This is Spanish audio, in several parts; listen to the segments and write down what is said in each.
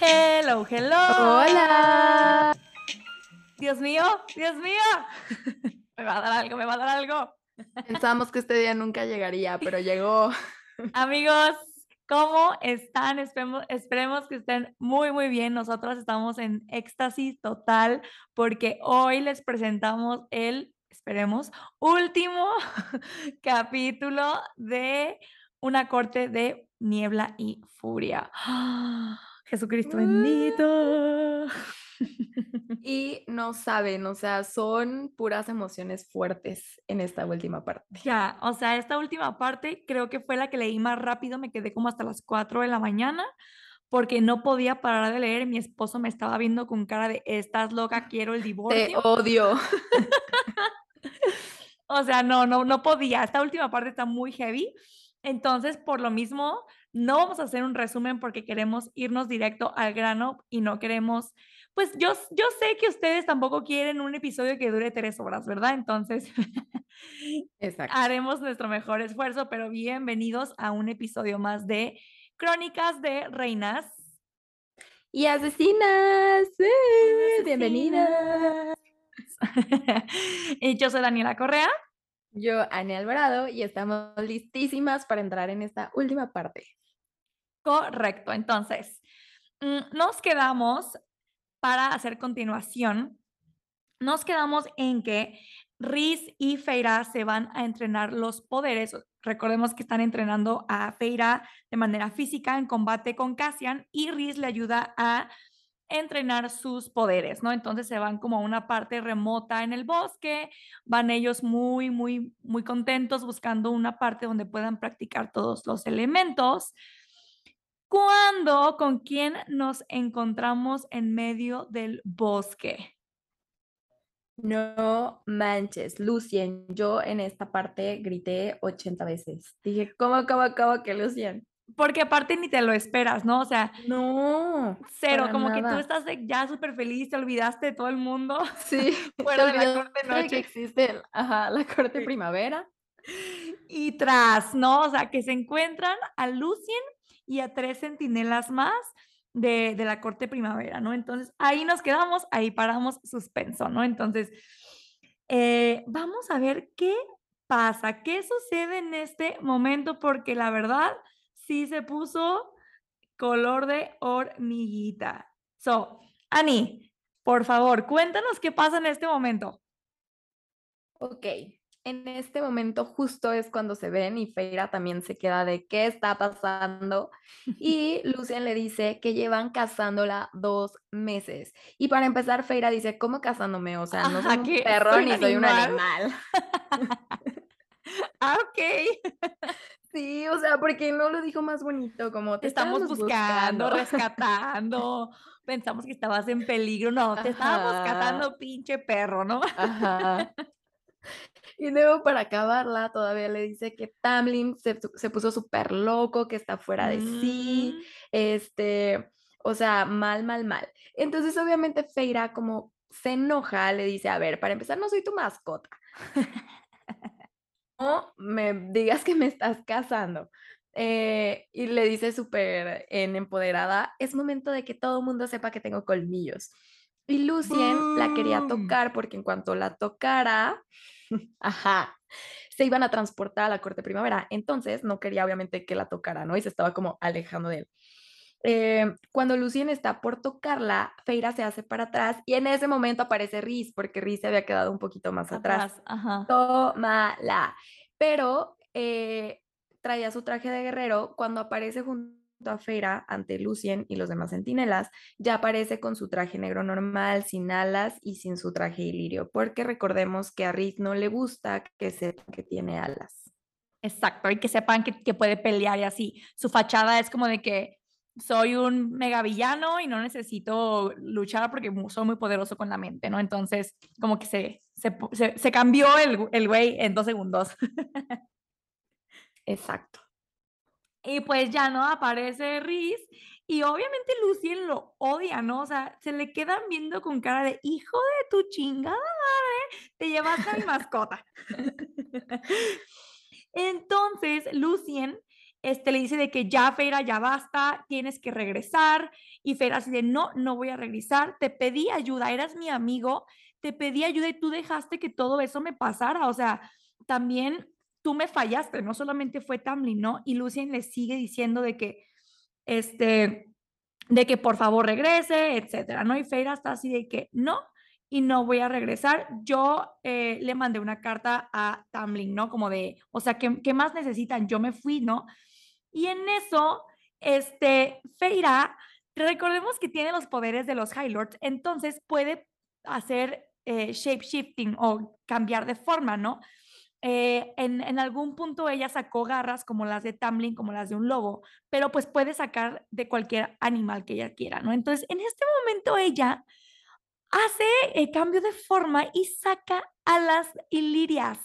Hello, hello. Hola. Dios mío, Dios mío. Me va a dar algo, me va a dar algo. Pensamos que este día nunca llegaría, pero llegó. Amigos, ¿cómo están? Esperemos, esperemos que estén muy, muy bien. Nosotros estamos en éxtasis total porque hoy les presentamos el, esperemos, último capítulo de una corte de niebla y furia. Jesucristo bendito. Y no saben, o sea, son puras emociones fuertes en esta última parte. Ya, o sea, esta última parte creo que fue la que leí más rápido, me quedé como hasta las 4 de la mañana porque no podía parar de leer, mi esposo me estaba viendo con cara de, estás loca, quiero el Te divorcio. odio. O sea, no, no, no podía. Esta última parte está muy heavy. Entonces, por lo mismo, no vamos a hacer un resumen porque queremos irnos directo al grano y no queremos, pues yo, yo sé que ustedes tampoco quieren un episodio que dure tres horas, ¿verdad? Entonces, haremos nuestro mejor esfuerzo, pero bienvenidos a un episodio más de Crónicas de Reinas. Y asesinas. ¡eh! Bienvenidas. y yo soy Daniela Correa. Yo, Ane Alvarado, y estamos listísimas para entrar en esta última parte. Correcto. Entonces, mm, nos quedamos para hacer continuación. Nos quedamos en que Riz y Feira se van a entrenar los poderes. Recordemos que están entrenando a Feira de manera física en combate con Cassian y Riz le ayuda a entrenar sus poderes, ¿no? Entonces se van como a una parte remota en el bosque, van ellos muy, muy, muy contentos buscando una parte donde puedan practicar todos los elementos. Cuando, con quién nos encontramos en medio del bosque? No manches, Lucien, yo en esta parte grité 80 veces. Dije, ¿cómo, cómo, cómo que Lucien? Porque aparte ni te lo esperas, ¿no? O sea, No. cero, como que tú nada. estás de- ya súper feliz, te olvidaste de todo el mundo. Sí, fuera de la corte de que noche. existe ajá, la corte Sí. primavera. Y tras, ¿no? O sea, que se encuentran a Lucien y a tres centinelas más de, de la corte primavera, ¿no? Entonces, ahí nos quedamos, ahí paramos suspenso, ¿no? Entonces, eh, vamos a ver qué pasa, qué sucede en este momento, porque la verdad sí se puso color de hormiguita. So, Ani, por favor, cuéntanos qué pasa en este momento. Ok, en este momento justo es cuando se ven y Feira también se queda de qué está pasando y Lucien le dice que llevan cazándola dos meses. Y para empezar, Feira dice, ¿cómo cazándome? O sea, no soy un perro ¿Soy ni soy un animal? animal. Ah, ok. Sí, o sea, porque no lo dijo más bonito, como te estamos buscando, buscando. rescatando. Pensamos que estabas en peligro. No, te estábamos cazando, pinche perro, ¿no? Ajá. Y luego para acabarla todavía le dice que Tamlin se, se puso súper loco, que está fuera de sí, Mm, este, o sea, mal, mal, mal. Entonces obviamente Feira como se enoja, le dice, a ver, para empezar no soy tu mascota. Me digas que me estás casando. Eh, y le dice súper en empoderada, es momento de que todo el mundo sepa que tengo colmillos. Y Lucien la quería tocar porque en cuanto la tocara, ajá, se iban a transportar a la corte primavera. Entonces no quería obviamente que la tocara, ¿no? Y se estaba como alejando de él. Eh, cuando Lucien está por tocarla, Feira se hace para atrás y en ese momento aparece Riz porque Riz se había quedado un poquito más atrás. atrás, ajá. Tómala. Pero eh, traía su traje de guerrero. Cuando aparece junto a Feira ante Lucien y los demás centinelas, ya aparece con su traje negro normal, sin alas y sin su traje ilirio, porque recordemos que a Riz no le gusta que sepa que tiene alas. Exacto, y que sepan que, que puede pelear y así. Su fachada es como de que soy un mega villano y no necesito luchar porque soy muy poderoso con la mente, ¿no? Entonces, como que se, se, se- se cambió el, gu- el güey en dos segundos. Exacto. Y pues ya no aparece Riz y obviamente Lucien lo odia, ¿no? O sea, se le quedan viendo con cara de hijo de tu chingada madre, te llevaste a mi mascota. Entonces, Lucien este, le dice de que ya, Feira, ya basta, tienes que regresar. Y Feira así de, no, no voy a regresar, te pedí ayuda, eras mi amigo, te pedí ayuda y tú dejaste que todo eso me pasara. O sea, también tú me fallaste, no solamente fue Tamlin, ¿no? Y Lucien le sigue diciendo de que, este, de que por favor regrese, etcétera, ¿no? Y Feira está así de que no, y no voy a regresar. Yo eh, le mandé una carta a Tamlin, ¿no? Como de, o sea, ¿qué, ¿qué, más necesitan? Yo me fui, ¿no? Y en eso, este, Feira, recordemos que tiene los poderes de los High Lords, entonces puede hacer eh, shape shifting o cambiar de forma, ¿no? Eh, en, algún punto ella sacó garras como las de Tamlin, como las de un lobo, pero pues puede sacar de cualquier animal que ella quiera, ¿no? Entonces, en este momento ella hace el cambio de forma y saca alas ilirias.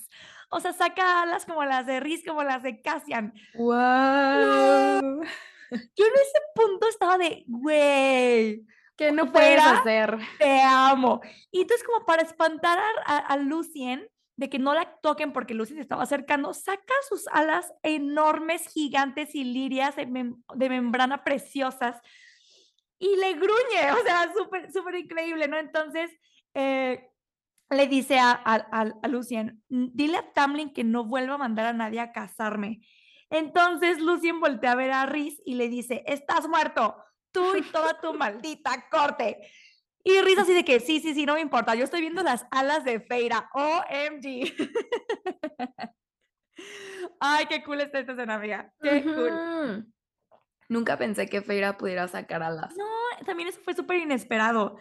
O sea, saca alas como las de Riz, como las de Cassian. ¡Wow! Yo en ese punto estaba de, güey, ¿qué no puedes hacer? Te amo. Y entonces, como para espantar a, a, Lucien, de que no la toquen porque Lucien se estaba acercando, saca sus alas enormes, gigantes y lirias de, mem de membrana preciosas y le gruñe, o sea, súper, súper increíble, ¿no? Entonces, eh, le dice a, a, a, Lucien, dile a Tamlin que no vuelva a mandar a nadie a casarme. Entonces Lucien voltea a ver a Riz y le dice, estás muerto, tú y toda tu maldita corte. Y Riz así de que, sí, sí, sí, no me importa, yo estoy viendo las alas de Feira, OMG. Ay, qué cool está esta escena, amiga, qué cool. Nunca pensé que Feira pudiera sacar alas. No, también eso fue súper inesperado.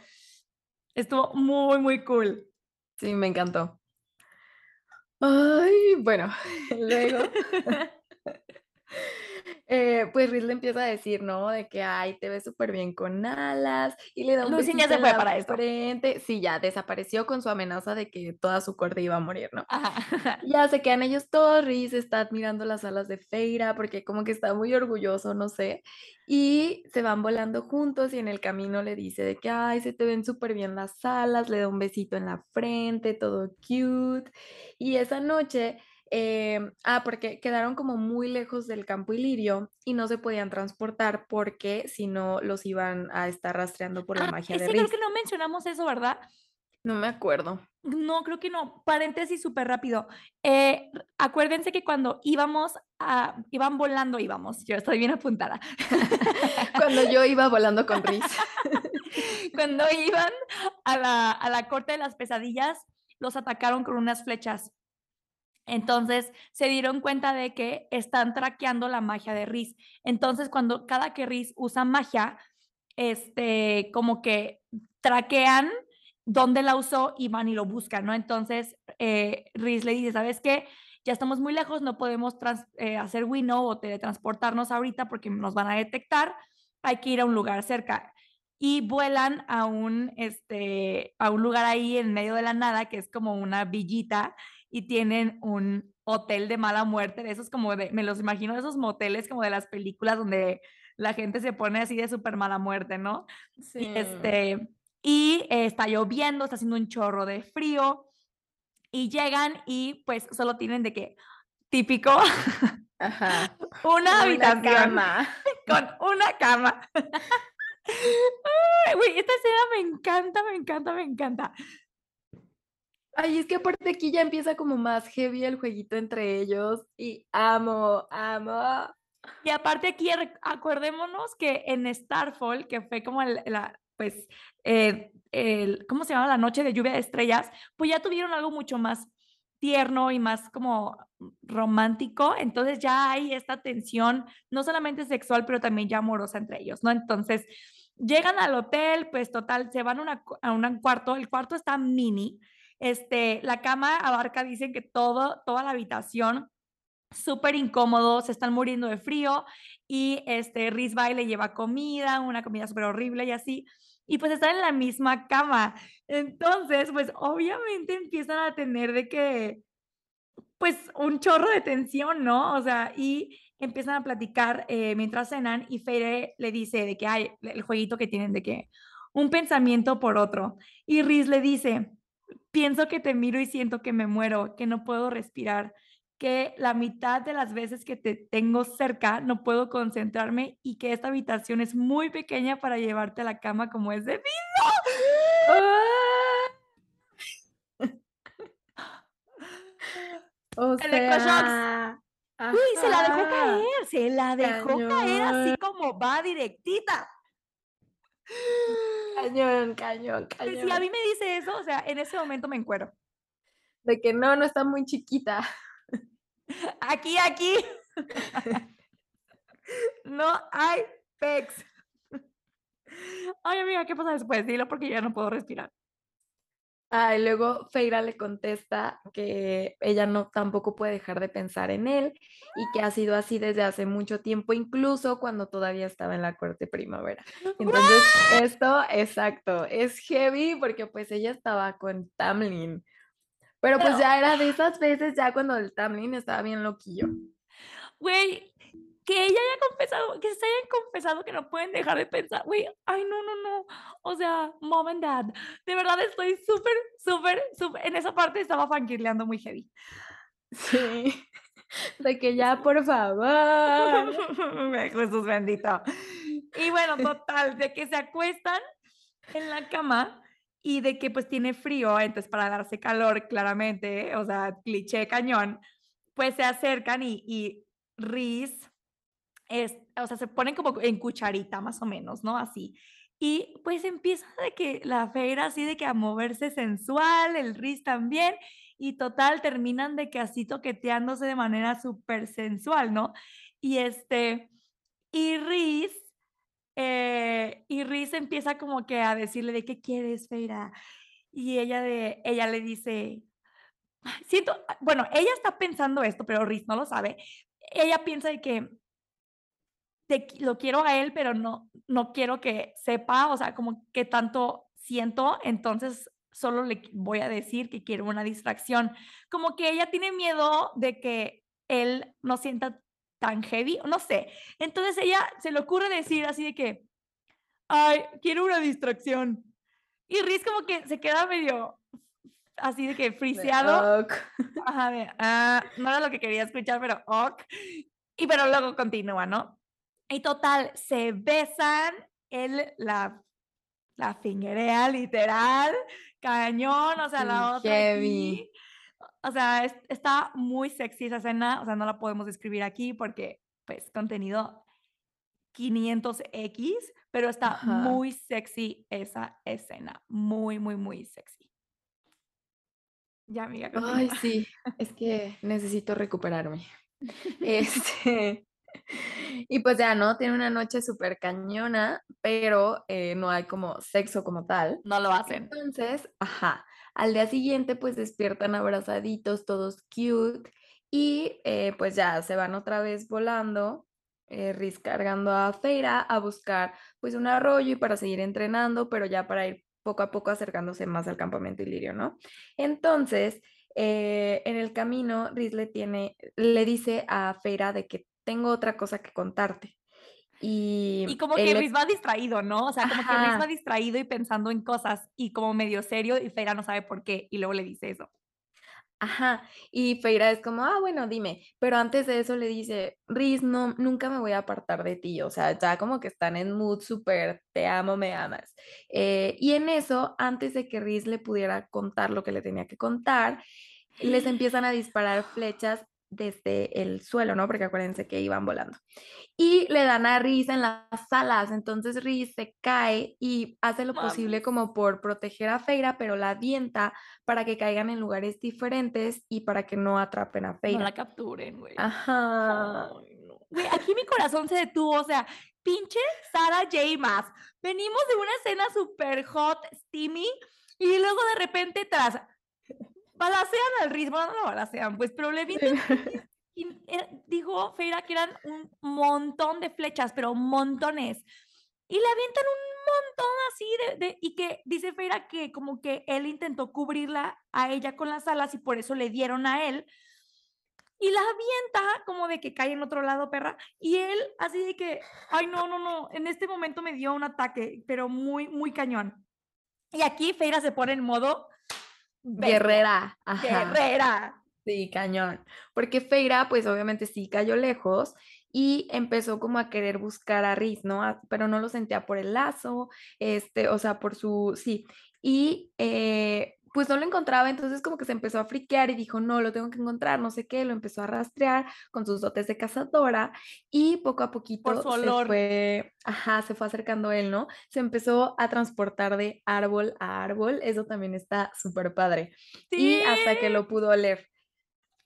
Estuvo muy, muy cool. Sí, me encantó. Ay, bueno, luego. Eh, pues Riz le empieza a decir, ¿no? De que, ay, te ves súper bien con alas y le da un Lucien ya se fue para esto. Frente. Sí, ya desapareció con su amenaza de que toda su corte iba a morir, ¿no? Ya se quedan ellos todos, Riz está admirando las alas de Feira porque como que está muy orgulloso, no sé. Y se van volando juntos y en el camino le dice de que, ay, se te ven súper bien las alas, le da un besito en la frente, todo cute. Y esa noche Em, ah, porque quedaron como muy lejos del campo ilirio y no se podían transportar porque si no los iban a estar rastreando por la ah, magia de Riz. creo que no mencionamos eso, ¿verdad? No me acuerdo. No, creo que no. Paréntesis súper rápido. Eh, acuérdense que cuando íbamos a, iban volando, íbamos, yo estoy bien apuntada. cuando yo iba volando con Riz. cuando iban a la, a la corte de las pesadillas, los atacaron con unas flechas. Entonces se dieron cuenta de que están traqueando la magia de Riz. Entonces, cuando cada que Riz usa magia, este, como que traquean dónde la usó y van y lo buscan, ¿no? Entonces, eh, Riz le dice, ¿sabes qué? Ya estamos muy lejos, no podemos eh, hacer winnow o teletransportarnos ahorita porque nos van a detectar, hay que ir a un lugar cerca. Y vuelan a un, este, a un lugar ahí en medio de la nada, que es como una villita, y tienen un hotel de mala muerte, de esos como de, me los imagino de esos moteles como de las películas donde la gente se pone así de súper mala muerte, ¿no? Sí. Y, este, y está lloviendo, está haciendo un chorro de frío y llegan y pues solo tienen de que típico Ajá. una habitación cama. con una cama. Uy, esta escena me encanta, me encanta, me encanta. Ay, es que aparte aquí ya empieza como más heavy el jueguito entre ellos y amo, amo. Y aparte aquí acuérdémonos que en Starfall, que fue como la, pues, eh, ¿cómo se llama? La noche de lluvia de estrellas, pues ya tuvieron algo mucho más tierno y más como romántico, entonces ya hay esta tensión, no solamente sexual, pero también ya amorosa entre ellos, ¿no? Entonces, llegan al hotel, pues total, se van a un cuarto, el cuarto está mini, este, la cama abarca, dicen que todo, toda la habitación, súper incómodo, se están muriendo de frío y este, Riz le lleva comida, una comida súper horrible y así, y pues están en la misma cama. Entonces, pues obviamente empiezan a tener de que, pues un chorro de tensión, ¿no? O sea, y empiezan a platicar eh, mientras cenan y Feire le dice de que hay el jueguito que tienen de que un pensamiento por otro. Y Riz le dice, pienso que te miro y siento que me muero, que no puedo respirar, que la mitad de las veces que te tengo cerca no puedo concentrarme y que esta habitación es muy pequeña para llevarte a la cama como es debido. O sea, Uy, se la dejó caer, se la dejó caer así como va directita. cañón, cañón, Pues, si a cañón. mí me dice eso, o sea, en ese momento me encuero. De que no, no está muy chiquita. Aquí, aquí. No hay pex. Ay, amiga, ¿qué pasa después? Dilo porque ya no puedo respirar. Ah, y luego Feira le contesta que ella no tampoco puede dejar de pensar en él y que ha sido así desde hace mucho tiempo, incluso cuando todavía estaba en la corte primavera. Entonces, esto, exacto, es heavy porque pues ella estaba con Tamlin. Pero pues ya era de esas veces ya cuando el Tamlin estaba bien loquillo. Güey, que ella haya confesado, que se hayan confesado que no pueden dejar de pensar, güey, ay, no, no, no, o sea, mom and dad, de verdad estoy súper, súper, súper, en esa parte estaba fangirleando muy heavy. Sí. De que ya, por favor. Jesús bendito. Y bueno, total, de que se acuestan en la cama y de que pues tiene frío, entonces para darse calor, claramente, o sea, cliché cañón, pues se acercan y, y Riz, es, o sea, se ponen como en cucharita más o menos, ¿no? Así. Y pues empieza de que la feira así de que a moverse sensual, el Riz también, y total terminan de que así toqueteándose de manera súper sensual, ¿no? Y este, y Riz, eh, y Riz empieza como que a decirle de qué quieres, Feira. Y ella, de, ella le dice, "Ay, siento, ah, bueno, ella está pensando esto, pero Riz no lo sabe. Ella piensa de que te lo quiero a él, pero no, no quiero que sepa, o sea, como que tanto siento, entonces solo le voy a decir que quiero una distracción. Como que ella tiene miedo de que él no sienta tan heavy, no sé. Entonces ella se le ocurre decir así de que, ay, quiero una distracción. Y Riz como que se queda medio así de que friseado. "Ok". Ajá, de, ah, no era lo que quería escuchar, pero ok. Y pero luego continúa, ¿no? Y total, se besan, él la, la fingerea literal, cañón, o sea, Sí, la otra heavy. aquí. O sea, es- está muy sexy esa escena, o sea, no la podemos describir aquí porque, pues, contenido 500X, pero está Ajá. muy sexy esa escena, muy, muy, muy sexy. Ya, amiga, Ay, continúa. sí, es que necesito recuperarme. Este, y pues ya, ¿no? Tiene una noche súper cañona, pero eh, no hay como sexo como tal. No lo hacen. Entonces, ajá, al día siguiente pues despiertan abrazaditos, todos cute, y eh, pues ya se van otra vez volando, eh, Riz cargando a Feira a buscar pues un arroyo y para seguir entrenando, pero ya para ir poco a poco acercándose más al campamento Ilirio, ¿no? Entonces, eh, en el camino, Riz le tiene, le dice a Feira de que tengo otra cosa que contarte. Y, Y como que Riz va distraído, ¿no? O sea, como que Riz va Ajá. distraído y pensando en cosas y como medio serio y Feira no sabe por qué y luego le dice eso. Ajá, y Feira es como, ah, bueno, dime, pero antes de eso le dice, Riz, no, nunca me voy a apartar de ti, o sea, ya como que están en mood súper, te amo, me amas. Eh, y en eso, antes de que Riz le pudiera contar lo que le tenía que contar, les empiezan a disparar flechas desde el suelo, ¿no? Porque acuérdense que iban volando. Y le dan a Riz en las alas, entonces Riz se cae y hace lo posible Mames. como por proteger a Feira, pero la avienta para que caigan en lugares diferentes y para que no atrapen a No Feira. la capturen, güey. Ajá. Ay, no. Güey, aquí mi corazón se detuvo, o sea, pinche Sara J. Venimos de una escena súper hot, steamy, y luego de repente tras balacean al ritmo, no lo balacean, pues, pero le avientan y eh, dijo Feira que eran un montón de flechas, pero montones. Y le avientan un montón así de, de- y que dice Feira que como que él intentó cubrirla a ella con las alas y por eso le dieron a él. y la avienta como de que cae en otro lado, perra. Y él así de que, ay, no, no, no, en este momento me dio un ataque, pero muy, muy cañón. Y aquí Feira se pone en modo guerrera. Guerrera. Sí, cañón. Porque Feira, pues obviamente sí cayó lejos y empezó como a querer buscar a Riz, ¿no? pero no lo sentía por el lazo, este, o sea, por su, sí. Y eh, pues no lo encontraba, entonces como que se empezó a friquear y dijo, no, lo tengo que encontrar, no sé qué, lo empezó a rastrear con sus dotes de cazadora y poco a poquito se fue, ajá, se fue acercando él, ¿no? Se empezó a transportar de árbol a árbol, eso también está súper padre. Y hasta que lo pudo oler.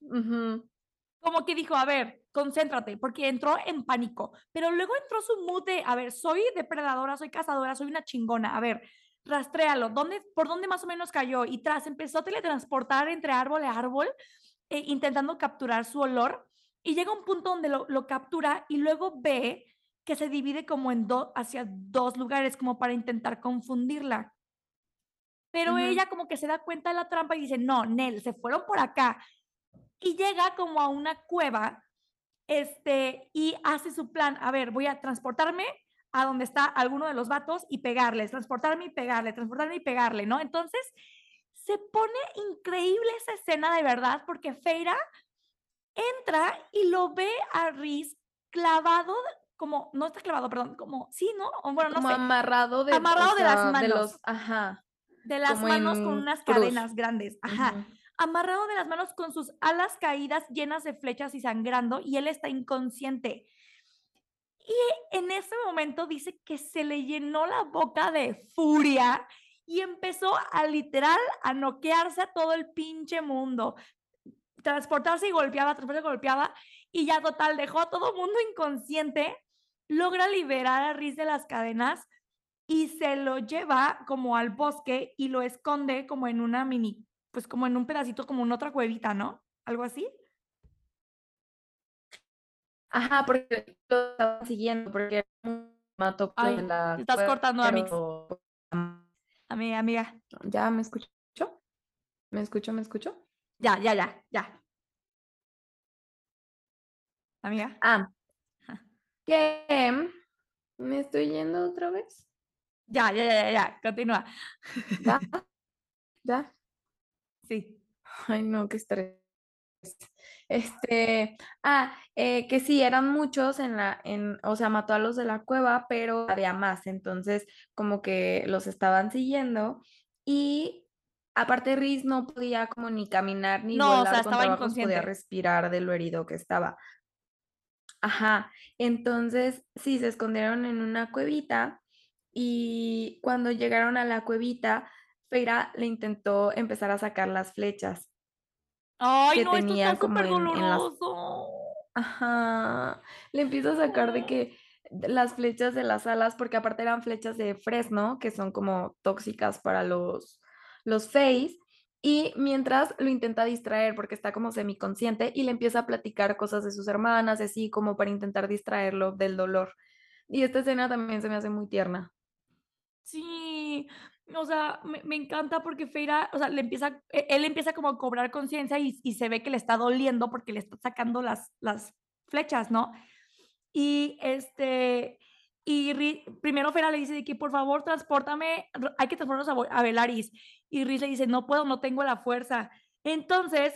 Como que dijo, a ver, concéntrate, porque entró en pánico, pero luego entró su mood de, a ver, soy depredadora, soy cazadora, soy una chingona, a ver, rastréalo, ¿dónde, ¿por dónde más o menos cayó? Y tras empezó a teletransportar entre árbol a árbol, eh, intentando capturar su olor, y llega un punto donde lo, lo captura y luego ve que se divide como en dos, hacia dos lugares, como para intentar confundirla. Pero ella como que se da cuenta de la trampa y dice, no, Nel, se fueron por acá. Y llega como a una cueva, este, y hace su plan, a ver, voy a transportarme a donde está alguno de los vatos y pegarles, transportarme y pegarle, transportarme y pegarle, ¿no? Entonces, se pone increíble esa escena de verdad porque Feira entra y lo ve a Riz clavado, como, no está clavado, perdón, como, sí, ¿no? bueno, no como amarrado de, amarrado de las manos. De los, ajá. De las manos con unas cadenas grandes, ajá. Amarrado de las manos con sus alas caídas llenas de flechas y sangrando y él está inconsciente. Y en ese momento dice que se le llenó la boca de furia y empezó a literal a noquearse a todo el pinche mundo. Transportarse y golpeaba, transportarse y golpeaba. Y ya total, dejó a todo mundo inconsciente. Logra liberar a Riz de las cadenas y se lo lleva como al bosque y lo esconde como en una mini, pues como en un pedacito, como en otra cuevita, ¿no? Algo así. Ajá, porque lo estaban siguiendo, porque mató Ay, la te estás cortando, pero... Amiga, amiga. ¿Ya me escuchó? ¿Me escucho? ¿Me escucho? Ya, ya, ya, ya. Amiga. Ah. ¿Qué? ¿Me estoy yendo otra vez? Ya, ya, ya, ya, continúa. ¿Ya? ¿Ya? Sí. Ay, no, qué estrés. Este, ah, eh, que sí, eran muchos en la, en, o sea, mató a los de la cueva, pero había más, entonces como que los estaban siguiendo y aparte Riz no podía como ni caminar ni no, volar o sea, estaba podía respirar de lo herido que estaba. Ajá, entonces sí, se escondieron en una cuevita y cuando llegaron a la cuevita, Feira le intentó empezar a sacar las flechas Ay, no, esto está súper Ajá. Le empiezo a sacar de que las flechas de las alas, porque aparte eran flechas de fresno, que son como tóxicas para los, los face. Y mientras lo intenta distraer porque está como semiconsciente y le empieza a platicar cosas de sus hermanas, así como para intentar distraerlo del dolor. Y esta escena también se me hace muy tierna. Sí, o sea, me, encanta porque Feira, o sea, le empieza, e, él empieza como a cobrar conciencia y, se ve que le está doliendo porque le está sacando las, las flechas, ¿no? Y este, y primero Feira le dice que por favor transportame, hay que transportarnos a, a Velaris. Y Riz le dice, no puedo, no tengo la fuerza. Entonces,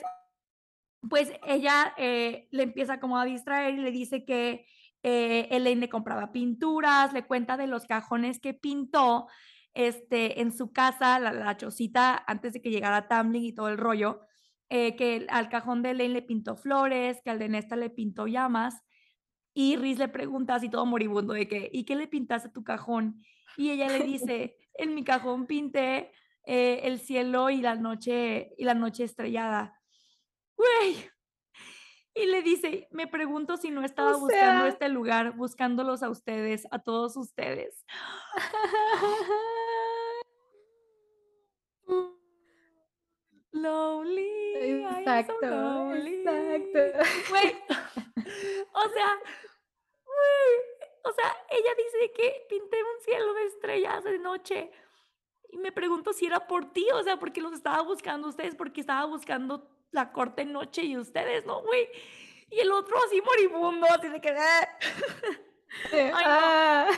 pues ella eh, le empieza como a distraer y le dice que eh, Elaine le compraba pinturas, le cuenta de los cajones que pintó este, en su casa, la, la chocita, antes de que llegara Tamlin y todo el rollo, eh, que al cajón de Elaine le pintó flores, que al de Nesta le pintó llamas, y Riz le pregunta así todo moribundo de que, ¿y qué le pintaste a tu cajón? Y ella le dice, en mi cajón pinté eh, el cielo y la noche, y la noche estrellada. Güey, y le dice, me pregunto si no estaba buscando este lugar, buscándolos a ustedes, a todos ustedes. Lonely. Exacto. Exacto. o sea, o sea, ella dice que pinté un cielo de estrellas de noche. Y me pregunto si era por ti, o sea, porque los estaba buscando ustedes, porque estaba buscando la corte noche y ustedes, ¿no, güey? Y el otro así moribundo, así de que... "Ah". Ay, no. Ah.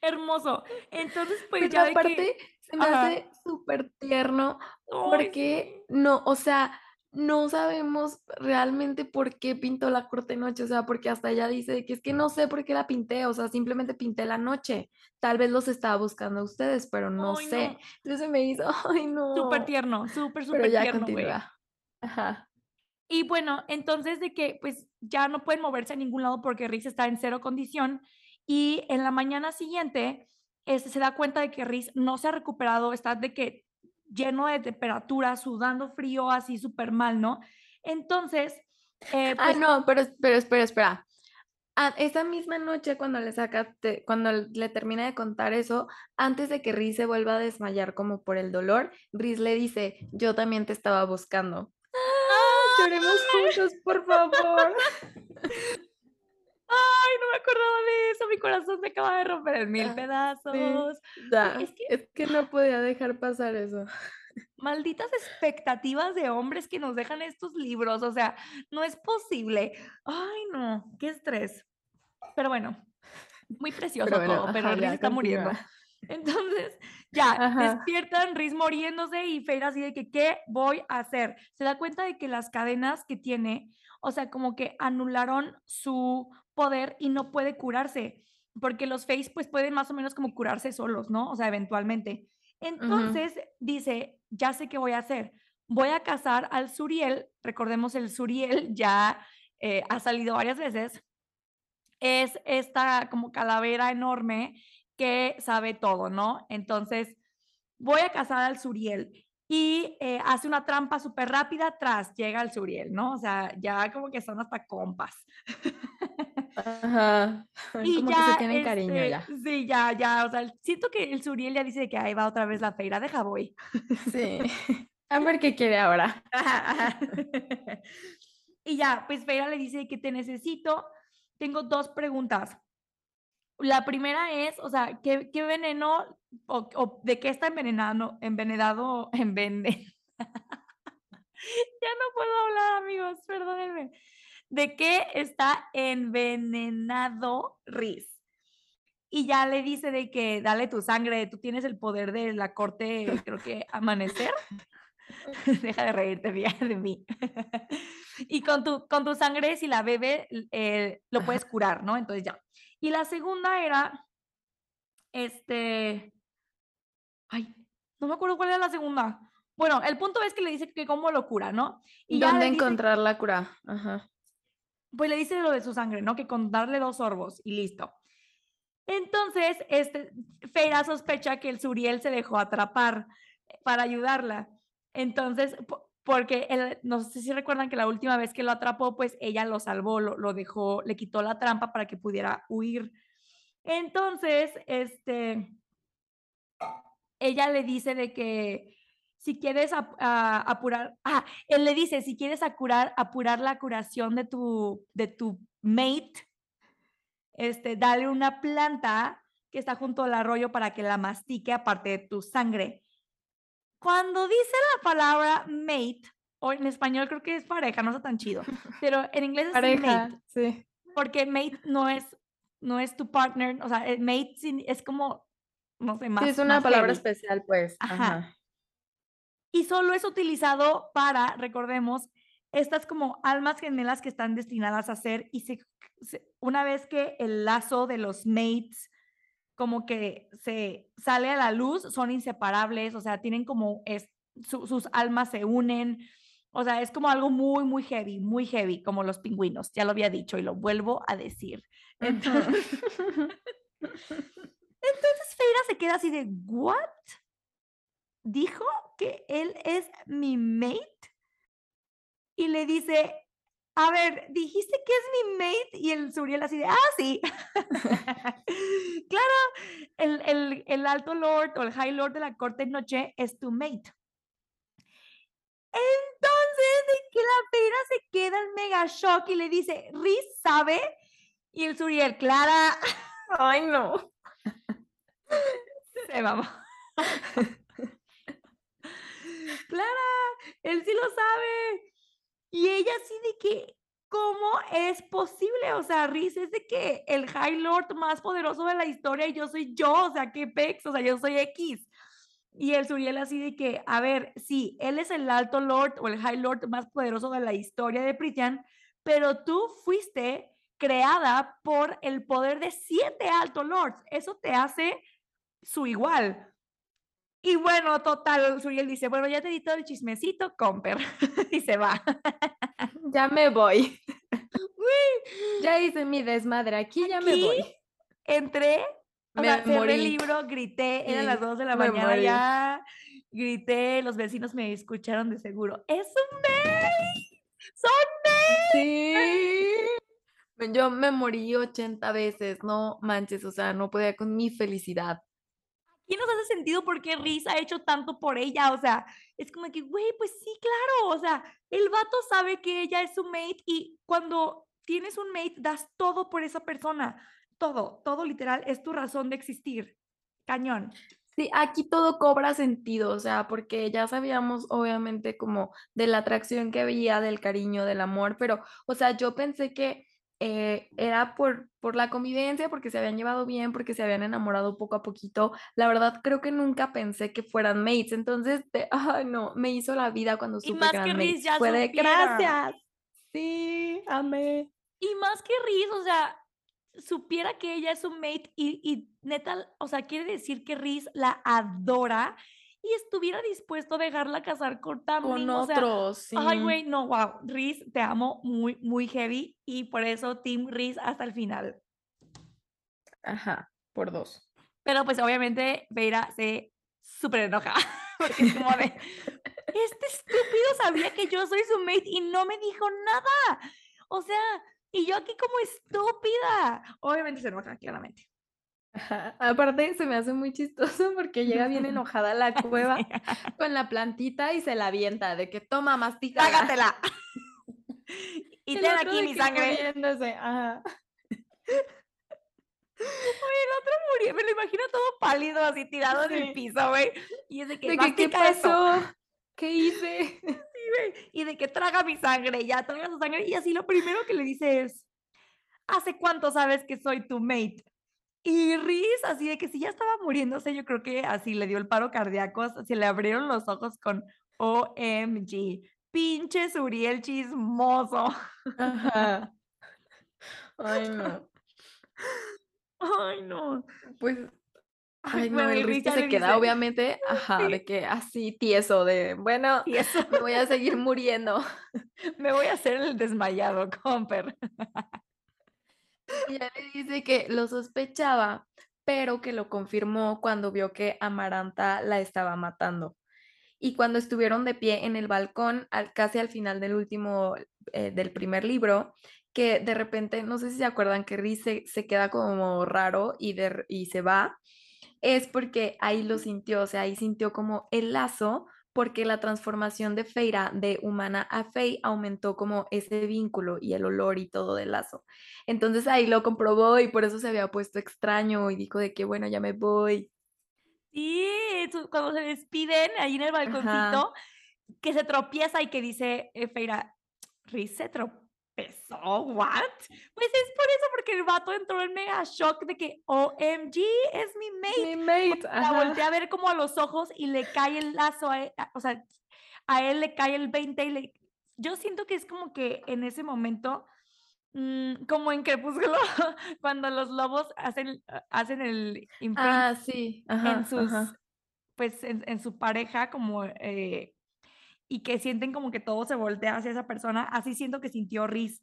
Hermoso. Entonces, pues ya aparte que se me Ajá. hace súper tierno porque no, o sea, no sabemos realmente por qué pintó la corte noche, o sea, porque hasta ella dice que es que no sé por qué la pinté, o sea, simplemente pinté la noche. Tal vez los estaba buscando a ustedes, pero no Ay, sé. no. Entonces me hizo, ay, Súper no. tierno, súper, Pero súper ya tierno, güey. continúa. Ajá. Y bueno, entonces de que, pues, ya no pueden moverse a ningún lado porque Riz está en cero condición, y en la mañana siguiente, este, se da cuenta de que Riz no se ha recuperado, está de que lleno de temperatura, sudando frío, así súper mal, ¿no? Entonces, eh, Ah, pues no, pero pero espera, espera. Ah, esa misma noche cuando le saca te cuando le termina de contar eso, antes de que Riz se vuelva a desmayar como por el dolor, Riz le dice: "Yo también te estaba buscando". ¡Ah! Lloremos juntos, por favor. Ay, no me acordaba de eso, mi corazón se acaba de romper en mil Ah, sí, pedazos. ya, Es que es que no podía dejar pasar eso. malditas expectativas de hombres que nos dejan estos libros, o sea, no es posible. Ay, no, qué estrés. Pero bueno, muy Pero precioso bueno, todo, pero ajá, Riz ya está muriendo. Entonces, ya, Ajá. despiertan, Riz muriéndose y Feyre así de que, ¿qué voy a hacer? Se da cuenta de que las cadenas que tiene, o sea, como que anularon su poder y no puede curarse, porque los Fays pues pueden más o menos como curarse solos, ¿no? O sea, eventualmente. Entonces dice, ya sé qué voy a hacer. Voy a cazar al Suriel, recordemos el Suriel ya eh, ha salido varias veces, es esta como calavera enorme que sabe todo, ¿no? Entonces, voy a cazar al Suriel y eh, hace una trampa súper rápida atrás, llega al Suriel, ¿no? O sea, ya como que son hasta compas. Ajá, Y como que se ya, tienen cariño este, ya. sí, ya, ya, o sea, siento que el Suriel ya dice que ahí va otra vez la feira, deja voy. Sí. A ver qué quiere ahora. y ya, pues Feira le dice que te necesito. Tengo dos preguntas. La primera es, o sea, ¿qué, qué veneno o, o de qué está envenenado, envenenado, envenen? ya no puedo hablar, amigos, perdónenme. ¿De qué está envenenado Riz? Y ya le dice de que dale tu sangre, tú tienes el poder de la corte, creo que amanecer. Deja de reírte de mí. y con tu, con tu sangre, si la bebe, eh, lo puedes curar, ¿no? Entonces ya. Y la segunda era, este, ay, no me acuerdo cuál era la segunda. Bueno, el punto es que le dice que cómo lo cura, ¿no? Y ya ¿Dónde dice, encontrar la cura? Ajá. pues le dice lo de su sangre, ¿no? Que con darle dos sorbos y listo. Entonces, este, Feira sospecha que el Suriel se dejó atrapar para ayudarla. Entonces, po- porque él, no sé si recuerdan que la última vez que lo atrapó, pues ella lo salvó, lo, lo dejó, le quitó la trampa para que pudiera huir. Entonces, este, ella le dice de que si quieres ap- a- apurar, ah, él le dice, si quieres apurar, apurar la curación de tu, de tu mate, este, dale una planta que está junto al arroyo para que la mastique aparte de tu sangre. Cuando dice la palabra mate, o en español creo que es pareja, no está tan chido, pero en inglés es mate, Pareja, sí. porque mate no es, no es tu partner, o sea, mate es como, no sé, Sí, más, es una más palabra heavy. especial, pues. Ajá. Ajá. Y solo es utilizado para, recordemos, estas como almas gemelas que están destinadas a ser y se, se- una vez que el lazo de los mates como que se sale a la luz, son inseparables, o sea, tienen como es, su- sus almas se unen, o sea, es como algo muy, muy heavy, muy heavy, como los pingüinos, ya lo había dicho y lo vuelvo a decir. Entonces. entonces Feira se queda así de, ¿what? ¿Dijo que él es mi mate? Y le dice, a ver, dijiste que es mi mate y el Suriel así de, ah, sí. claro, el, el, el alto lord o el high lord de la corte noche es tu mate. Entonces, de que la pera se queda en mega shock y le dice, Riz sabe. Y el Suriel, Clara, Ay, no. Se mamó. Clara, él sí lo sabe. Y ella así de que, ¿cómo es posible? O sea, Riz es de que el High Lord más poderoso de la historia y yo soy yo, o sea, qué pex, o sea, yo soy X. Y el Suriel así de que, a ver, sí, él es el Alto Lord o el High Lord más poderoso de la historia de Prithian, pero tú fuiste creada por el poder de siete Alto Lords. Eso te hace su igual. Y bueno, total, Suriel dice, bueno, ya te di todo el chismecito, comper, y se va. Ya me voy. Ya hice mi desmadre, aquí ya me voy. Entré, me sea, cerré el libro, grité, eran las dos de la mañana ya, grité, los vecinos me escucharon de seguro. ¡Es un mail! ¡Son mail! Sí. Yo me morí 80 veces, no manches, o sea, no podía con mi felicidad. Y nos hace sentido por qué Riz ha hecho tanto por ella. O sea, es como que, güey, pues sí, claro. O sea, el vato sabe que ella es su mate y cuando tienes un mate, das todo por esa persona. Todo, todo literal es tu razón de existir. Cañón. Sí, aquí todo cobra sentido, o sea, porque ya sabíamos obviamente como de la atracción que había, del cariño, del amor, pero, o sea, yo pensé que eh, era por, por la convivencia, porque se habían llevado bien, porque se habían enamorado poco a poquito. La verdad, creo que nunca pensé que fueran mates. Entonces, no, me hizo la vida cuando supe y más que, Riz ya Fue gracias. Sí, amé. Y más que Riz, o sea, supiera que ella es un mate y, y neta, o sea, quiere decir que Riz la adora y estuviera dispuesto a dejarla casar con Tamlin. Con otros, sí. Ay, güey, no, wow. Riz, te amo muy, muy heavy y por eso Team Riz hasta el final. Ajá, por dos. Pero pues obviamente Veira se súper enoja. Porque es como de, este estúpido sabía que yo soy su mate y no me dijo nada. O sea, y yo aquí como estúpida. Obviamente se enoja, claramente. Aparte, se me hace muy chistoso porque llega bien enojada a la cueva con la plantita y se la avienta de que toma, mastica. Trágatela. y ten aquí mi sangre. Ajá. Oye, el otro murió, me lo imagino todo pálido, así tirado en el piso, güey. Y es de que, ¿qué pasó? ¿Qué hice? Y de que traga mi sangre, ya traga su sangre. Y así lo primero que le dice es, ¿hace cuánto sabes que soy tu mate? Y Riz, así de que si ya estaba muriéndose, yo creo que así le dio el paro cardíaco, se le abrieron los ojos con OMG. Pinche Suriel chismoso. Ajá. Ay, no. Ay, no. Pues, ay, no, el Riz se queda, obviamente, ajá, de que así tieso, de, bueno, tieso. me voy a seguir muriendo. me voy a hacer el desmayado, Comper. Y ella le dice que lo sospechaba, pero que lo confirmó cuando vio que Amaranta la estaba matando. Y cuando estuvieron de pie en el balcón, al, casi al final del último, eh, del primer libro, que de repente, no sé si se acuerdan que Riz se, queda como raro y, y se va, es porque ahí lo sintió, o sea, ahí sintió como el lazo porque la transformación de Feira de humana a Fey aumentó como ese vínculo y el olor y todo del lazo. Entonces ahí lo comprobó y por eso se había puesto extraño y dijo de que bueno, ya me voy. Sí, cuando se despiden ahí en el balconcito, que se tropieza y que dice eh, Feira, Riz se empezó, ¿what? Pues es por eso, porque el vato entró en mega shock de que OMG es mi mate. Mi mate. La volteé a ver como a los ojos y le cae el lazo, a él, o sea, a él le cae el 20 y le... Yo siento que es como que en ese momento, mm, como en Crepúsculo, cuando los lobos hacen, hacen el imprint ah, sí. en sus, pues en, en, su pareja, como eh, y que sienten como que todo se voltea hacia esa persona, así siento que sintió Riz,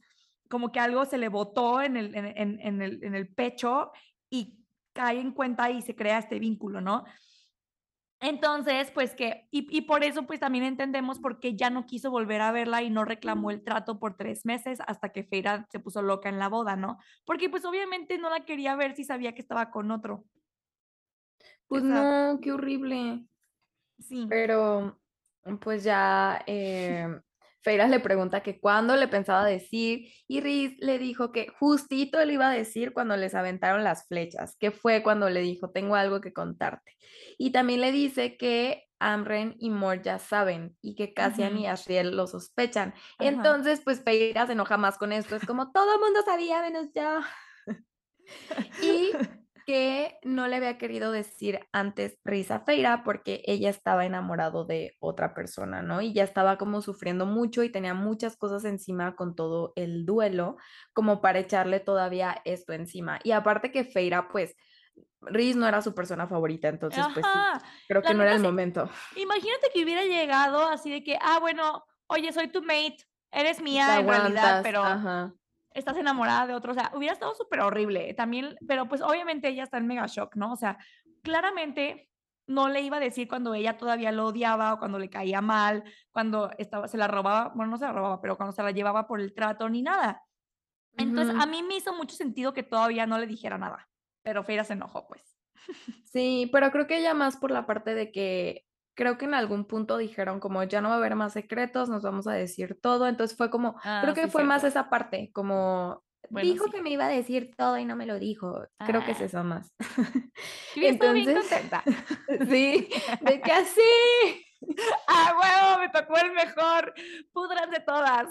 como que algo se le botó en el, en, el, en el pecho y cae en cuenta y se crea este vínculo, ¿no? Entonces, pues que, y, y, por eso pues también entendemos por qué ya no quiso volver a verla y no reclamó el trato por tres meses hasta que Feira se puso loca en la boda, ¿no? Porque pues obviamente no la quería ver si sabía que estaba con otro. Pues no, qué horrible. Sí. Pero pues ya, eh, Feira le pregunta que cuándo le pensaba decir y Riz le dijo que justito le iba a decir cuando les aventaron las flechas, que fue cuando le dijo, tengo algo que contarte. Y también le dice que Amren y Mor ya saben y que Cassian y Asriel lo sospechan. Entonces, pues Feira se enoja más con esto. Es como, todo mundo sabía menos yo. y que no le había querido decir antes Risa Feira porque ella estaba enamorado de otra persona, ¿no? Y ya estaba como sufriendo mucho y tenía muchas cosas encima con todo el duelo, como para echarle todavía esto encima. Y aparte que Feira, pues, Riz no era su persona favorita, entonces, pues, creo que no era el momento. Imagínate que hubiera llegado así de que, ah, bueno, oye, soy tu mate, eres mía en realidad, pero estás enamorada de otro, o sea, hubiera estado súper horrible también, pero pues obviamente ella está en mega shock, ¿no? O sea, claramente no le iba a decir cuando ella todavía lo odiaba o cuando le caía mal, cuando estaba, se la robaba, bueno, no se la robaba, pero cuando se la llevaba por el trato ni nada. Entonces, a mí me hizo mucho sentido que todavía no le dijera nada, pero Feira se enojó, pues. Sí, pero creo que ella más por la parte de que creo que en algún punto dijeron como ya no va a haber más secretos, nos vamos a decir todo, entonces fue como, creo ah, que fue más esa parte, como dijo que me iba a decir todo y no me lo dijo, creo que es ah. eso más. entonces, bien contenta. sí, de que así. ¡Ah, huevo! Me tocó el mejor. Pudras de todas.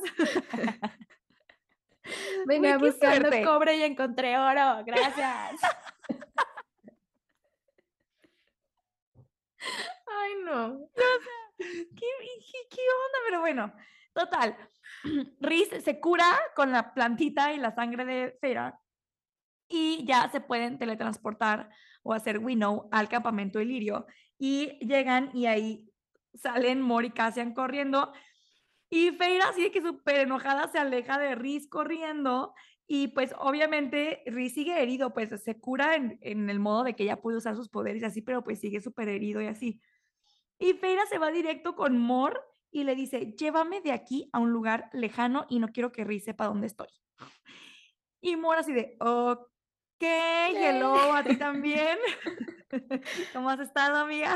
Venía buscando cobre y encontré oro. Gracias. Ay, no. ¿qué, ¿qué, onda? Pero bueno, total. Riz se cura con la plantita y la sangre de Fera y ya se pueden teletransportar o hacer Winnow al campamento Ilirio y llegan y ahí salen Mori y Cassian corriendo y Feira así de que súper enojada se aleja de Riz corriendo y pues obviamente Riz sigue herido, pues se cura en, en, el modo de que ella puede usar sus poderes así, pero pues sigue súper herido y así. Y Feira se va directo con Mor y le dice, llévame de aquí a un lugar lejano y no quiero que Riz sepa dónde estoy. Y Mor así de, ok, hello, a ti también. ¿Cómo has estado, amiga?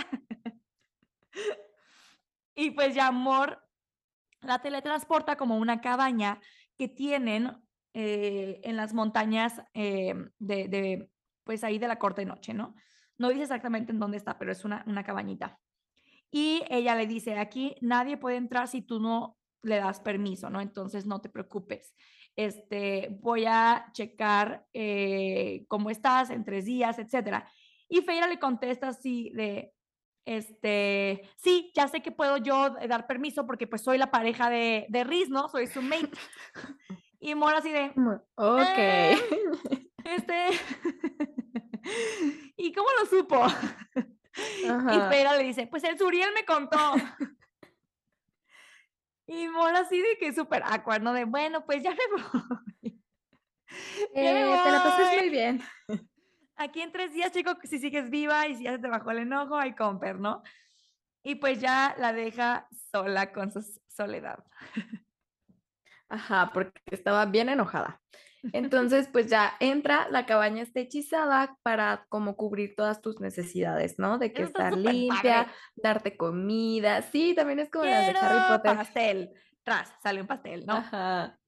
y pues ya Mor la teletransporta como una cabaña que tienen eh, en las montañas eh, de, pues ahí de la corte noche, ¿no? No dice exactamente en dónde está, pero es una, una cabañita. Y ella le dice, aquí nadie puede entrar si tú no le das permiso, ¿no? Entonces no te preocupes. Este, voy a checar eh, cómo estás en tres días, etcétera. Y Feira le contesta así de, este, sí, ya sé que puedo yo dar permiso porque pues soy la pareja de, de Riz, ¿no? Soy su mate. Y Mora así de, ok. Eh, este, ¿y cómo lo supo? Y Fera le dice, pues el Suriel me contó. y Mora así de que súper acuerdo, De, bueno, pues ya me voy. ya me voy. Eh, te la pases muy bien. Aquí en tres días, chico, si sigues viva y si ya se te bajó el enojo, hay comper, ¿no? Y pues ya la deja sola con su soledad. Ajá, porque estaba bien enojada. Entonces, pues ya entra, la cabaña está hechizada para como cubrir todas tus necesidades, ¿no? De que estar limpia, darte comida. Sí, también es como las de Harry Potter. pastel. Tras, sale un pastel, ¿no? Ajá.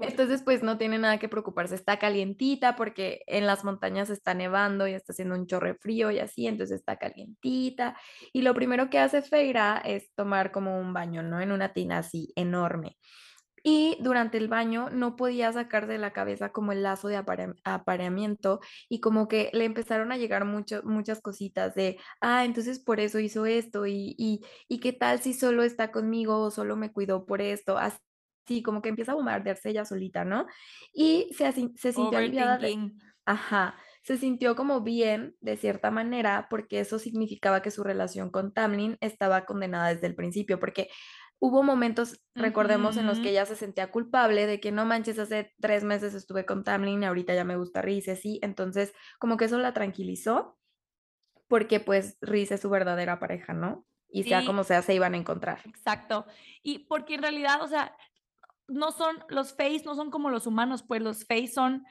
Entonces, pues no tiene nada que preocuparse. Está calientita porque en las montañas está nevando y está haciendo un chorre frío y así, entonces está calientita. Y lo primero que hace Feira es tomar como un baño, ¿no? En una tina así enorme. Y durante el baño no podía sacar de la cabeza como el lazo de apareamiento y como que le empezaron a llegar mucho, muchas cositas de, ah, entonces por eso hizo esto y, y, qué tal si solo está conmigo o solo me cuidó por esto. Así como que empieza a bombardearse ella solita, ¿no? Y se, se sintió aliviada. ajá, se sintió como bien de cierta manera porque eso significaba que su relación con Tamlin estaba condenada desde el principio, porque hubo momentos, recordemos, en los que ella se sentía culpable de que no manches, hace tres meses estuve con Tamlin y ahorita ya me gusta Riz, sí, entonces como que eso la tranquilizó porque pues Riz es su verdadera pareja, ¿no? Y sea como sea, se iban a encontrar. Exacto. Y porque en realidad, o sea, no son, los Face no son como los humanos, pues los Face son,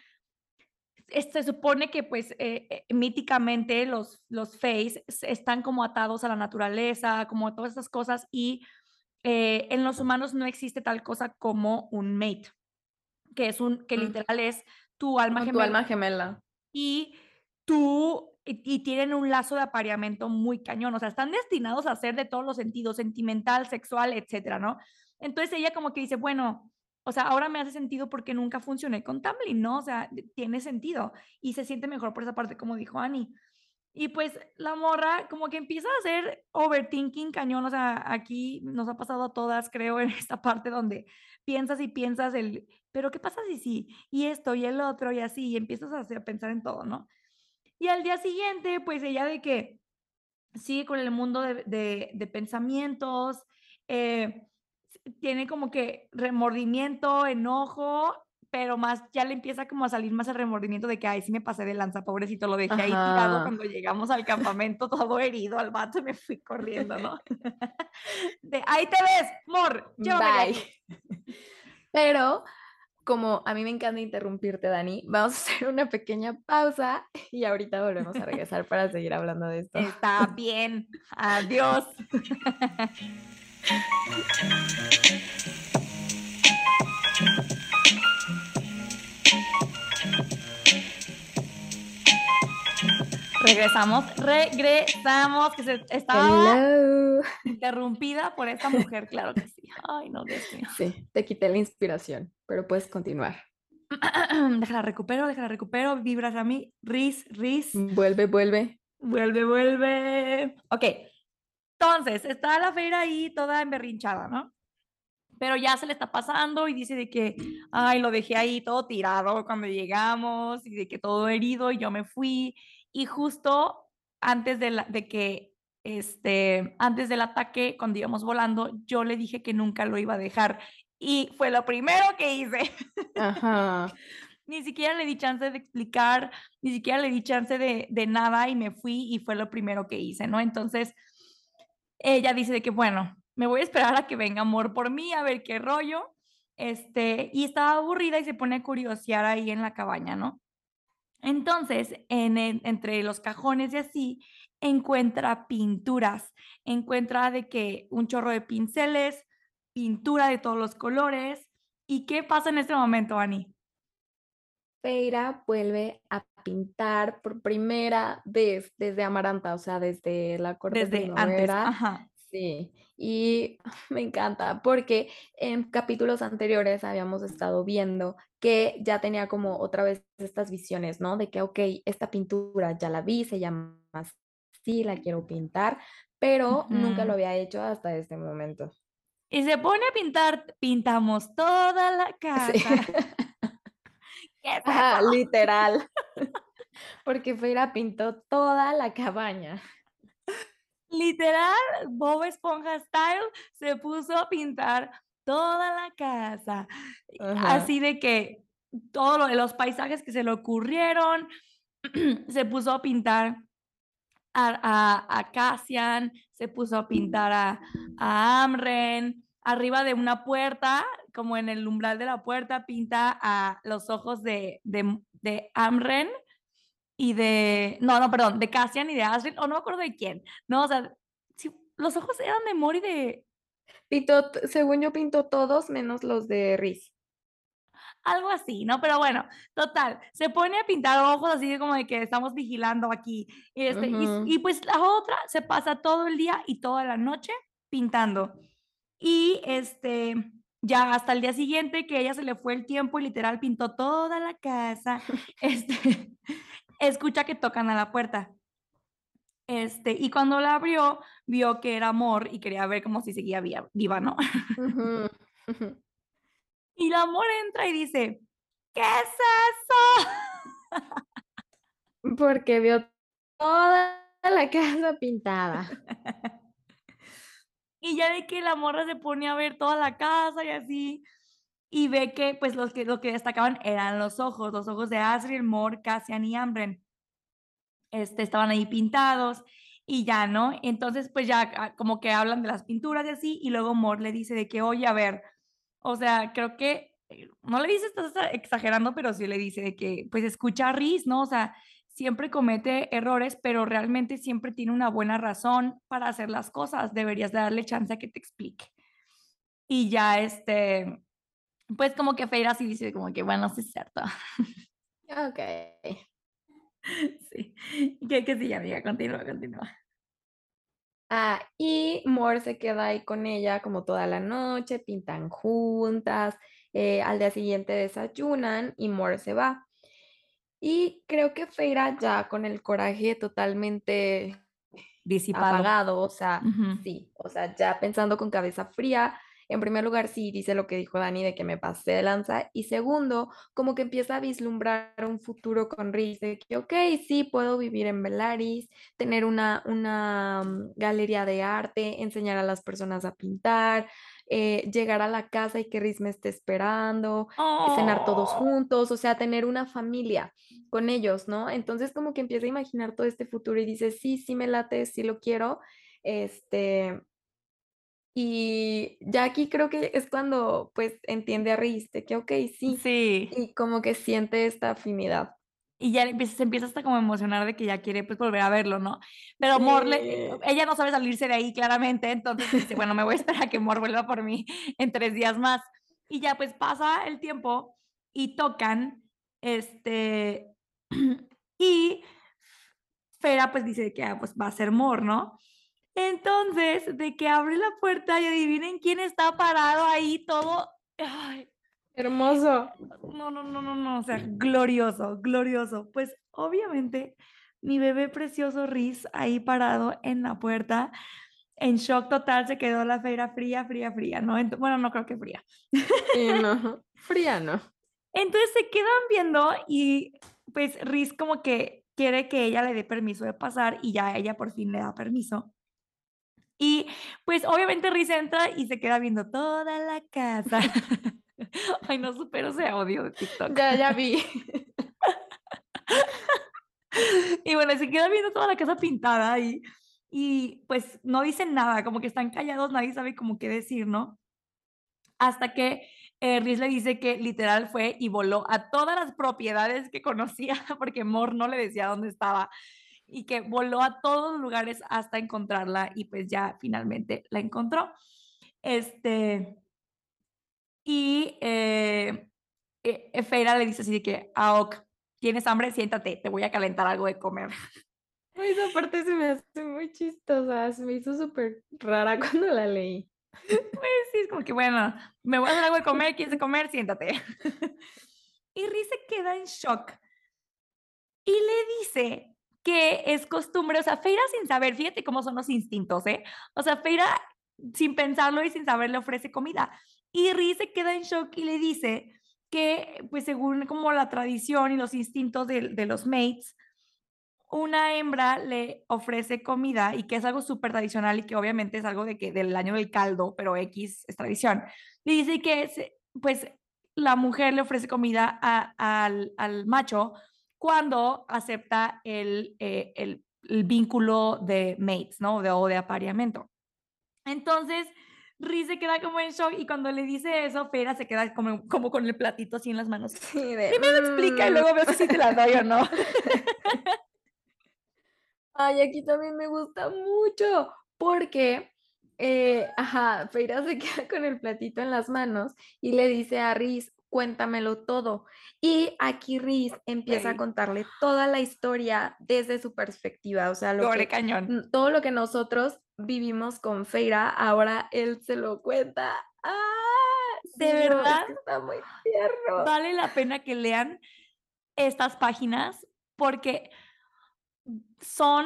se supone que pues eh, eh, míticamente los, los Face están como atados a la naturaleza, como a todas esas cosas y eh, en los humanos no existe tal cosa como un mate, que es un, que Mm. literal es tu alma tu gemela. alma gemela. y tú, y, y tienen un lazo de apareamiento muy cañón, o sea, están destinados a ser de todos los sentidos, sentimental, sexual, etcétera, ¿no? Entonces ella como que dice, bueno, o sea, ahora me hace sentido porque nunca funcioné con Tamlin, ¿no? O sea, tiene sentido y se siente mejor por esa parte, como dijo Annie. Y pues la morra como que empieza a hacer overthinking cañón, o sea, aquí nos ha pasado a todas, creo, en esta parte donde piensas y piensas el, pero ¿qué pasa si sí? Y esto y el otro y así, y empiezas a, pensar en todo, ¿no? Y al día siguiente, pues ella de que sigue con el mundo de, de- pensamientos, eh, tiene como que remordimiento, enojo, pero más ya le empieza como a salir más el remordimiento de que, ay, sí me pasé de lanza, pobrecito, lo dejé ahí tirado cuando llegamos al campamento, todo herido al vato y me fui corriendo, ¿no? De, ahí te ves, mor, de Bye. aquí". Pero como a mí me encanta interrumpirte, Dani, vamos a hacer una pequeña pausa y ahorita volvemos a regresar para seguir hablando de esto. Está bien, adiós. Regresamos, regresamos, que se estaba Hello. interrumpida por esta mujer, claro que sí. Ay, no, Dios mío. Sí, te quité la inspiración, pero puedes continuar. Déjala recupero, déjala recupero, vibras a mí, Riz, Riz, Vuelve, vuelve. vuelve, vuelve. Ok, entonces, está la feira ahí toda emberrinchada, ¿no? Pero ya se le está pasando y dice de que, ay, lo dejé ahí todo tirado cuando llegamos y de que todo herido y yo me fui. Y justo antes de, la- de que, este, antes del ataque, cuando íbamos volando, yo le dije que nunca lo iba a dejar. Y fue lo primero que hice. Ajá. Ni siquiera le di chance de explicar, ni siquiera le di chance de, de nada y me fui y fue lo primero que hice, ¿no? Entonces, ella dice de que, bueno, me voy a esperar a que venga amor por mí, a ver qué rollo. Este, y estaba aburrida y se pone a curiosear ahí en la cabaña, ¿no? Entonces, en el- entre los cajones y así, encuentra pinturas, encuentra de que un chorro de pinceles, pintura de todos los colores. ¿Y qué pasa en este momento, Ani? Feira vuelve a pintar por primera vez desde Amaranta, o sea, desde la corte Desde antes, primavera. ajá. Sí, y me encanta porque en capítulos anteriores habíamos estado viendo que ya tenía como otra vez estas visiones, ¿no? De que, ok, esta pintura ya la vi, se llama así, la quiero pintar, pero nunca lo había hecho hasta este momento. Y se pone a pintar, pintamos toda la casa. Sí. ¿Qué eso? literal. Porque Feira pintó toda la cabaña. Literal, Bob Esponja Style se puso a pintar toda la casa. Ajá. Así de que todos lo- los paisajes que se le ocurrieron, se puso a pintar a, a, a Cassian, se puso a pintar a, a Amren, arriba de una puerta, como en el umbral de la puerta, pinta a los ojos de, de, de Amren y de, no, no, perdón, de Cassian y de Asriel, o no me acuerdo de quién, no, o sea, sí, los ojos eran de Mori de Pintó, según yo, pintó todos menos los de Riz. algo así, ¿no? Pero bueno, total, se pone a pintar ojos así de como de que estamos vigilando aquí, y, este, y, Ujú. y pues la otra se pasa todo el día y toda la noche pintando. Y este, ya hasta el día siguiente que ella se le fue el tiempo y literal pintó toda la casa, este, escucha que tocan a la puerta. Este, y cuando la abrió, vio que era amor y quería ver como si seguía viva, ¿no? Y la amor entra y dice, ¿qué es eso? Porque vio toda la casa pintada. Y ya de que la morra se pone a ver toda la casa y así, y ve que pues los que, lo que destacaban eran los ojos, los ojos de Asriel, Mor, Cassian y Ambren. Este, estaban ahí pintados y ya, ¿no? Entonces pues ya ah, como que hablan de las pinturas y así, y luego Mor le dice de que, oye, a ver, o sea, creo que, eh, no le dice, estás exagerando, pero sí le dice de que, pues escucha a Riz, ¿no? O sea, siempre comete errores, pero realmente siempre tiene una buena razón para hacer las cosas. Deberías darle chance a que te explique. Y ya este, pues como que Feira sí dice como que bueno, sí es cierto. Ok. Sí. ¿Qué, qué sigue, amiga? Continúa, continúa. Ah, y Mor se queda ahí con ella como toda la noche, pintan juntas, eh, al día siguiente desayunan y Mor se va. Y creo que Feira ya con el coraje totalmente Disipado. apagado, o sea, sí, o sea, ya pensando con cabeza fría, en primer lugar, sí, dice lo que dijo Dani de que me pasé de lanza. Y segundo, como que empieza a vislumbrar un futuro con Riz, de que, ok, sí, puedo vivir en Velaris, tener una, una mm, galería de arte, enseñar a las personas a pintar, eh, llegar a la casa y que Riz me esté esperando, cenar todos Oh. juntos, o sea, tener una familia con ellos, ¿no? Entonces como que empieza a imaginar todo este futuro y dice, sí, sí me late, sí lo quiero. Este, y ya aquí creo que es cuando, pues, entiende a Riz de que, okey, sí, Sí. y como que siente esta afinidad. Y ya empieza se empieza hasta como a emocionar de que ya quiere, pues, volver a verlo, ¿no? Pero Sí. ella no sabe salirse de ahí claramente, entonces dice: "Bueno, me voy a esperar a que Mor vuelva por mí en 3 días más". Y ya, pues, pasa el tiempo y tocan, este, y Fera, pues, dice que, ah, pues, va a ser Mor, ¿no? Entonces, de que abre la puerta y adivinen quién está parado ahí todo, ay, Hermoso. no, no, no, no, no, o sea, glorioso, glorioso. Pues, obviamente, mi bebé precioso Riz ahí parado en la puerta, en shock total, se quedó la Feira fría, fría, fría, ¿no? Ent bueno, no creo que fría. Sí, no, fría no. Entonces, se quedan viendo y, pues, Riz como que quiere que ella le dé permiso de pasar y ya ella por fin le da permiso. Y, pues, obviamente Riz entra y se queda viendo toda la casa. Ay, no supero ese audio de TikTok. Ya, ya vi. Y bueno, se queda viendo toda la casa pintada y y, pues, no dicen nada, como que están callados, nadie sabe como qué decir, ¿no? Hasta que, eh, Riz le dice que literal fue y voló a todas las propiedades que conocía, porque Mor no le decía dónde estaba, y que voló a todos los lugares hasta encontrarla y, pues, ya finalmente la encontró. Este y, eh, eh, Feira le dice así de que: "Ah, ok, ¿tienes hambre? Siéntate, te voy a calentar algo de comer". Esa parte se me hace muy chistosa, se me hizo súper rara cuando la leí. Pues sí, es como que, bueno, me voy a hacer algo de comer, ¿quieres comer? Siéntate. Y Riz se queda en shock. Y le dice que es costumbre, o sea, Feira sin saber, fíjate cómo son los instintos, ¿eh? O sea, Feira sin pensarlo y sin saber le ofrece comida. Y Riz se queda en shock y le dice que, pues según como la tradición y los instintos de, de los mates, una hembra le ofrece comida y que es algo súper tradicional y que obviamente es algo de que del año del caldo, pero X es tradición. Le dice que pues la mujer le ofrece comida al, al macho cuando acepta el, eh, el, el vínculo de mates, ¿no? De, o de apareamiento. Entonces, Riz se queda como en shock y cuando le dice eso, Fera se queda como, como con el platito así en las manos. Sí, de, Primero explica y mm. luego veo si te la doy o no. Ay, aquí también me gusta mucho, porque, eh, ajá, Feira se queda con el platito en las manos y le dice a Riz, cuéntamelo todo. Y aquí Riz empieza a contarle toda la historia desde su perspectiva, o sea, lo Doble que, cañón. mm, todo lo que nosotros vivimos con Feira, ahora él se lo cuenta. ¡Ah! De verdad, está muy tierno. vale la pena que lean estas páginas porque son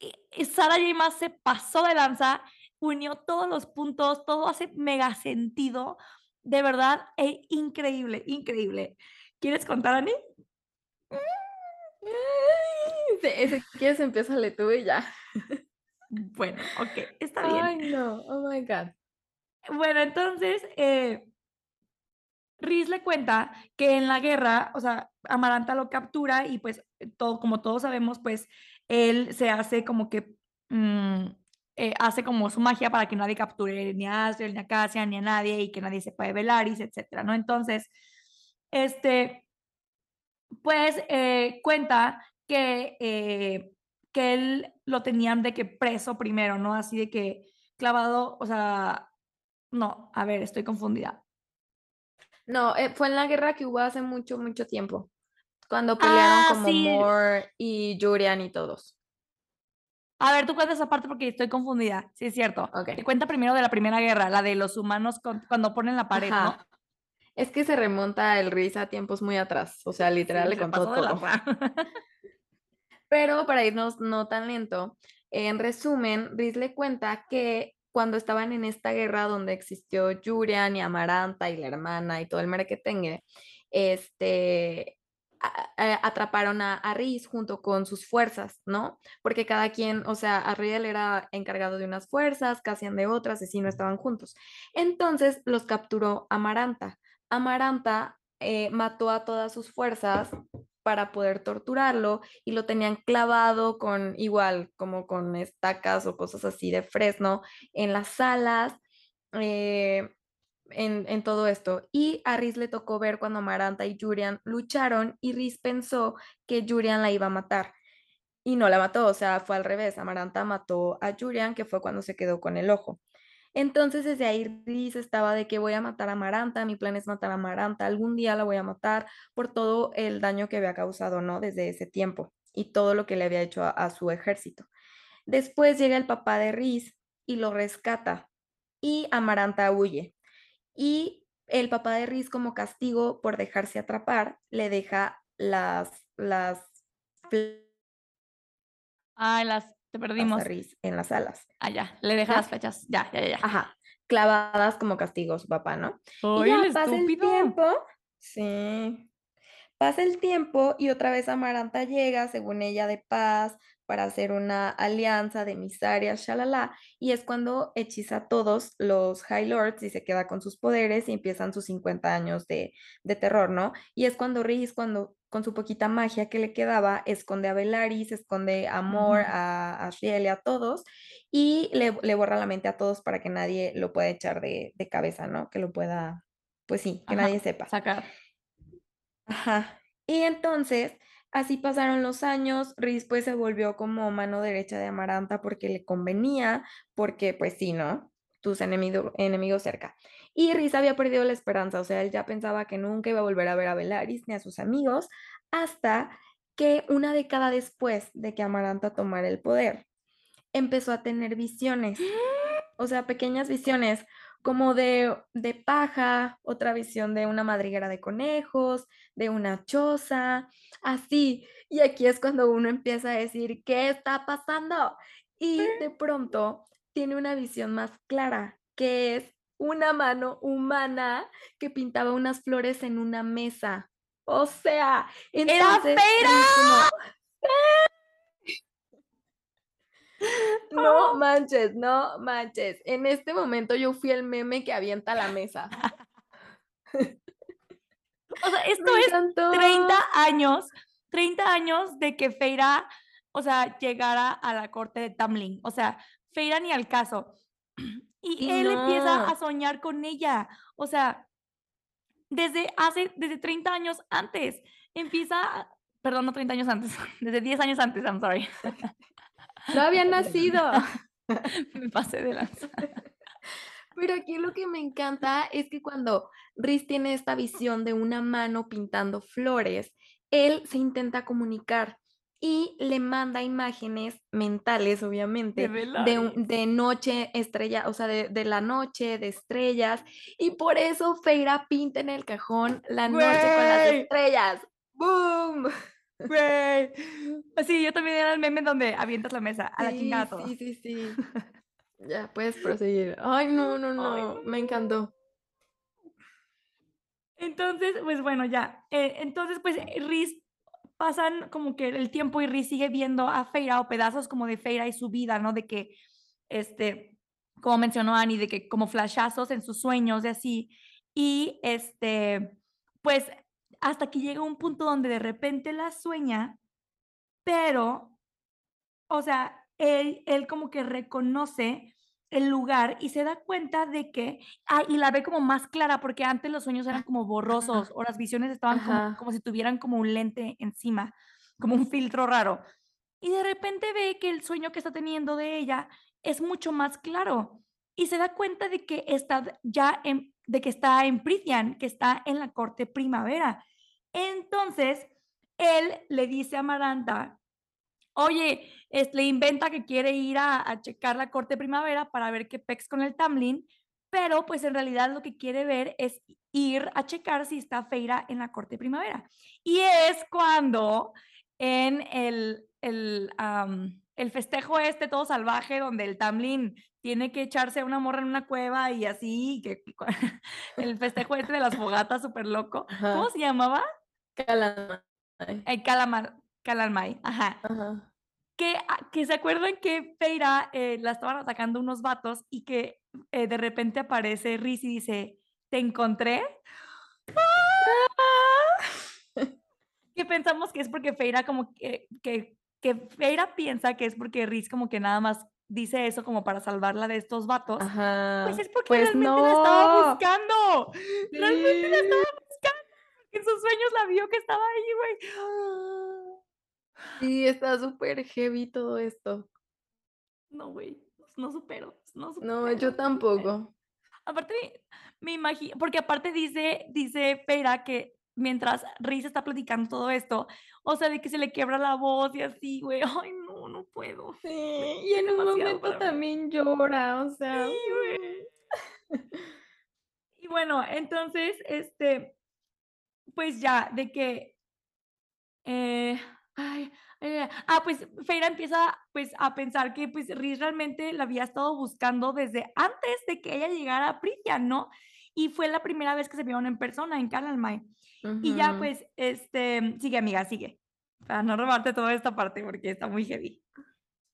y y Sarah J. Maas se pasó de lanza, unió todos los puntos, todo hace mega sentido. De verdad, eh, increíble, increíble. ¿Quieres contar, Ani? Sí, si quieres, empiézale tú y ya. Bueno, okey, está bien. Ay, no, oh my God. Bueno, entonces, eh Riz le cuenta que en la guerra, o sea, Amaranta lo captura y pues todo, como todos sabemos, pues él se hace como que mm, eh, hace como su magia para que nadie capture ni a Asriel, ni a Cassian, ni a nadie y que nadie sepa de Velaris, etcétera, ¿no? Entonces, este, pues eh, cuenta que, eh, que él lo tenían de que preso primero, ¿no? Así de que clavado, o sea, No, a ver, estoy confundida. No, eh, fue en la guerra que hubo hace mucho, mucho tiempo. Cuando pelearon Ah, como sí. Mor y Jurian y todos. A ver, tú cuentas esa parte porque estoy confundida. Sí, es cierto. Ok. Te cuenta primero de la Primera Guerra, la de los humanos con- cuando ponen la pared, ¿no? Ajá. Es que se remonta el Riz a tiempos muy atrás. O sea, literal Sí, le contó todo. Pero para irnos no tan lento, en resumen, Riz le cuenta que cuando estaban en esta guerra donde existió Yurian y Amaranta y la hermana y todo el merequetengue, este, atraparon a, a Riz junto con sus fuerzas, ¿no? Porque cada quien, o sea, Arriel era encargado de unas fuerzas, Cassian de otras, y sí no estaban juntos. Entonces los capturó Amaranta. Amaranta eh, mató a todas sus fuerzas para poder torturarlo y lo tenían clavado con igual como con estacas o cosas así de fresno en las salas, eh, en, todo esto. Y a Riz le tocó ver cuando Amaranta y Jurian lucharon y Riz pensó que Jurian la iba a matar. Y no la mató, o sea, fue al revés. Amaranta mató a Jurian, que fue cuando se quedó con el ojo. Entonces desde ahí Riz estaba de que voy a matar a Amaranta, mi plan es matar a Amaranta, algún día la voy a matar por todo el daño que había causado, ¿no? Desde ese tiempo y todo lo que le había hecho a, a su ejército. Después llega el papá de Riz y lo rescata y Amaranta huye. Y el papá de Riz como castigo por dejarse atrapar le deja las, las Ay, las, te perdimos. Riz en las alas. Ah, ya, le deja ¿Ya? las flechas. Ya, ya, ya. Ajá, clavadas como castigo a su papá, ¿no? Ay, y el pasa el tiempo. Sí. Pasa el tiempo y otra vez Amaranta llega, según ella, de paz, para hacer una alianza de misarias, shalala, y es cuando hechiza a todos los High Lords y se queda con sus poderes y empiezan sus 50 años de, de terror, ¿no? Y es cuando Riz, cuando con su poquita magia que le quedaba, esconde a Velaris, esconde a Mor, a, a Riel y a todos, y le, le borra la mente a todos para que nadie lo pueda echar de, de cabeza, ¿no? Que lo pueda, pues sí, que Ajá, nadie sepa. Sacar. Ajá. Y entonces, así pasaron los años, Riz pues se volvió como mano derecha de Amaranta porque le convenía, porque pues sí, ¿no? Tus enemigo- enemigos cerca. Y Riz había perdido la esperanza, o sea, él ya pensaba que nunca iba a volver a ver a Velaris ni a sus amigos, hasta que una década después de que Amaranta tomara el poder, empezó a tener visiones, o sea, pequeñas visiones, como de, de paja, otra visión de una madriguera de conejos, de una choza, así. Y aquí es cuando uno empieza a decir, ¿qué está pasando? Y de pronto tiene una visión más clara, que es una mano humana que pintaba unas flores en una mesa. O sea, entonces Feira! No manches, no manches. En este momento yo fui el meme que avienta la mesa. O sea, esto Me es encantó. 30 años, 30 años de que Feira, o sea, llegara a la corte de Tamlin. O sea, Feira ni al caso. Y, él empieza a soñar con ella. O sea, desde hace, desde 30 años antes. Empieza, perdón, no 30 años antes, desde 10 años antes, I'm sorry. No había nacido. Me pasé de lanza. Pero aquí lo que me encanta es que cuando Riz tiene esta visión de una mano pintando flores, él se intenta comunicar y le manda imágenes mentales, obviamente, de, de noche estrella, o sea, de, de la noche, de estrellas, y por eso Feira pinta en el cajón la noche con las estrellas. ¡Boom! Güey. Sí, yo también era el meme donde avientas la mesa a la chingada todo. sí, sí, sí. Ya puedes proseguir. Ay, no, no, Ay, no, me encantó. Entonces, pues bueno, ya. eh, entonces, pues eh, Riz pasan como que el tiempo y Riz sigue viendo a Feira o pedazos como de Feira y su vida, ¿no? De que, este, como mencionó Annie, de que como flashazos en sus sueños y así. Y este, pues hasta que llega un punto donde de repente la sueña, pero, o sea, él, él como que reconoce el lugar y se da cuenta de que, ah, y la ve como más clara, porque antes los sueños eran como borrosos o las visiones estaban como, como si tuvieran como un lente encima, como un filtro raro. Y de repente ve que el sueño que está teniendo de ella es mucho más claro y se da cuenta de que está ya en, de que está en Prithian, que está en la corte primavera. Entonces, él le dice a Amaranta, oye, le inventa que quiere ir a, a, checar la corte primavera para ver qué pex con el Tamlin, pero pues en realidad lo que quiere ver es ir a checar si está Feira en la corte primavera. Y es cuando en el, el, el festejo este todo salvaje donde el Tamlin tiene que echarse a una morra en una cueva y así, que, el festejo este de las fogatas súper loco. ¿Cómo se llamaba? Calamay. El calamar, calamay, ajá. ajá. Que, ah, que, se acuerdan que Feira eh, la estaban atacando unos vatos y que eh, de repente aparece Riz y dice, ¿te encontré? ¡Ah! que pensamos que es porque Feira como que, que, que Feira piensa que es porque Riz como que nada más dice eso como para salvarla de estos vatos. Ajá. Pues es porque pues realmente no. la estaba buscando. Sí. Realmente la estaba buscando. En sus sueños la vio que estaba ahí, güey. Sí, está súper heavy todo esto. No, güey, no supero, no supero. No, yo tampoco. Aparte, me imagino, porque aparte dice, dice Feira que mientras Riz está platicando todo esto, o sea, de que se le quiebra la voz y así, güey, ay, no, no puedo. Sí, y en un momento también llora, o sea. Sí, güey. y bueno, entonces, este, pues ya, de que, eh, ay, eh, ah, pues Feira empieza pues a pensar que pues Riz realmente la había estado buscando desde antes de que ella llegara a Pritian, ¿no? Y fue la primera vez que se vieron en persona en Calalmay. Uh -huh. Y ya pues, este, sigue amiga, sigue. Para no robarte toda esta parte porque está muy heavy.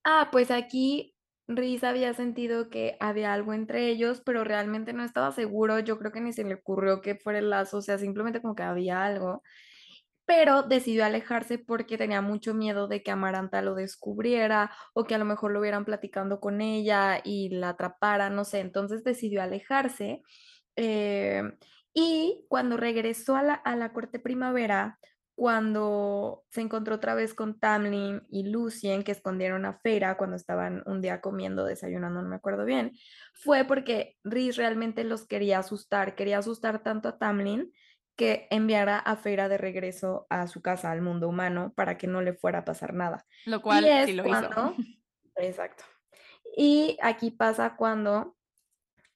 Ah, pues aquí Riz había sentido que había algo entre ellos, pero realmente no estaba seguro. Yo creo que ni se le ocurrió que fuera el lazo, o sea, simplemente como que había algo pero decidió alejarse porque tenía mucho miedo de que Amaranta lo descubriera o que a lo mejor lo vieran platicando con ella y la atrapara, no sé, entonces decidió alejarse. Eh, y cuando regresó a la, a la corte primavera, cuando se encontró otra vez con Tamlin y Lucien, que escondieron a Feira cuando estaban un día comiendo, desayunando, no me acuerdo bien, fue porque Riz realmente los quería asustar, quería asustar tanto a Tamlin que enviara a Feira de regreso a su casa, al mundo humano, para que no le fuera a pasar nada. Lo cual y es sí lo cuando, hizo. Exacto. Y aquí pasa cuando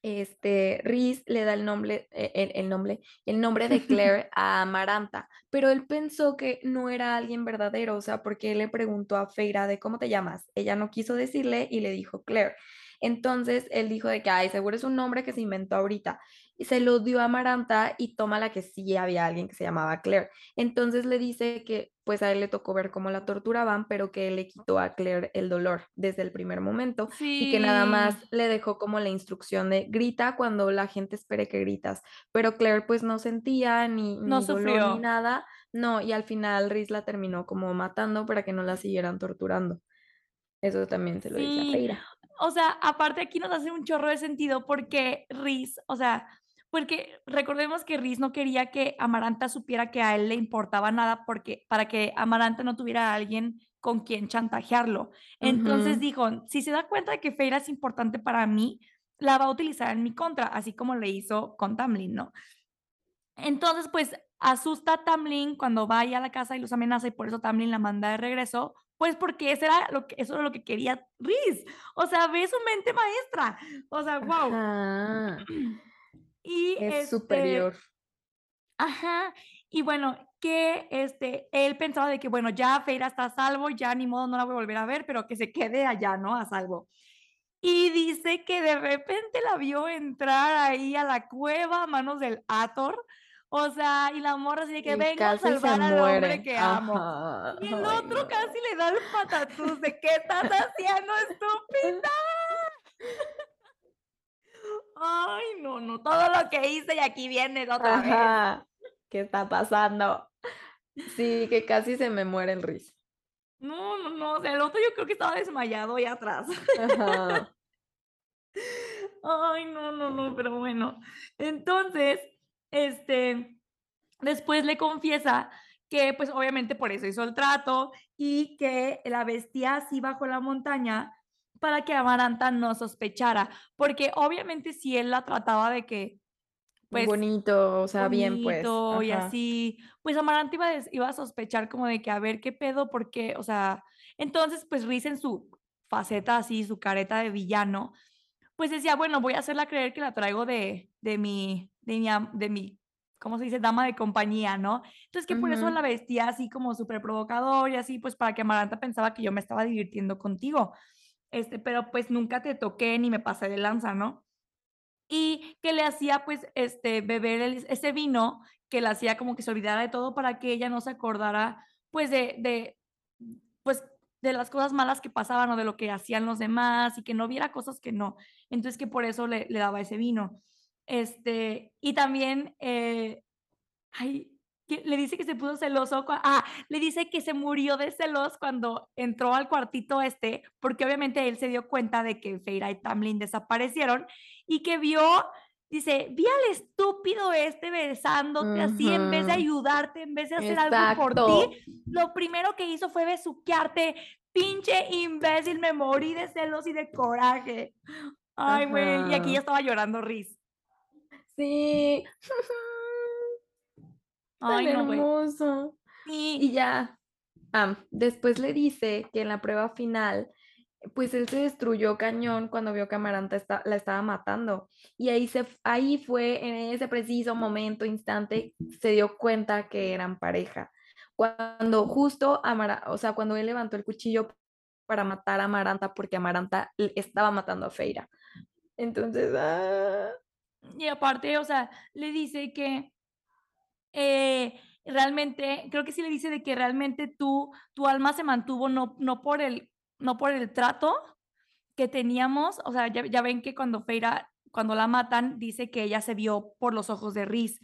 este Riz le da el nombre, eh, el, el, nombre, el nombre de Claire a Amaranta, pero él pensó que no era alguien verdadero, o sea, porque él le preguntó a Feira de cómo te llamas. Ella no quiso decirle y le dijo Claire. Entonces él dijo de que, ay, seguro es un nombre que se inventó ahorita. Y se lo dio a Amaranta y toma la que sí había alguien que se llamaba Claire. Entonces le dice que pues a él le tocó ver cómo la torturaban, pero que él le quitó a Claire el dolor desde el primer momento Sí. y que nada más le dejó como la instrucción de grita cuando la gente espere que gritas. Pero Claire pues no sentía ni, No ni dolor sufrió. ni nada. No, y al final Riz la terminó como matando para que no la siguieran torturando. Eso también se lo dice a. Feira. O sea, aparte aquí nos hace un chorro de sentido porque Riz, o sea, porque recordemos que Riz no quería que Amaranta supiera que a él le importaba nada porque para que Amaranta no tuviera a alguien con quien chantajearlo. Entonces dijo, si se da cuenta de que Feira es importante para mí, la va a utilizar en mi contra, así como le hizo con Tamlin, ¿no? Entonces, pues asusta a Tamlin cuando vaya a la casa y los amenaza y por eso Tamlin la manda de regreso, pues porque eso era lo que, eso era lo que quería Riz. O sea, ve su mente maestra. O sea, wow. Ajá. Y Es este, superior. Ajá. Y bueno, que este, él pensaba de que, bueno, ya Feira está a salvo, ya ni modo, no la voy a volver a ver, pero que se quede allá, ¿no? A salvo. Y dice que de repente la vio entrar ahí a la cueva a manos del Ator. O sea, y la morra así de que Y vengo a salvar al hombre que amo. Ajá. Y el Ay, otro no. casi le da el patatús de ¿qué estás haciendo, estúpida? Ay, no, no, todo lo que hice y aquí viene otra vez. Ajá. ¿Qué está pasando? Sí, que casi se me muere el Riz. No, no, no, o sea, el otro yo creo que estaba desmayado ahí atrás. Ajá. Ay, no, no, no, pero bueno. Entonces, este, después le confiesa que pues obviamente por eso hizo el trato y que la bestia así bajo la montaña para que Amaranta no sospechara, porque obviamente si él la trataba de que pues bonito, o sea, bien pues. Y así, pues Amaranta iba, iba a sospechar como de que a ver qué pedo, porque, o sea, entonces pues Riz en su faceta así, su careta de villano, pues decía, bueno, voy a hacerla creer que la traigo de, de mi, de mi, de mi, ¿cómo se dice? Dama de compañía, ¿no? Entonces que por eso la vestía así como súper provocador y así, pues para que Amaranta pensaba que yo me estaba divirtiendo contigo. Este, pero pues nunca te toqué ni me pasé de lanza, ¿no? y que le hacía pues este beber ese vino que le hacía como que se olvidara de todo para que ella no se acordara pues de, de pues de las cosas malas que pasaban o de lo que hacían los demás y que no viera cosas que no. Entonces que por eso le, le daba ese vino. Este, y también, eh, ay, le dice que se puso celoso. Ah, le dice que se murió de celos cuando entró al cuartito este, porque obviamente él se dio cuenta de que Feira y Tamlin desaparecieron y que vio, dice, vi al estúpido este besándote así en vez de ayudarte, en vez de hacer algo por ti. Lo primero que hizo fue besuquearte. Pinche imbécil, me morí de celos y de coraje. Ay, güey, y aquí ya estaba llorando Riz. Sí. Ay, hermoso. Y ya, después le dice que en la prueba final, pues él se destruyó cañón cuando vio que Amaranta la estaba matando. Y ahí, se, ahí fue, en ese preciso momento, instante, se dio cuenta que eran pareja. Cuando justo Amaranta, o sea, cuando él levantó el cuchillo para matar a Amaranta, porque Amaranta estaba matando a Feira. Entonces, ah. Y aparte, o sea, le dice que eh, realmente, creo que sí le dice de que realmente tú, tu alma se mantuvo no, no, por, el, no por el trato que teníamos, o sea, ya, ven que cuando Feira, cuando la matan, dice que ella se vio por los ojos de Riz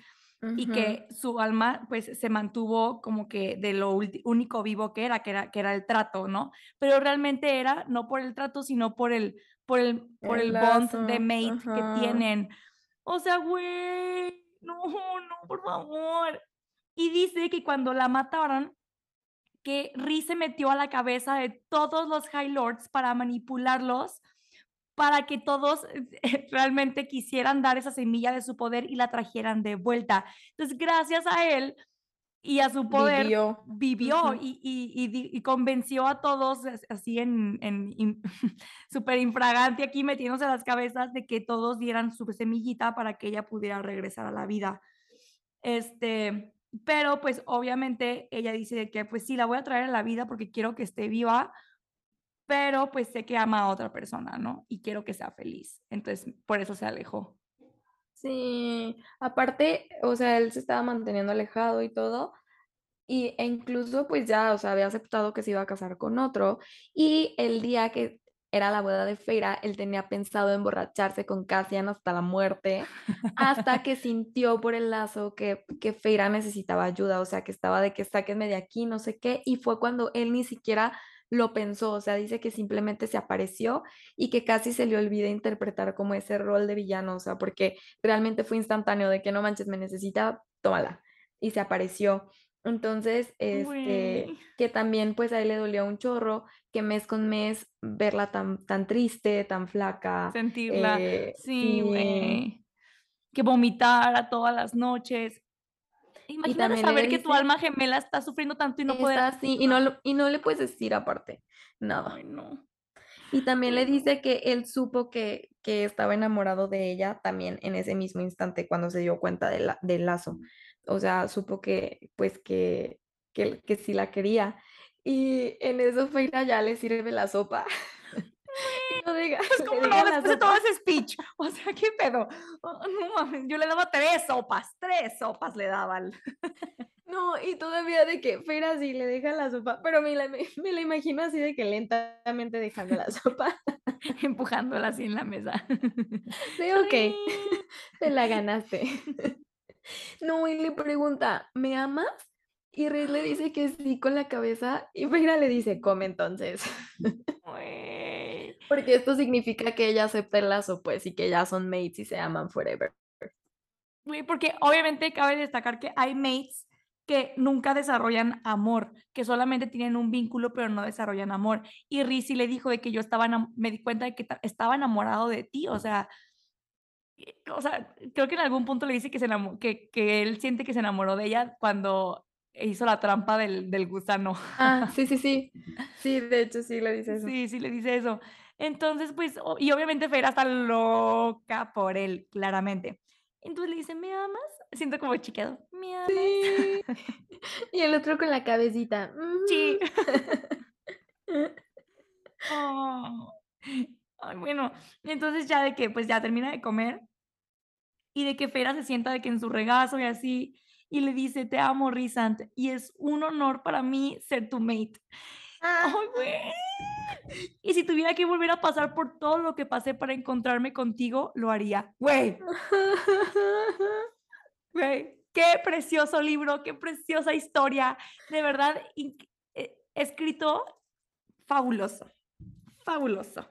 y que su alma pues se mantuvo como que de lo único vivo que era, que era, que era el trato, ¿no? Pero realmente era no por el trato, sino por el, por el, por el, bond de mate que tienen. O sea, güey, no, no, por favor. Y dice que cuando la mataron, que Rhys se metió a la cabeza de todos los High Lords para manipularlos, para que todos realmente quisieran dar esa semilla de su poder y la trajeran de vuelta. Entonces, gracias a él, y a su poder vivió, y, y, convenció a todos así en, en súper infragante aquí metiéndose las cabezas de que todos dieran su semillita para que ella pudiera regresar a la vida. Este, pero pues obviamente ella dice que pues sí, la voy a traer a la vida porque quiero que esté viva, pero pues sé que ama a otra persona, ¿no? Y quiero que sea feliz. Entonces, por eso se alejó. Sí, aparte, o sea, él se estaba manteniendo alejado y todo, y, e incluso pues ya, o sea, había aceptado que se iba a casar con otro, y el día que era la boda de Feira, él tenía pensado emborracharse con Cassian hasta la muerte, hasta que sintió por el lazo que, que Feira necesitaba ayuda, o sea, que estaba de que sáquenme de aquí, no sé qué, y fue cuando él ni siquiera lo pensó, o sea, dice que simplemente se apareció y que casi se le olvida interpretar como ese rol de villano, o sea, porque realmente fue instantáneo de que no manches, me necesita, tómala, y se apareció. Entonces, este, que también pues a él le dolió un chorro, que mes con mes verla tan, tan triste, tan flaca. Sentirla, eh, sí, güey. Que vomitara todas las noches. Imagínate saber que tu alma gemela está sufriendo tanto y no poder. Así, y no, y no le puedes decir aparte nada. no. Y también le dice que él supo que, que, estaba enamorado de ella también en ese mismo instante cuando se dio cuenta de la, del lazo. O sea, supo que, pues, que, que, que sí la quería. Y en eso Feira ya le sirve la sopa. No diga, es como no, después de todo ese speech. O sea, ¿qué pedo? Oh, no yo le daba tres sopas, tres sopas le daban. No, y todavía de que Feira así le deja la sopa, pero me la, me la imagino así de que lentamente dejando la sopa. Empujándola así en la mesa. Sí, ok. Te la ganaste. No, y le pregunta, ¿me amas? Y Riz le dice que sí con la cabeza y Feira le dice, come entonces. Porque esto significa que ella acepta el lazo, pues, y que ya son mates y se aman forever. Porque obviamente cabe destacar que hay mates que nunca desarrollan amor, que solamente tienen un vínculo, pero no desarrollan amor. Y Rizzi le dijo de que yo estaba, me di cuenta de que estaba enamorado de ti, o sea, o sea, creo que en algún punto le dice que, se que, que él siente que se enamoró de ella cuando hizo la trampa del, del gusano. Ah, sí, sí, sí. Sí, de hecho sí le dice eso. Sí, sí le dice eso. Entonces, pues, y obviamente Fera está loca por él, claramente. Entonces le dice, ¿me amas? Siento como chiqueado, ¿me amas? Sí. y el otro con la cabecita. Sí. oh. Ay, bueno, entonces ya de que pues ya termina de comer y de que Fera se sienta de que en su regazo y así y le dice, te amo, Rizant, y es un honor para mí ser tu mate. Ay, ah. güey. Y si tuviera que volver a pasar por todo lo que pasé para encontrarme contigo, lo haría. Güey. Güey, qué precioso libro, qué preciosa historia. De verdad, eh, escrito fabuloso. Fabuloso.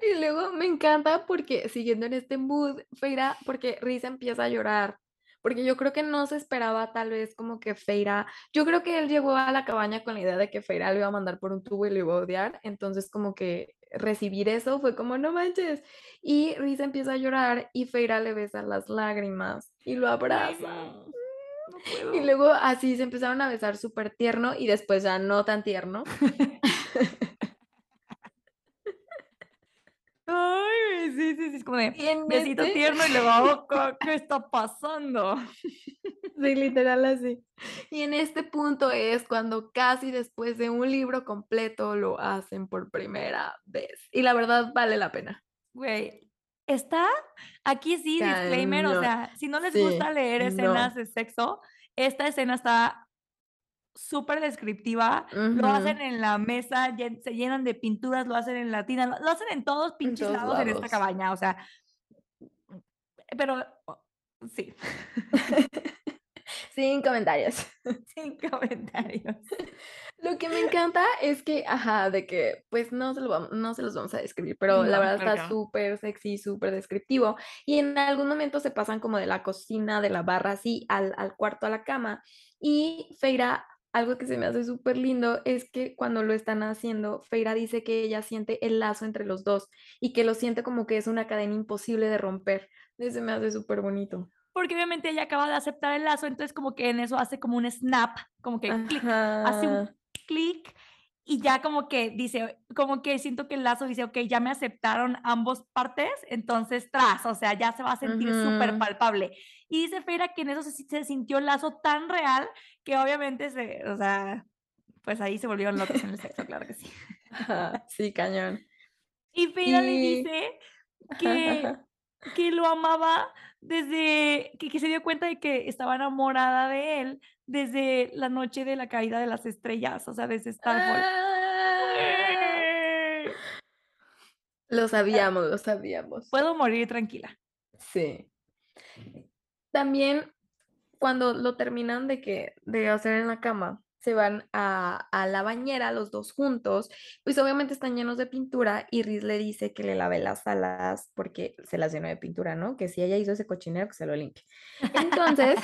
Y luego me encanta porque siguiendo en este mood, Feira, porque Riz empieza a llorar, porque yo creo que no se esperaba tal vez como que Feira, yo creo que él llegó a la cabaña con la idea de que Feira lo iba a mandar por un tubo y lo iba a odiar, entonces como que recibir eso fue como no manches. Y Riz empieza a llorar y Feira le besa las lágrimas y lo abraza. Y luego así se empezaron a besar súper tierno y después ya no tan tierno. Ay, sí, sí, sí, es como de besito este tierno y luego, ¿qué está pasando? Sí, literal así. Y en este punto es cuando casi después de un libro completo lo hacen por primera vez. Y la verdad vale la pena. Güey, está aquí sí, disclaimer, o sea, si no les gusta leer escenas de sexo, esta escena está súper descriptiva, lo hacen en la mesa, se llenan de pinturas, lo hacen en la tina, lo, hacen en todos pinches lados, en esta cabaña, o sea, pero sí. Sin comentarios. Sin comentarios. Lo que me encanta es que, ajá, de que pues no se, lo no se los vamos a describir, pero la verdad está súper sexy, súper descriptivo. Y en algún momento se pasan como de la cocina, de la barra así, al, al cuarto, a la cama. Y Feira algo que se me hace súper lindo es que cuando lo están haciendo, Feira dice que ella siente el lazo entre los dos y que lo siente como que es una cadena imposible de romper. Eso me hace súper bonito. Porque obviamente ella acaba de aceptar el lazo, entonces como que en eso hace como un snap, como que clic, hace un clic y ya como que dice, como que siento que el lazo dice, ok, ya me aceptaron ambos partes, entonces tras, o sea, ya se va a sentir súper palpable. Y dice Feira que en eso se, se, sintió el lazo tan real que obviamente se, o sea, pues ahí se volvieron locos en el sexo, claro que sí. sí, cañón. Y Feira le dice que, que lo amaba desde que, que, se dio cuenta de que estaba enamorada de él desde la noche de la caída de las estrellas, o sea, desde Starfall. ¡Ah! Lo sabíamos, lo sabíamos. Puedo morir tranquila. Sí. También cuando lo terminan de que de hacer en la cama, se van a, a, la bañera los dos juntos, pues obviamente están llenos de pintura y Riz le dice que le lave las alas porque se las llenó de pintura, ¿no? Que si ella hizo ese cochinero, que se lo limpie. Entonces,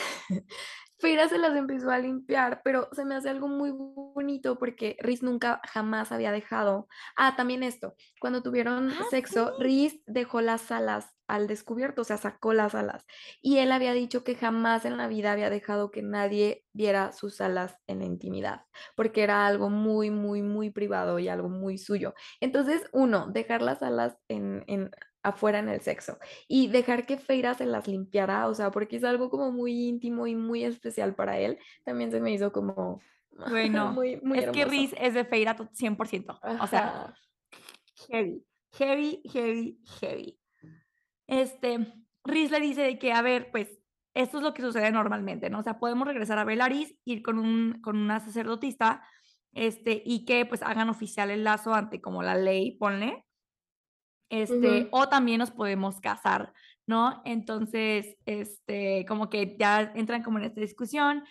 Feira se las empezó a limpiar, pero se me hace algo muy bonito porque Riz nunca jamás había dejado. Ah, también esto, cuando tuvieron ah, sexo, Riz dejó las alas al descubierto, o sea, sacó las alas. Y él había dicho que jamás en la vida había dejado que nadie viera sus alas en la intimidad, porque era algo muy, muy, muy privado y algo muy suyo. Entonces, uno, dejar las alas en, en afuera en el sexo y dejar que Feira se las limpiara, o sea, porque es algo como muy íntimo y muy especial para él, también se me hizo como bueno, muy, muy es que Riz es de Feira 100%, o sea, heavy, heavy, heavy, heavy. Este, Riz le dice de que, a ver, pues, esto es lo que sucede normalmente, ¿no? O sea, podemos regresar a Belaris, ir con, un, con una sacerdotista, este, y que pues hagan oficial el lazo ante como la ley, ponle, este, o también nos podemos casar, ¿no? Entonces, este, como que ya entran como en esta discusión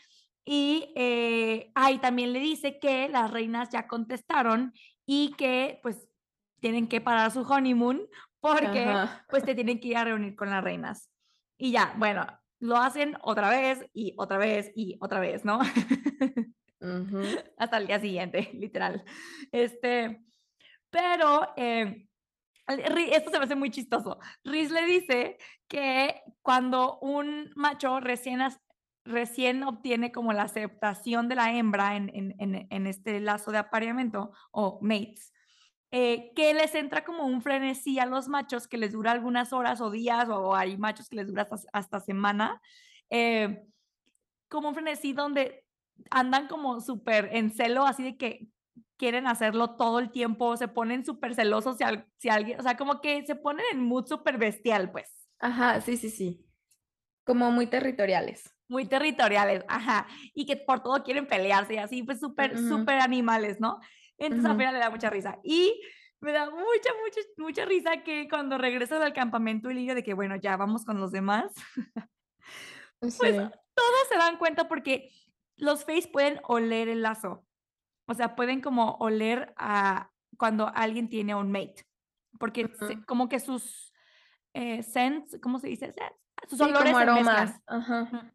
y eh, ahí también le dice que las reinas ya contestaron y que pues tienen que parar su honeymoon porque pues te tienen que ir a reunir con las reinas. Y ya, bueno, lo hacen otra vez y otra vez y otra vez, ¿no? Hasta el día siguiente, literal. Este, pero eh, esto se me hace muy chistoso. Riz le dice que cuando un macho recién, obtiene como la aceptación de la hembra en, este lazo de apareamiento o mates, eh, que les entra como un frenesí a los machos que les dura algunas horas o días, o hay machos que les dura hasta, hasta semana, eh, como un frenesí donde andan como súper en celo, así de que quieren hacerlo todo el tiempo, se ponen súper celosos si, si, alguien, o sea, como que se ponen en mood súper bestial, pues. Ajá, sí, sí, sí. Como muy territoriales. Muy territoriales, ajá. Y que por todo quieren pelearse y así, pues súper, súper animales, ¿no? Entonces a Fera le da mucha risa. Y me da mucha, mucha, mucha risa que cuando regresas al campamento el de que, bueno, ya vamos con los demás. pues todos se dan cuenta porque los face pueden oler el lazo. O sea, pueden como oler a cuando alguien tiene un mate. Porque como que sus eh, scents, ¿cómo se dice? Sus olores aromas. Ajá.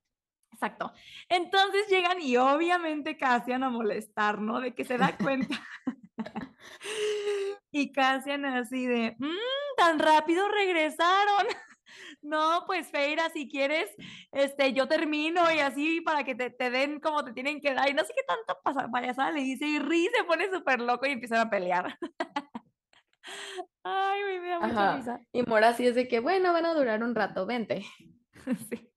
Exacto. Entonces llegan y obviamente Cassian a molestar, ¿no? De que se da cuenta. y Cassian así de, mmm, tan rápido regresaron. No, pues Feira, si quieres, este, yo termino y así para que te, te den como te tienen que dar. Y no sé qué tanto pasa, payasada le dice y Ri se pone súper loco y empiezan a pelear. Ay, me da mucha risa. Y Mora así es de que, bueno, van a durar un rato, vente. sí.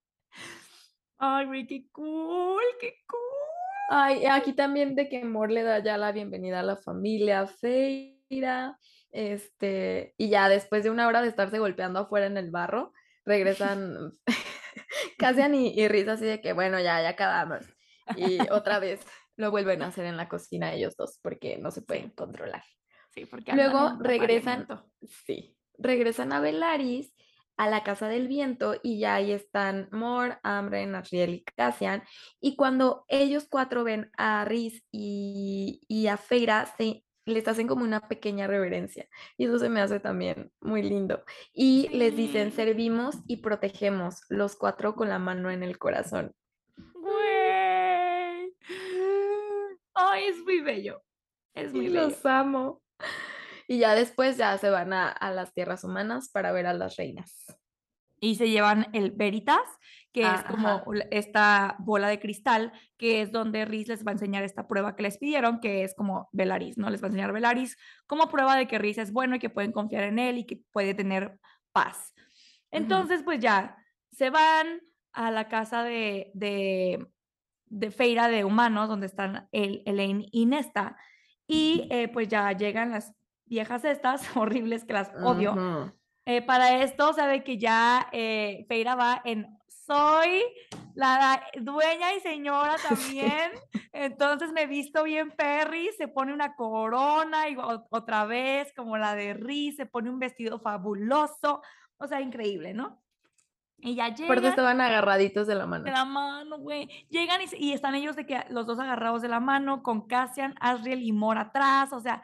Ay, güey, qué cool, qué cool. Ay, aquí también de que Mor le da ya la bienvenida a la familia Feira. Este, y ya después de una hora de estarse golpeando afuera en el barro, regresan Cassian y, y Riz así de que, bueno, ya, ya acabamos. Y otra vez lo vuelven a hacer en la cocina ellos dos porque no se pueden controlar. Sí, porque luego regresan, sí, regresan a Velaris a la Casa del Viento y ya ahí están Mor, Amren, Asriel y Cassian. Y cuando ellos cuatro ven a Riz y, y a Feira, se, les hacen como una pequeña reverencia. Y eso se me hace también muy lindo. Y les dicen, servimos y protegemos los cuatro con la mano en el corazón. Güey. Ay, es muy bello. Es muy bello. Los amo. Y ya después ya se van a, las tierras humanas para ver a las reinas. Y se llevan el Veritas, que es como esta bola de cristal, que es donde Riz les va a enseñar esta prueba que les pidieron, que es como Velaris, ¿no? Les va a enseñar Velaris como prueba de que Riz es bueno y que pueden confiar en él y que puede tener paz. Entonces, pues ya, se van a la casa de, de, de Feira de humanos, donde están el, Elaine y Nesta, y eh, pues ya llegan las viejas estas, horribles que las odio. Eh, para esto, de que ya eh, Feira va en soy la dueña y señora también, entonces me visto bien Perry, se pone una corona y otra vez como la de Riz, se pone un vestido fabuloso, o sea, increíble, ¿no? Y ya llegan. Por eso estaban agarraditos de la mano. De la mano, güey. Llegan y, y, están ellos de que los dos agarrados de la mano, con Cassian, Asriel y Mor atrás, o sea,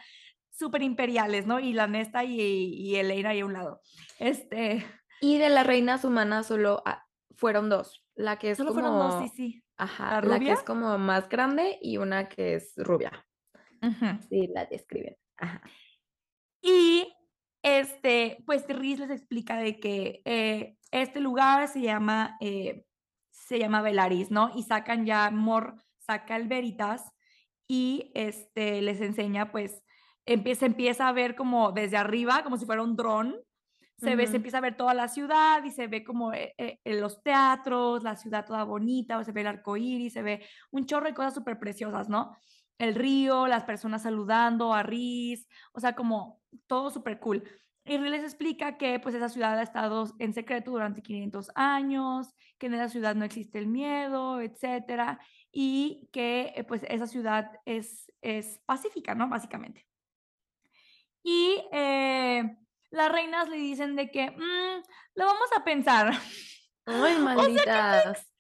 súper imperiales, ¿no? Y la Nesta y, y Elena ahí a un lado. Este. Y de las reinas humanas solo fueron dos. La que es solo como. fueron dos, sí, sí. Ajá. ¿La, que es como más grande y una que es rubia. Sí, la describen. Ajá. Y este, pues Riz les explica de que eh, este lugar se llama, eh, se llama Velaris, ¿no? Y sacan ya, Mor saca el Veritas y este, les enseña pues empieza, empieza a ver como desde arriba, como si fuera un dron. Se ve, se empieza a ver toda la ciudad y se ve como eh, eh, los teatros, la ciudad toda bonita, o se ve el arco iris, se ve un chorro de cosas súper preciosas, ¿no? El río, las personas saludando a Riz, o sea, como todo súper cool. Y Riz les explica que pues esa ciudad ha estado en secreto durante 500 años, que en esa ciudad no existe el miedo, etcétera, y que eh, pues esa ciudad es, es pacífica, ¿no? Básicamente. Y eh, las reinas le dicen de que, mm, lo vamos a pensar. Ay, malditas.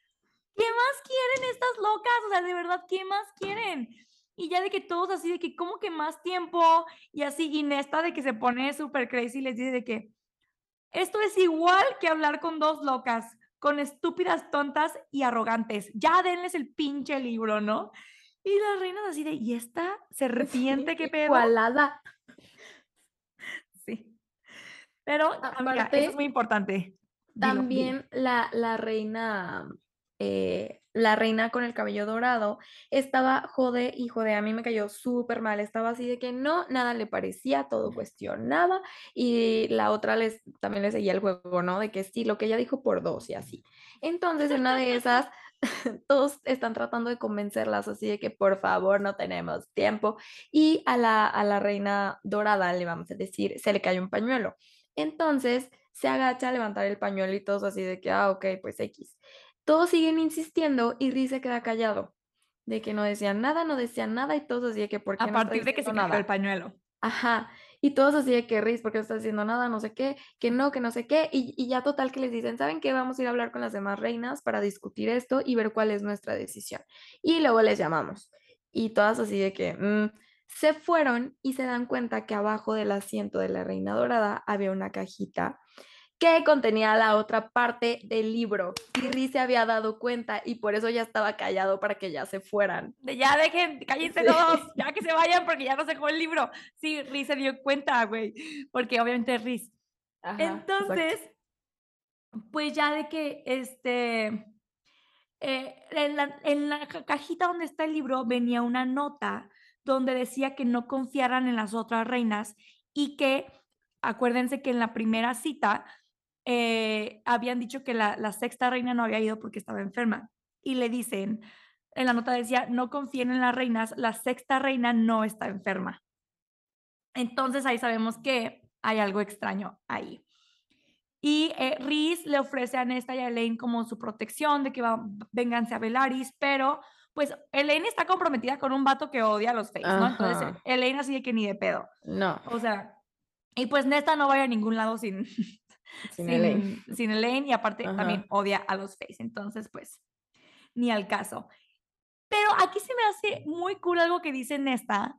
¿qué, más quieren estas locas? O sea, de verdad, ¿qué más quieren? Y ya de que todos así, de que, ¿cómo que más tiempo? Y así, y Nesta de que se pone súper crazy y les dice de que, esto es igual que hablar con dos locas. con estúpidas, tontas y arrogantes. Ya denles el pinche libro, ¿no? Y las reinas así de, ¿y esta serpiente qué pedo? Igualada. Sí. Pero, amiga, Aparte, eso es muy importante. Dilo, dilo. También la, la reina, eh, la reina con el cabello dorado, estaba jode y jode. A mí me cayó súper mal. Estaba así de que no, nada le parecía, todo cuestionaba. Y la otra les, también le seguía el juego, ¿no? De que sí, lo que ella dijo por dos y así. Entonces, en una de esas, todos están tratando de convencerlas así de que por favor no tenemos tiempo. Y a la, a la reina dorada, le vamos a decir, se le cayó un pañuelo. Entonces se agacha a levantar el pañuelo y todos así de que, ah, ok, pues X. Todos siguen insistiendo y Riz se queda callado, de que no decían nada, no decían nada y todos así de que, ¿por qué A no partir de que se nada? el pañuelo. Ajá. Y todos así de que Riz, ¿por qué no está haciendo nada? No sé qué, que no, que no sé qué. Y, y ya total que les dicen, ¿saben qué? Vamos a ir a hablar con las demás reinas para discutir esto y ver cuál es nuestra decisión. Y luego les llamamos. Y todas así de que mm, se fueron y se dan cuenta que abajo del asiento de la reina dorada había una cajita que contenía la otra parte del libro. Y Riz se había dado cuenta y por eso ya estaba callado para que ya se fueran. De ya dejen, cállense Sí. todos, ya que se vayan porque ya no se dejó el libro. Sí, Riz se dio cuenta, güey, porque obviamente Riz. Ajá, exacto. Entonces, pues ya de que este, eh, en, la, en la ca- cajita donde está el libro venía una nota donde decía que no confiaran en las otras reinas y que, acuérdense que en la primera cita eh, habían dicho que la, sexta reina no había ido porque estaba enferma. Y le dicen, en la nota decía, no confíen en las reinas, la sexta reina no está enferma. Entonces ahí sabemos que hay algo extraño ahí. Y eh, le ofrece a Nesta y a Elaine como su protección de que va, vénganse a Velaris, pero pues Elaine está comprometida con un vato que odia a los Fays, ¿no? Entonces. Elaine así de que ni de pedo. No, O sea, y pues Nesta no vaya a ningún lado sin, sin Elaine. sin, Elaine y aparte Ajá. también odia a los Fays. Entonces, pues, ni al caso. Pero aquí se me hace muy cool algo que dice Nesta,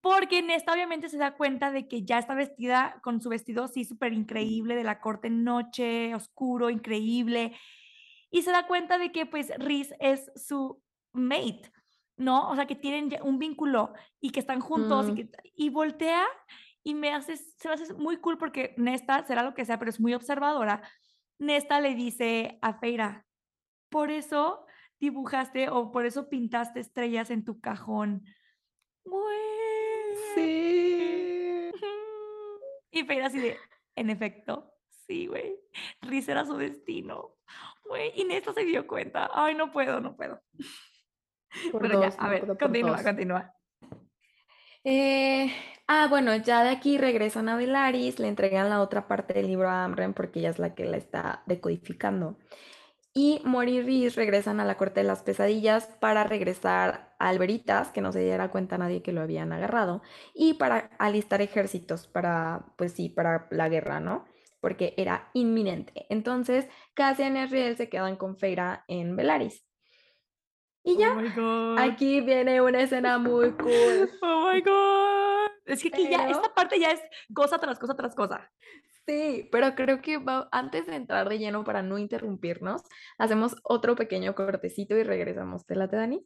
porque Nesta obviamente se da cuenta de que ya está vestida con su vestido así súper increíble de la corte noche, oscuro, increíble. Y se da cuenta de que pues Riz es su mate, ¿no? O sea, que tienen un vínculo y que están juntos y, Mm. que, y voltea y me hace, se me hace muy cool porque Nesta, será lo que sea, pero es muy observadora. Nesta le dice a Feira, por eso dibujaste o por eso pintaste estrellas en tu cajón. Güey. Sí. Y Feira así de, en efecto, sí, güey. Riz era su destino. Güey, y Nesta se dio cuenta. Ay, no puedo, no puedo. Por Pero dos, ya, a ver, por continúa, dos. continúa. Eh, ah, bueno, ya de aquí regresan a Velaris, le entregan la otra parte del libro a Amren porque ella es la que la está decodificando. Y Mori y Rhys regresan a la corte de las pesadillas para regresar a Alberitas, que no se diera cuenta nadie que lo habían agarrado, y para alistar ejércitos para, pues sí, para la guerra, ¿no? Porque era inminente. Entonces, Cassian y Riel se quedan con Feira en Velaris. Y ya, Oh my God. aquí viene una escena muy cool. Oh my God. Es que aquí ya, Pero- esta parte ya es cosa tras cosa tras cosa. Sí, pero creo que va- antes de entrar de lleno para no interrumpirnos, hacemos otro pequeño cortecito y regresamos. ¿Te late, Dani?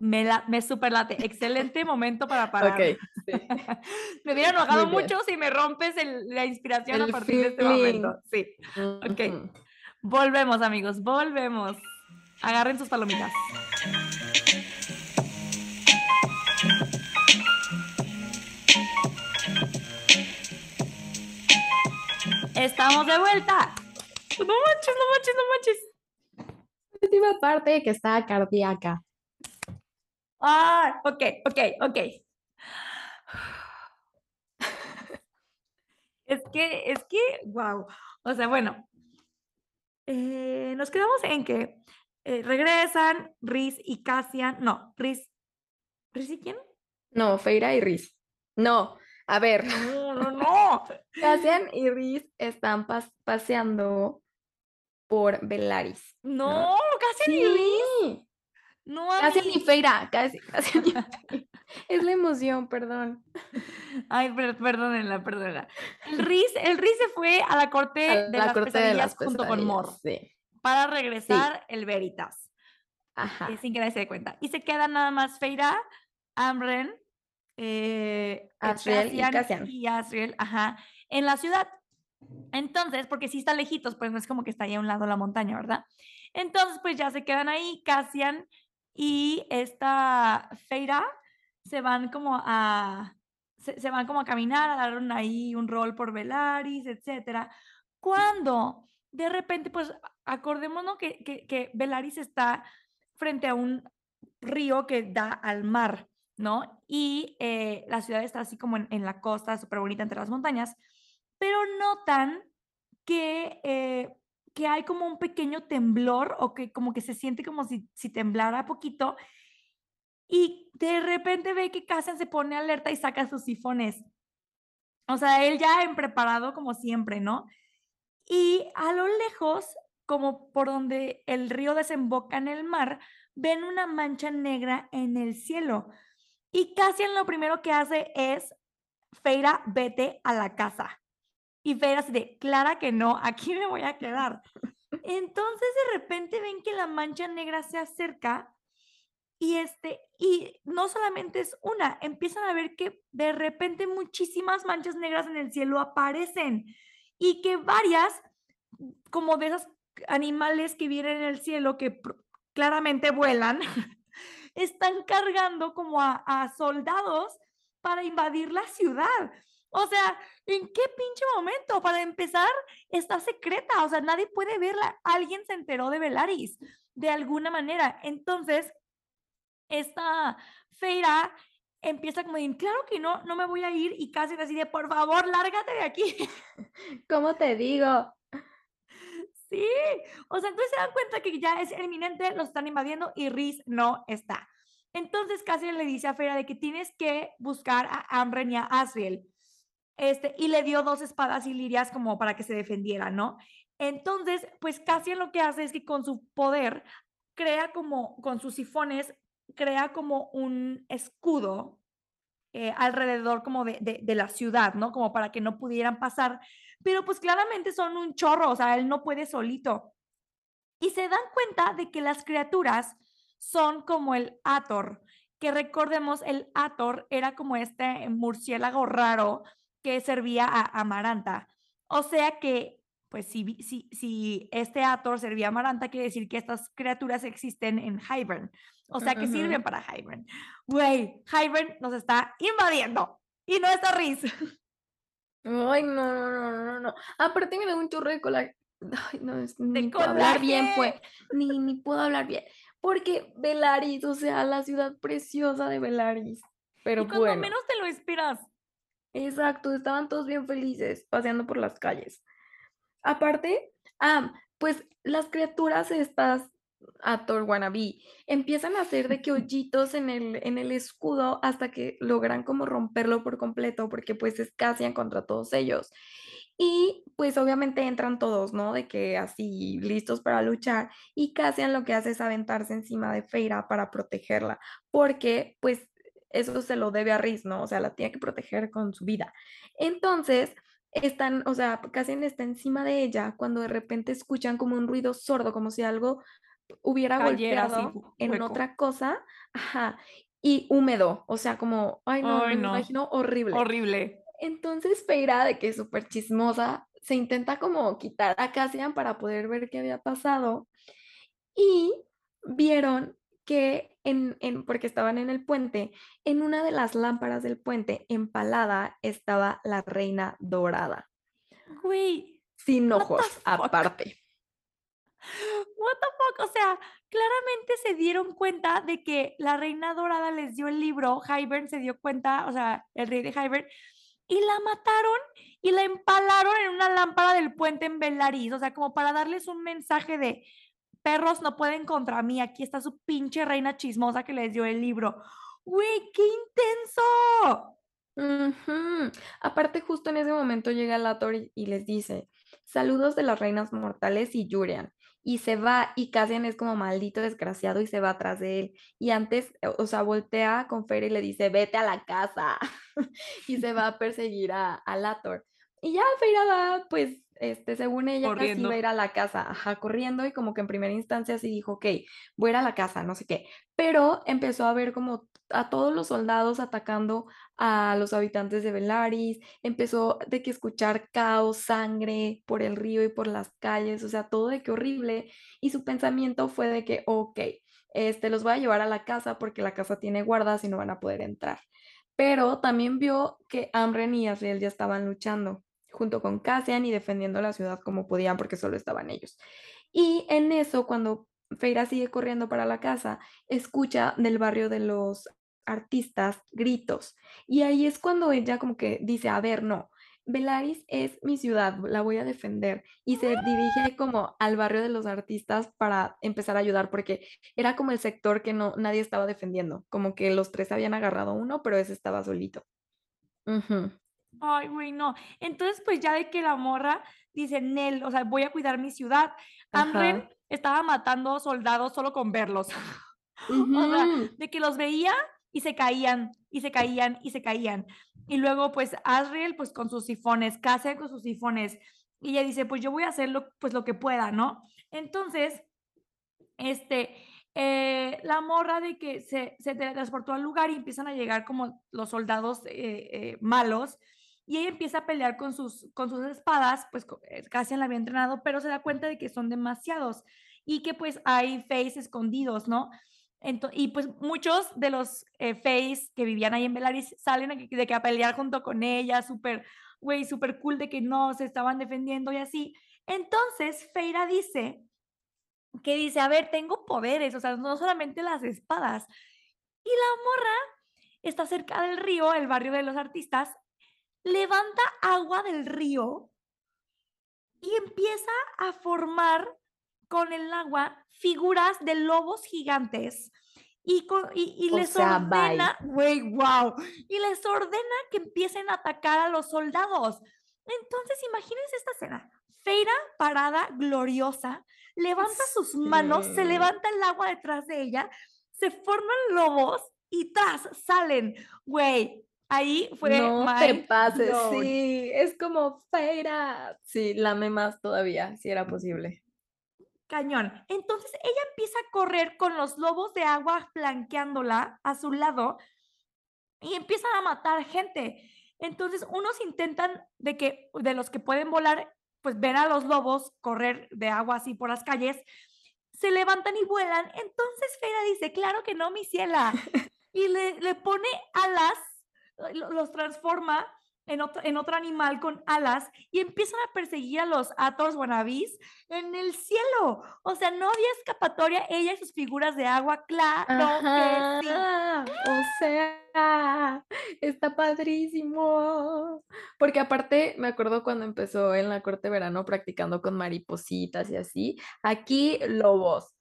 Me, la, me super late. Excelente momento para parar. Ok, sí. me hubiera enojado mucho si me rompes el- la inspiración a El partir de este feeling. momento. Sí. Ok. Ujú. Volvemos, amigos, volvemos. Agarren sus palomitas. Estamos de vuelta. No manches, no manches, no manches. Última parte que está cardíaca. Ah, ok, ok, ok. Es que, es que, wow. O sea, bueno, eh, nos quedamos en que eh, regresan Riz y Cassian. No, Riz. ¿Riz y quién? No, Feira y Riz. No, a ver, No, no, no. Cassian y Riz están pas- paseando por Velaris. No, Cassian y Riz. Sí, No, Cassian y. Feira, Cassi- Cassian y Feira. Es la emoción, perdón. Ay, per- perdónenla, perdónenla. El Riz, el Riz se fue a la corte A de la las corte de pesadillas las junto con Mor. sí. para regresar el Veritas. Ajá. sin que nadie se dé cuenta. Y se quedan nada más Feira, Amren, eh, Asriel y Cassian. y Asriel, ajá, en la ciudad. Entonces, porque sí está lejitos, pues no es como que está ahí a un lado la montaña, ¿verdad? Entonces, pues ya se quedan ahí, Cassian y esta Feira se van como a, se, se van como a caminar, a dar ahí un rol por Velaris, etcétera. Cuando de repente, pues acordémonos que, que, que Velaris está frente a un río que da al mar, ¿no? Y eh, la ciudad está así como en, la costa, súper bonita entre las montañas, pero notan que, eh, que hay como un pequeño temblor o que como que se siente como si, si temblara poquito y de repente ve que Cassian se pone alerta y saca sus sifones. O sea, él ya en preparado como siempre, ¿no? Y a lo lejos, como por donde el río desemboca en el mar, ven una mancha negra en el cielo. Y Cassian lo primero que hace es, Feira, vete a la casa. Y Feira así de, Clara que no, aquí me voy a quedar. Entonces de repente ven que la mancha negra se acerca y este y no solamente es una, empiezan a ver que de repente muchísimas manchas negras en el cielo aparecen y que varias como de esos animales que vienen en el cielo que claramente vuelan están cargando como a, soldados para invadir la ciudad. O sea, ¿en qué pinche momento? Para empezar, está secreta, o sea, nadie puede verla. Alguien se enteró de Velaris de alguna manera. Entonces, esta Feira empieza como de, claro que no, no me voy a ir y casi así por favor, lárgate de aquí. ¿Cómo te digo? Sí, o sea, entonces se dan cuenta que ya es inminente, los están invadiendo y Riz no está. Entonces Cassian le dice a Feira de que tienes que buscar a Amren y a Asriel. Este, y le dio dos espadas ilirias como para que se defendiera, ¿no? Entonces, pues Cassian lo que hace es que con su poder crea como, con sus sifones, crea como un escudo eh, alrededor como de, de la ciudad, ¿no? Como para que no pudieran pasar pero pues claramente son un chorro, o sea, él no puede solito. Y se dan cuenta de que las criaturas son como el Ator, que recordemos, el Ator era como este murciélago raro que servía a Amaranta. O sea que, pues si, si, si este Ator servía a Amaranta, quiere decir que estas criaturas existen en Hybern. O sea que sirven para Hybern. Güey, Hybern nos está invadiendo. Y no está Riz. Ay, no, no, no, no, no. Aparte me da un chorro de cola. Ay, no, es- ni puedo hablar bien, pues. Ni, ni puedo hablar bien. Porque Velaris, o sea, la ciudad preciosa de Velaris. Pero y cuando bueno, menos te lo esperas. exacto, estaban todos bien felices paseando por las calles. Aparte, ah, pues las criaturas estas, Ator wannabe, empiezan a hacer de que hoyitos en el, en el escudo hasta que logran como romperlo por completo, porque pues es Cassian contra todos ellos. Y pues obviamente entran todos, ¿no? De que así listos para luchar. Y Cassian lo que hace es aventarse encima de Feira para protegerla, porque pues eso se lo debe a Riz, ¿no? O sea, la tiene que proteger con su vida. Entonces, están, o sea, Cassian está encima de ella cuando de repente escuchan como un ruido sordo, como si algo hubiera golpeado en hueco. otra cosa, ajá, y húmedo, o sea, como, ay no, Ay, me no. imagino horrible. Horrible. Entonces Feira, de que es súper chismosa, se intenta como quitar a Cassian para poder ver qué había pasado. Y vieron que, en, en- porque estaban en el puente, en una de las lámparas del puente, empalada, estaba la reina dorada, Güey, sin ojos, aparte. What the fuck? O sea, claramente se dieron cuenta de que la reina dorada les dio el libro, Hybern se dio cuenta, o sea, el rey de Hybern, y la mataron y la empalaron en una lámpara del puente en Belariz, o sea, como para darles un mensaje de perros no pueden contra mí, aquí está su pinche reina chismosa que les dio el libro. Güey, qué intenso. Aparte, justo en ese momento llega Lator y les dice, saludos de las reinas mortales y Yurian. Y se va y Cassian es como maldito desgraciado y se va atrás de él. Y antes, eh, o sea, voltea con Fer y le dice, vete a la casa. y se va a perseguir a, a Lator. Y ya Feira va, pues, este, según ella, Corriendo. iba a ir a la casa, ajá, corriendo y como que en primera instancia sí dijo, ok, voy a ir a la casa, no sé qué, pero empezó a ver como a todos los soldados atacando a los habitantes de Velaris, empezó de que escuchar caos, sangre por el río y por las calles, o sea, todo de que horrible, y su pensamiento fue de que, ok, este, los voy a llevar a la casa porque la casa tiene guardas y no van a poder entrar. Pero también vio que Amren y Asriel ya estaban luchando junto con Cassian y defendiendo la ciudad como podían porque solo estaban ellos. Y en eso, cuando Feira sigue corriendo para la casa, escucha del barrio de los artistas gritos. Y ahí es cuando ella como que dice, a ver, no, Velaris es mi ciudad, la voy a defender. Y se dirige como al barrio de los artistas para empezar a ayudar, porque era como el sector que no, nadie estaba defendiendo, como que los tres habían agarrado uno, pero ese estaba solito. Ujú. Ay, güey, no. Entonces, pues ya de que la morra dice, Nel, o sea, voy a cuidar mi ciudad. Amren Ajá. estaba matando soldados solo con verlos. O sea, de que los veía y se caían, y se caían, y se caían. Y luego, pues, Asriel, pues, con sus sifones, Cassian con sus sifones. Y ella dice, pues, yo voy a hacer lo, pues, lo que pueda, ¿no? Entonces, este, eh, la morra de que se, se teletransportó al lugar y empiezan a llegar como los soldados eh, eh, malos y ella empieza a pelear con sus, con sus espadas, pues eh, Cassian la había entrenado, pero se da cuenta de que son demasiados y que pues hay Fays escondidos, ¿no? Ento- y pues muchos de los eh, Fays que vivían ahí en Velaris salen a de que a pelear junto con ella, súper, güey, súper cool de que no, se estaban defendiendo y así. Entonces, Feira dice que dice, a ver, tengo poderes, o sea, no solamente las espadas. Y la morra está cerca del río, el barrio de los artistas, levanta agua del río y empieza a formar con el agua figuras de lobos gigantes y, con- y, y O les sea, ordena, güey, wow, y les ordena que empiecen a atacar a los soldados. Entonces, imagínense esta escena. Feira parada, gloriosa, levanta sus manos, se levanta el agua detrás de ella, se forman lobos y tras salen. Güey, ahí fue No te mind pases, sí, es como Feira. Sí, lame más todavía, si era posible. Cañón. Entonces ella empieza a correr con los lobos de agua flanqueándola a su lado y empiezan a matar gente. Entonces unos intentan de que de los que pueden volar, pues ven a los lobos correr de agua así por las calles, se levantan y vuelan. Entonces Feira dice, claro que no, mi ciela. Y le, le pone alas, los transforma en otro, en otro animal con alas y empiezan a perseguir a los Atos wannabes en el cielo. O sea, no había escapatoria, ella y sus figuras de agua, claro que sí. O sea, está padrísimo. Porque aparte, me acuerdo cuando empezó en la corte verano practicando con maripositas y así. Aquí, lobos.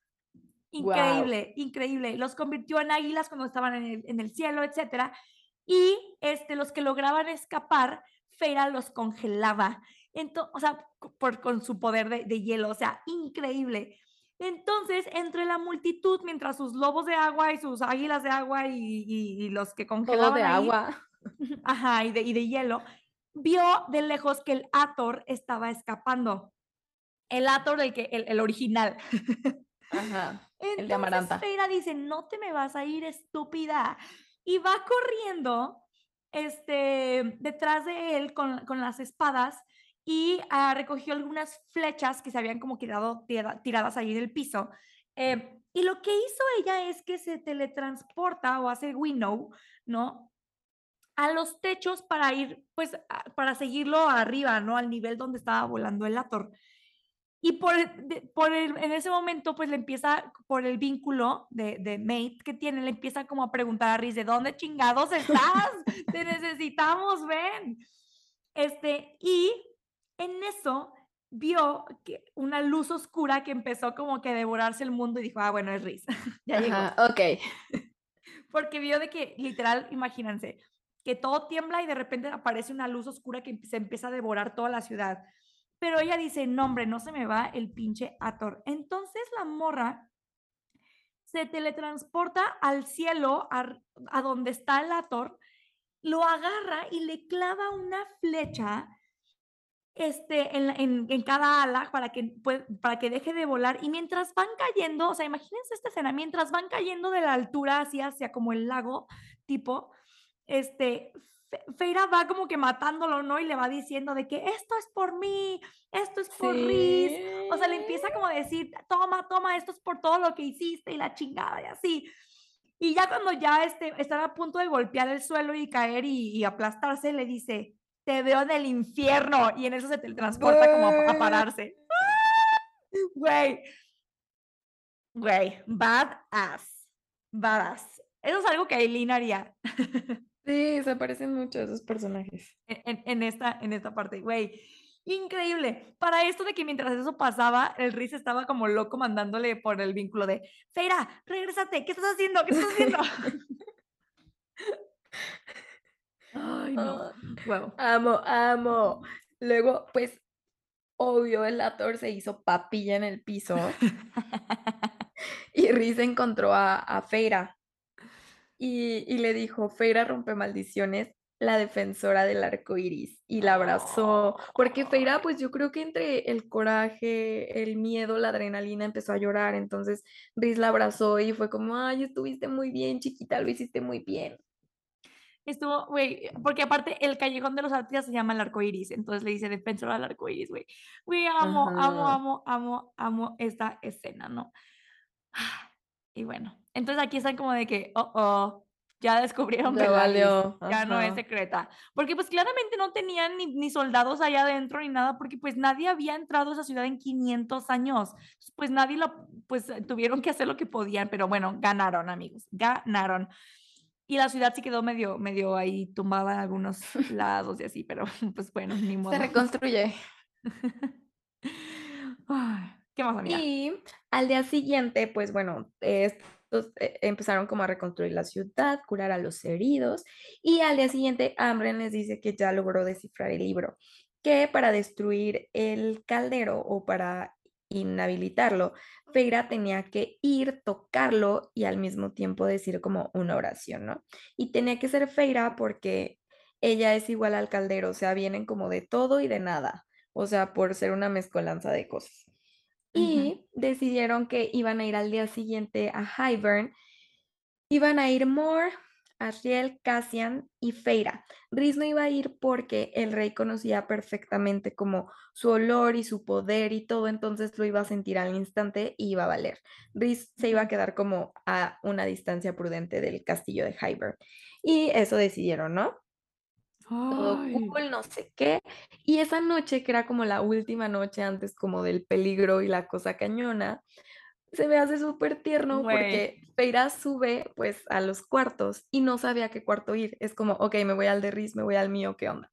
Wow. Increíble, increíble. Los convirtió en águilas cuando estaban en el, en el cielo, etcétera. Y este, los que lograban escapar, Feira los congelaba. Entonces, o sea, por, con su poder de, de hielo, o sea, increíble. Entonces, entre la multitud, mientras sus lobos de agua y sus águilas de agua y, y, y los que Todo congelaban de ahí, agua. ajá, y de, y de hielo, vio de lejos que el Ator estaba escapando. El Ator, el, que, el, el original. Ajá, el de Entonces Amaranta. Feira dice, no te me vas a ir, estúpida. Y va corriendo este, detrás de él con, con las espadas y ah, recogió algunas flechas que se habían como quedado tira- tiradas ahí del piso. Eh, y lo que hizo ella es que se teletransporta o hace winnow, ¿no? A los techos para ir, pues, para seguirlo arriba, ¿no? Al nivel donde estaba volando el Ator. Y por, por el- en ese momento, pues le empieza, por el vínculo de, de mate que tiene, le empieza como a preguntar a Riz, ¿de dónde chingados estás? Te necesitamos, ven. Este, y en eso vio que una luz oscura que empezó como que a devorarse el mundo y dijo, ah, bueno, es Riz. ya llegó. Ok. Porque vio de que, literal, imagínense, que todo tiembla y de repente aparece una luz oscura que se empieza a devorar toda la ciudad. Pero ella dice, no, hombre, no se me va el pinche Ator. Entonces la morra se teletransporta al cielo, a, a donde está el Ator, lo agarra y le clava una flecha este, en, en- en cada ala para que, para que deje de volar. Y mientras van cayendo, o sea, imagínense esta escena, mientras van cayendo de la altura hacia, hacia como el lago, tipo, este, Feira va como que matándolo, ¿no? Y le va diciendo de que esto es por mí, esto es por Riz. O sea, le empieza como a decir, toma, toma, esto es por todo lo que hiciste y la chingada y así. Y ya cuando ya este, están a punto de golpear el suelo y caer y, y aplastarse, le dice, te veo del infierno. Y en eso se teletransporta como a, a pararse. Güey. Güey, badass. Badass. Eso es algo que Aileen haría Sí, se parecen mucho a esos personajes. en, en- esta, en esta parte, güey. Increíble. Para esto de que mientras eso pasaba, el Riz estaba como loco mandándole por el vínculo de, Feira, regrésate, ¿qué estás haciendo? ¿Qué estás haciendo? Ay, no. Ah, Wow. Amo, amo. Luego, pues, obvio, el Ator se hizo papilla en el piso y Riz encontró a, a Feira y, y le dijo, Feira rompe maldiciones, la defensora del arco iris, y la abrazó, porque Feira, pues yo creo que entre el coraje, el miedo, la adrenalina empezó a llorar, entonces Riz la abrazó y fue como, ay, estuviste muy bien, chiquita, lo hiciste muy bien. Estuvo, güey, porque aparte el callejón de los artistas se llama el arco iris, entonces le dice defensora del arco iris, güey. Güey, amo, amo, amo, amo, amo esta escena, ¿no? Y bueno, entonces aquí están como de que, oh, oh, ya descubrieron que valió, ya no es ajá. secreta. Porque pues claramente no tenían ni, ni soldados allá adentro ni nada, porque pues nadie había entrado a esa ciudad en 500 años. Pues nadie lo, pues eh, tuvieron que hacer lo que podían, pero bueno, ganaron, amigos, ganaron. Y la ciudad sí quedó medio, medio ahí tumbada en algunos lados y así, pero pues bueno, ni modo. Se reconstruye. ¿Qué más, amiga? Y al día siguiente, pues bueno, estos eh, empezaron como a reconstruir la ciudad, curar a los heridos, y al día siguiente Ambren les dice que ya logró descifrar el libro, que para destruir el caldero o para inhabilitarlo, Feira tenía que ir, tocarlo y al mismo tiempo decir como una oración, ¿no? Y tenía que ser Feira porque ella es igual al caldero, o sea, vienen como de todo y de nada, o sea, por ser una mezcolanza de cosas. Y decidieron que iban a ir al día siguiente a Hybern. Iban a ir Moore, Asriel, Cassian y Feira. Rhys no iba a ir porque el rey conocía perfectamente como su olor y su poder y todo, entonces lo iba a sentir al instante y iba a valer. Rhys se iba a quedar como a una distancia prudente del castillo de Hybern. Y eso decidieron, ¿no? Todo cool, no sé qué. Y esa noche, que era como la última noche antes como del peligro y la cosa cañona, se me hace súper tierno güey. porque Feira sube pues a los cuartos y no sabía a qué cuarto ir. Es como, ok, me voy al de Riz, me voy al mío, ¿qué onda?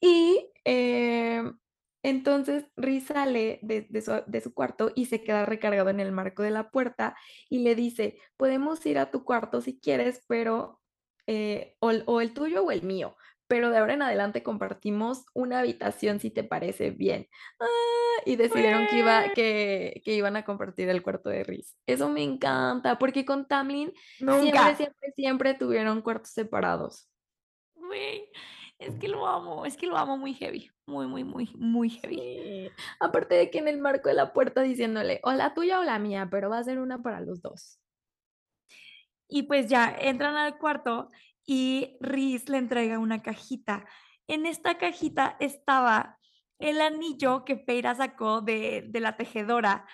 Y em, entonces Riz sale de, de su, de su cuarto y se queda recargado en el marco de la puerta y le dice, podemos ir a tu cuarto si quieres, pero eh, o, o el tuyo o el mío, pero de ahora en adelante compartimos una habitación si te parece bien. Ah, y decidieron que, iba, que, que iban a compartir el cuarto de Riz. Eso me encanta, porque con Tamlin siempre, Nunca. siempre, siempre tuvieron cuartos separados. Güey, es que lo amo, es que lo amo muy heavy, muy, muy, muy, muy heavy. Sí. Aparte de que en el marco de la puerta diciéndole, o la tuya o la mía, pero va a ser una para los dos. Y pues ya entran al cuarto y Riz le entrega una cajita. En esta cajita estaba el anillo que Feira sacó de, de la tejedora.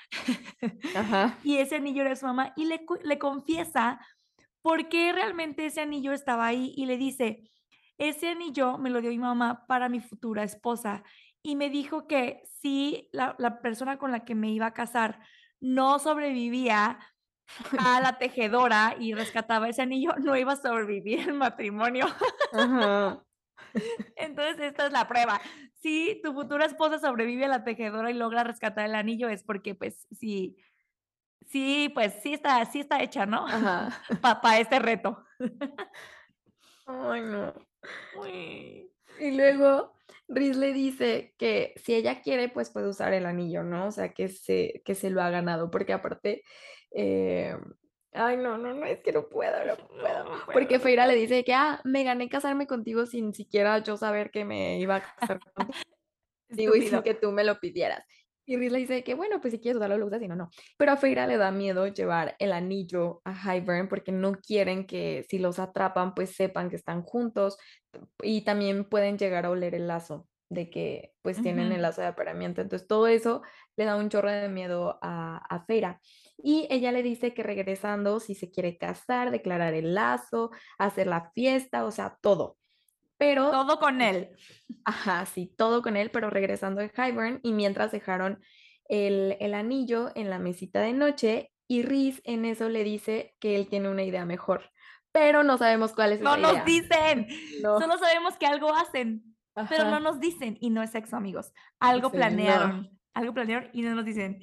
Ajá. y ese anillo era de su mamá y le, le confiesa por qué realmente ese anillo estaba ahí y le dice, ese anillo me lo dio mi mamá para mi futura esposa y me dijo que si la, la persona con la que me iba a casar no sobrevivía a la tejedora y rescataba ese anillo, no iba a sobrevivir el matrimonio. Ajá. Entonces, esta es la prueba. Si tu futura esposa sobrevive a la tejedora y logra rescatar el anillo, es porque, pues, sí, sí, pues, sí está, sí está hecha, ¿no? Para este reto. Ay, no. Uy. Y luego Riz le dice que si ella quiere, pues puede usar el anillo, ¿no? O sea, que se, que se lo ha ganado, porque aparte, eh, ay, no, no, no, es que no puedo, no puedo. No, no Porque puedo. Feira le dice que, ah, me gané casarme contigo sin siquiera yo saber que me iba a casar contigo. Digo, y sin que tú me lo pidieras. Y Riz le dice que, bueno, pues si quieres usarlo, lo usas, si no, no. Pero a Feira le da miedo llevar el anillo a Hybern porque no quieren que si los atrapan, pues sepan que están juntos y también pueden llegar a oler el lazo de que pues tienen el lazo de apareamiento. Entonces todo eso le da un chorro de miedo a, a Feira. Y ella le dice que regresando, si se quiere casar, declarar el lazo, hacer la fiesta, o sea, todo. Pero... Todo con él. Ajá, sí, todo con él, pero regresando a Hybern y mientras dejaron el, el anillo en la mesita de noche y Riz en eso le dice que él tiene una idea mejor, pero no sabemos cuál es No nos dicen, solo sabemos que algo hacen, pero no nos dicen y no es sexo, amigos. Algo planearon, algo planearon y no nos dicen.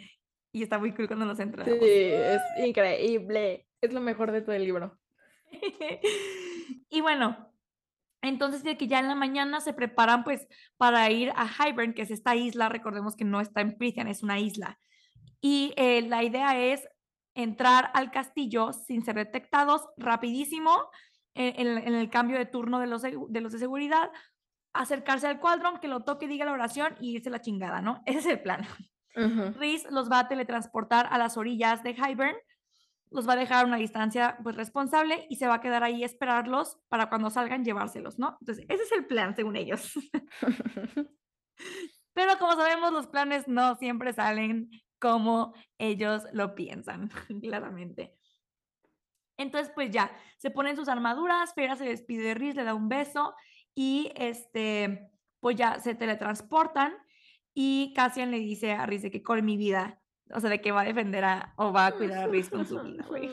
Y está muy cool cuando nos entran. Sí, es increíble. Es lo mejor de todo el libro. y bueno, entonces, de que ya en la mañana se preparan pues para ir a Hybern, que es esta isla, recordemos que no está en Prithian, es una isla. Y eh, la idea es entrar al castillo sin ser detectados rapidísimo en, el cambio de turno de los, de los de seguridad, acercarse al cuadrón, que lo toque, diga la oración y irse la chingada, ¿no? Ese es el plan. Uh los va a teletransportar a las orillas de Hybern los va a dejar a una distancia pues responsable y se va a quedar ahí esperarlos para cuando salgan llevárselos, ¿no? Entonces, ese es el plan según ellos. Pero como sabemos, los planes no siempre salen como ellos lo piensan, claramente. Entonces, pues ya, se ponen sus armaduras, Fera se despide de Riz, le da un beso y este, pues ya se teletransportan y Cassian le dice a Riz de que con mi vida o sea, de que va a defender a, o va a cuidar a Riz con su vida, güey.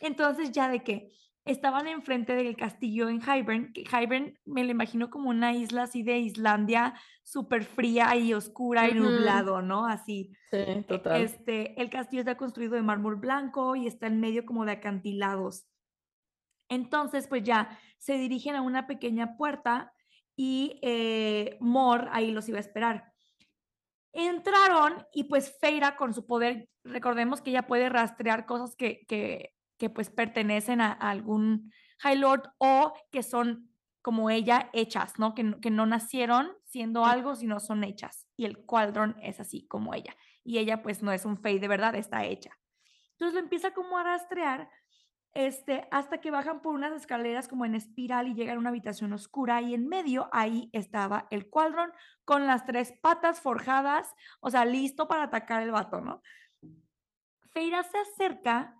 Entonces, ya de que estaban enfrente del castillo en Hybern, que Hybern me lo imagino como una isla así de Islandia, súper fría y oscura y nublado, ¿no? Así. Sí, e, total. Este, el castillo está construido de mármol blanco y está en medio como de acantilados. Entonces, pues ya se dirigen a una pequeña puerta y eh, Mor ahí los iba a esperar. Entraron y pues Feira con su poder, recordemos que ella puede rastrear cosas que, que, que pues pertenecen a, algún High Lord o que son como ella hechas, ¿no? Que, que no nacieron siendo algo, sino son hechas. Y el cuadrón es así como ella. Y ella pues no es un Fey de verdad, está hecha. Entonces lo empieza como a rastrear este, hasta que bajan por unas escaleras como en espiral y llegan a una habitación oscura y en medio ahí estaba el cuadrón con las tres patas forjadas, o sea, listo para atacar el vato, ¿no? Feira se acerca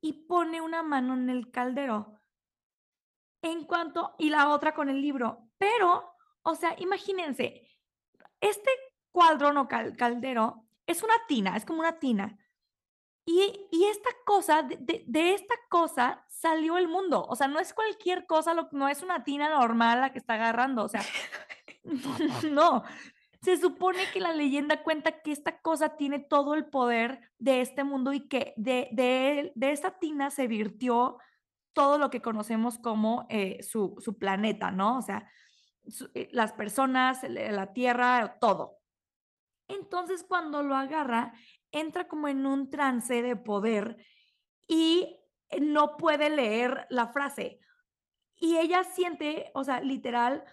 y pone una mano en el caldero. En cuanto, y la otra con el libro, pero, o sea, imagínense, este cuadrón o caldero es una tina, es como una tina y, esta cosa, de, esta cosa salió el mundo. O sea, no es cualquier cosa, no es una tina normal la que está agarrando. O sea, no. Se supone que la leyenda cuenta que esta cosa tiene todo el poder de este mundo y que de, de, de esta tina se virtió todo lo que conocemos como eh, su, su, planeta, ¿no? O sea, eh, las personas, la tierra, todo. Entonces, cuando lo agarra, entra como en un trance de poder y no puede leer la frase. Y ella siente, o sea, literal,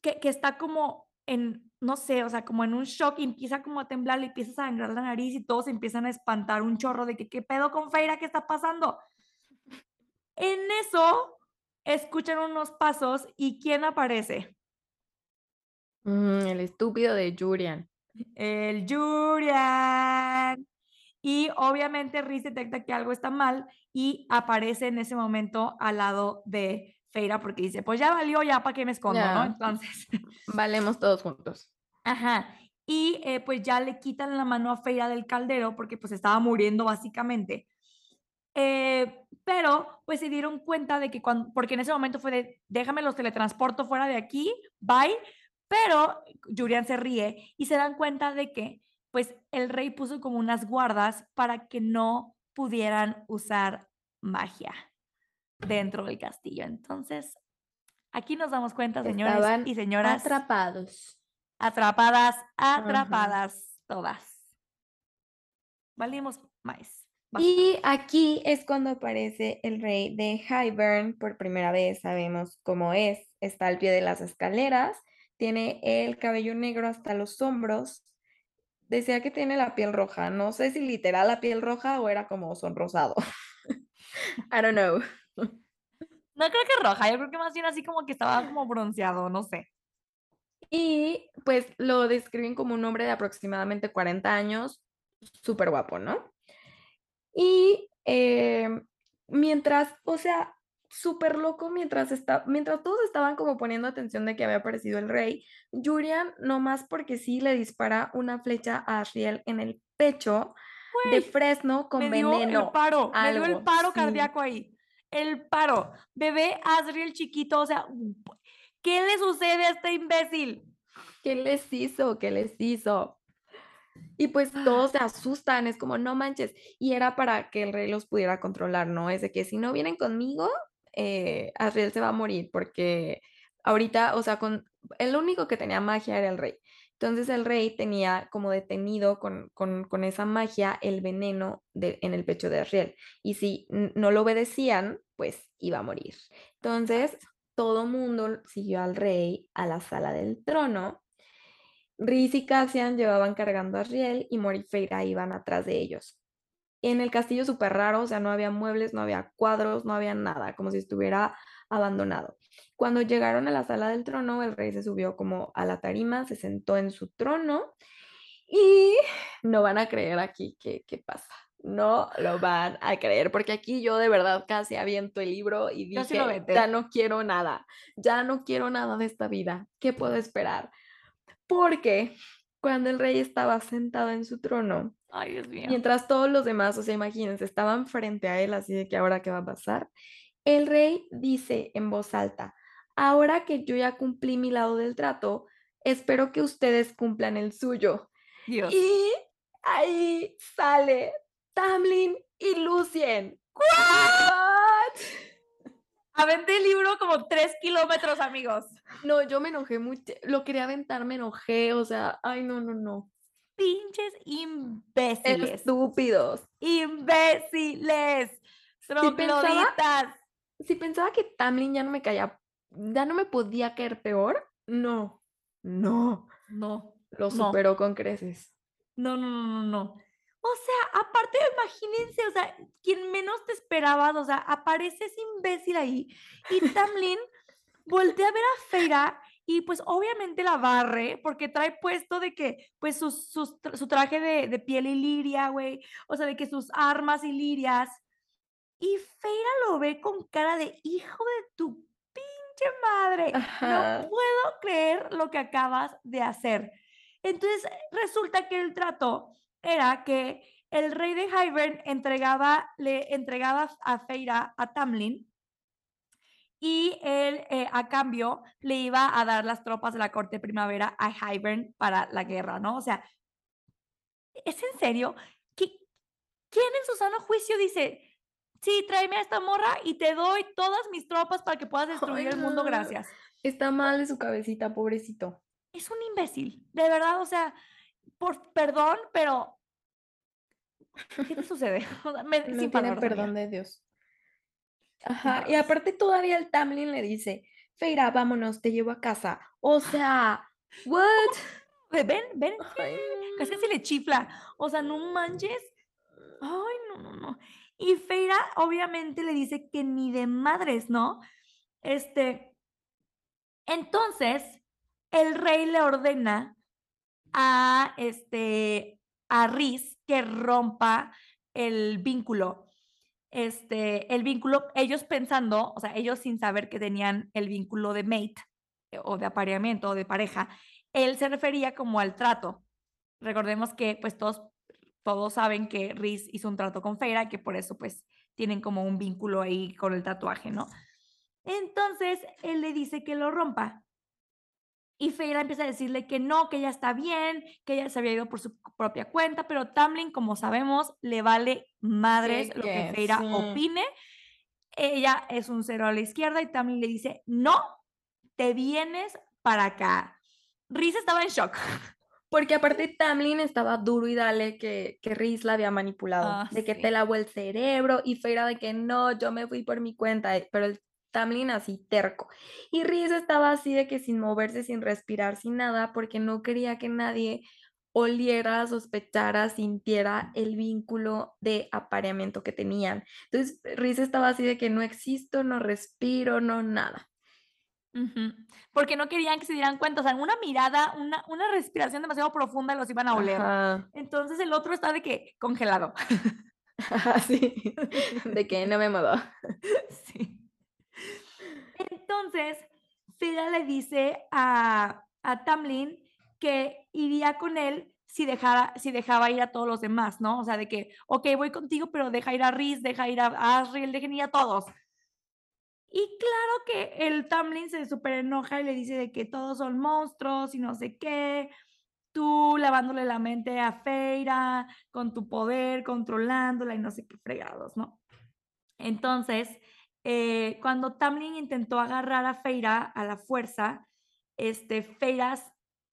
que, está como en, no sé, o sea, como en un shock y empieza como a temblar, le empieza a sangrar la nariz y todos empiezan a espantar un chorro de que, ¿qué pedo con Feira? ¿Qué está pasando? En eso, escuchan unos pasos y ¿quién aparece? Mm, el estúpido de Jurian el Jurian. Y obviamente Riz detecta que algo está mal y aparece en ese momento al lado de Feira porque dice, pues ya valió, ya para qué me escondo, ¿no? Entonces. Valemos todos juntos. Ajá. Y eh, pues ya le quitan la mano a Feira del caldero porque pues estaba muriendo básicamente. Eh, pero pues se dieron cuenta de que cuando, porque en ese momento fue de, déjame los teletransporto fuera de aquí, bye, pero Julian se ríe y se dan cuenta de que pues el rey puso como unas guardas para que no pudieran usar magia dentro del castillo. Entonces, aquí nos damos cuenta, señores y señoras. Atrapados. Atrapadas, atrapadas, todas. Valimos más. Y aquí es cuando aparece el rey de Hybern por primera vez. Sabemos cómo es. Está al pie de las escaleras tiene el cabello negro hasta los hombros. Decía que tiene la piel roja. No sé si literal la piel roja o era como sonrosado. I don't know. No creo que roja, yo creo que más bien así como que estaba como bronceado, no sé. Y pues lo describen como un hombre de aproximadamente 40 años, súper guapo, ¿no? Y em, mientras, o sea, súper loco mientras, está, mientras todos estaban como poniendo atención de que había aparecido el rey, Julian, nomás porque sí, le dispara una flecha a Ariel en el pecho de Fresno con me dio veneno. el paro, me dio el algo, paro sí. cardíaco ahí. El paro. Bebé Asriel chiquito, o sea, ¿qué le sucede a este imbécil? ¿Qué les hizo? ¿Qué les hizo? Y pues todos se asustan, es como, no manches. Y era para que el rey los pudiera controlar, ¿no? Es de que si no vienen conmigo, eh, Asriel se va a morir, porque ahorita, o sea, con el único que tenía magia era el rey. Entonces el rey tenía como detenido con, con, con esa magia el veneno de, en el pecho de Asriel. Y si no lo obedecían, pues iba a morir. Entonces todo mundo siguió al rey a la sala del trono. Rhys y Cassian llevaban cargando a Riel y Mori y Feyre iban atrás de ellos. En el castillo súper raro, o sea, no había muebles, no había cuadros, no había nada, como si estuviera abandonado. Cuando llegaron a la sala del trono, el rey se subió como a la tarima, se sentó en su trono y no van a creer aquí qué, qué pasa. No lo van a creer, porque aquí yo de verdad casi aviento el libro y sí dije, ya no quiero nada, ya no quiero nada de esta vida. ¿Qué puedo esperar? Porque cuando el rey estaba sentado en su trono, Ay, Dios mío. mientras todos los demás, o sea, imagínense, estaban frente a él, así de que ahora qué va a pasar, el rey dice en voz alta, ahora que yo ya cumplí mi lado del trato, espero que ustedes cumplan el suyo. Dios. Y ahí sale Tamlin y Lucien. ¿What? Aventé el libro como tres kilómetros, amigos. No, yo me enojé mucho, lo quería aventar, me enojé, o sea, ay, no, no, no. Pinches imbéciles. Estúpidos. Imbéciles. Trogloditas. Si pensaba que Tamlin ya no me caía, ya no me podía caer peor, no, no, No. lo No. superó con creces. No, no, no, no, no. O sea, aparte, imagínense, o sea, quien menos te esperabas, o sea, aparece ese imbécil ahí y Tamlin voltea a ver a Feira y pues obviamente la barre porque trae puesto de que pues sus, sus tra- su traje de, de piel iliria, güey, o sea, de que sus armas ilirias. Y Feira lo ve con cara de hijo de tu pinche madre. Ajá. No puedo creer lo que acabas de hacer. Entonces resulta que el trato era que el rey de Hybern entregaba, le entregaba a Feira a Tamlin y él eh, a cambio le iba a dar las tropas de la corte primavera a Hybern para la guerra, ¿no? O sea, ¿es en serio? ¿Qui- ¿Quién en su sano juicio dice, sí, tráeme a esta morra y te doy todas mis tropas para que puedas destruir el mundo, gracias? Está mal de su cabecita, pobrecito. es un imbécil, de verdad, o sea, por perdón, pero ¿qué te sucede? O sea, me- No sin tiene palabras, perdón de Dios. Ajá, y aparte todavía el Tamlin le dice, Feira, vámonos, te llevo a casa. O sea, what? Ve- Ven, ven, casi se le chifla, o sea, no manches. Ay, no, no, no. Y Feira obviamente le dice que ni de madres, ¿no? Este, entonces, el rey le ordena a este, a Riz que rompa el vínculo. Este, el vínculo, ellos pensando, o sea, ellos sin saber que tenían el vínculo de mate eh, o de apareamiento o de pareja, él se refería como al trato. Recordemos que pues todos, todos saben que Riz hizo un trato con Feira que por eso pues tienen como un vínculo ahí con el tatuaje, ¿no? Entonces él le dice que lo rompa. Y Feira empieza a decirle que no, que ella está bien, que ella se había ido por su propia cuenta, pero Tamlin, como sabemos, le vale madres lo que que Feira sí. opine. Ella es un cero a la izquierda y Tamlin le dice, no, te vienes para acá. Riz estaba en shock. Porque aparte Tamlin estaba duro y dale que, que Riz la había manipulado, Ah, de que sí. te lavó el cerebro y Feira de que no, yo me fui por mi cuenta, eh, pero el Tamlin así terco. Y Riz estaba así de que sin moverse, sin respirar, sin nada, porque no quería que nadie oliera, sospechara, sintiera el vínculo de apareamiento que tenían. Entonces, Riz estaba así de que no existo, no respiro, no nada. Porque no querían que se dieran cuenta, o sea, una mirada, una, una respiración demasiado profunda los iban a oler. Entonces el otro está de que congelado. sí, de que no me muevo. sí. Entonces, Fira le dice a, a Tamlin que iría con él si, dejara, si dejaba ir a todos los demás, ¿no? O sea, de que, ok, voy contigo, pero deja ir a Riz, deja ir a Asriel, dejen ir a todos. Y claro que el Tamlin se súper enoja y le dice de que todos son monstruos y no sé qué. Tú lavándole la mente a Feira con tu poder, controlándola y no sé qué fregados, ¿no? Entonces, eh, cuando Tamlin intentó agarrar a Feira a la fuerza, este, Feira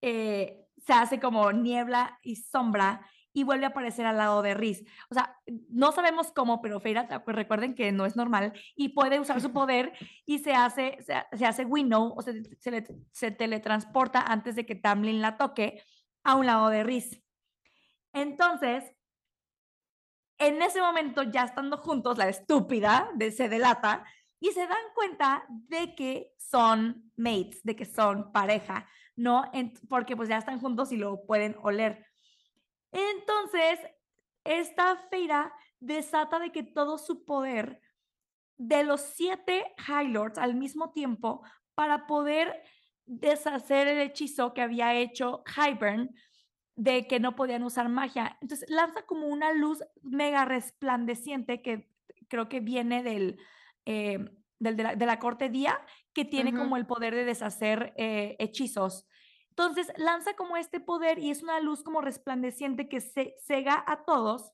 eh, se hace como niebla y sombra y vuelve a aparecer al lado de Riz. O sea, no sabemos cómo, pero Feira, pues recuerden que no es normal y puede usar su poder y se hace, se, hace winnow o se, se, teletransporta antes de que Tamlin la toque a un lado de Riz. Entonces, en ese momento, ya estando juntos, la estúpida de, se delata y se dan cuenta de que son mates, de que son pareja, ¿no? porque pues ya están juntos y lo pueden oler. Entonces, esta feira desata de que todo su poder de los siete High Lords al mismo tiempo para poder deshacer el hechizo que había hecho Hybern de que no podían usar magia. Entonces lanza como una luz mega resplandeciente que creo que viene del, eh, del de, la, corte día, que tiene como el poder de deshacer eh, hechizos. Entonces lanza como este poder y es una luz como resplandeciente que se cega a todos.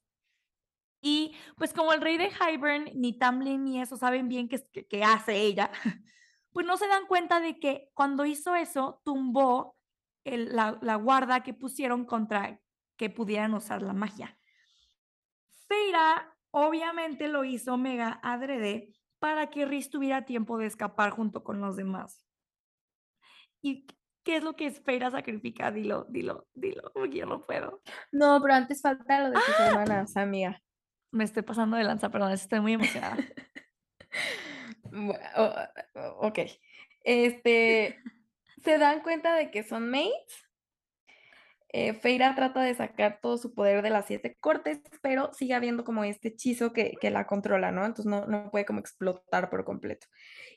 Y pues como el rey de Hybern, ni Tamlin ni eso saben bien qué, qué hace ella, pues no se dan cuenta de que cuando hizo eso tumbó la, la, guarda que pusieron contra que pudieran usar la magia. Feira obviamente lo hizo mega adrede para que Riz tuviera tiempo de escapar junto con los demás. Y ¿Qué es lo que espera sacrificar? Dilo, dilo, dilo, porque yo no puedo. No, pero antes falta lo de tus ¡Ah! hermanas, amiga. Me estoy pasando de lanza, perdón, estoy muy emocionada. ok. Este, se dan cuenta de que son mates eh, Feira trata de sacar todo su poder de las siete cortes, pero sigue habiendo como este hechizo que, la controla, ¿no? Entonces no, no, puede como explotar por completo.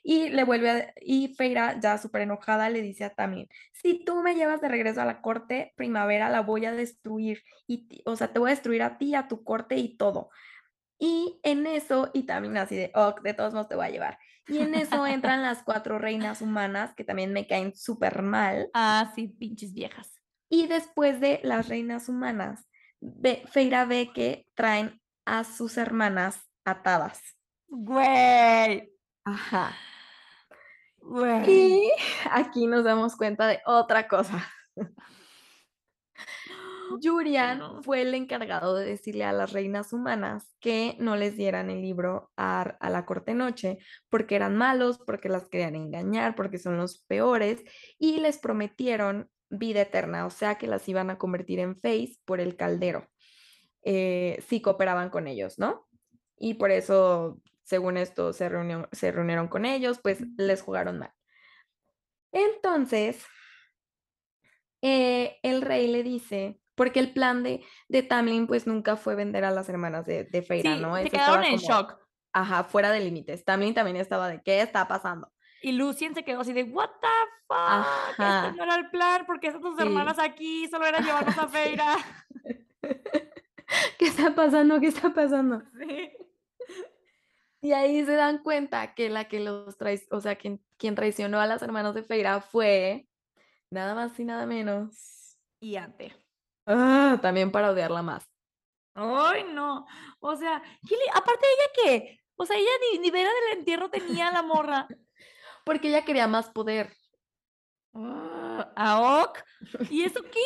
Y le vuelve a, y Feira, ya súper enojada, le dice a Tamlin, si tú me llevas de regreso a la corte primavera, la voy a destruir, y, o sea, te voy a destruir a ti, a tu corte y todo. Y en eso, y también así de, oh, de todos modos te voy a llevar. Y en eso entran las cuatro reinas humanas, que también me caen súper mal. Ah, sí, pinches viejas. Y después de las reinas humanas, Feira ve que traen a sus hermanas atadas. Güey. Ajá. Y aquí nos damos cuenta de otra cosa. Yurian fue el encargado de decirle a las reinas humanas que no les dieran el libro a, a, la corte noche porque eran malos, porque las querían engañar, porque son los peores y les prometieron vida eterna, o sea que las iban a convertir en face por el caldero, eh, si cooperaban con ellos, ¿no? Y por eso, según esto, se, se reunieron con ellos, pues les jugaron mal. Entonces, eh, el rey le dice, porque el plan de, de Tamlin pues nunca fue vender a las hermanas de, de Feira, ¿no? Se quedaron en shock. Ajá, fuera de límites. Tamlin también estaba de, ¿qué está pasando? Y Lucien se quedó así de, what the fuck, este no era el plan, porque están tus hermanas aquí, solo era llevarnos a Feira. ¿Qué está pasando? ¿Qué está pasando? Sí. Y ahí se dan cuenta que la que los trae, o sea, quien, quien traicionó a las hermanas de Feira fue nada más y nada menos. Y. Ah, también para odiarla más. Ay, no. O sea, aparte ella que, o sea, ella ni, ni vera del entierro tenía la morra. porque ella quería más poder. Ah, ¿Aok? ¿Y eso qué?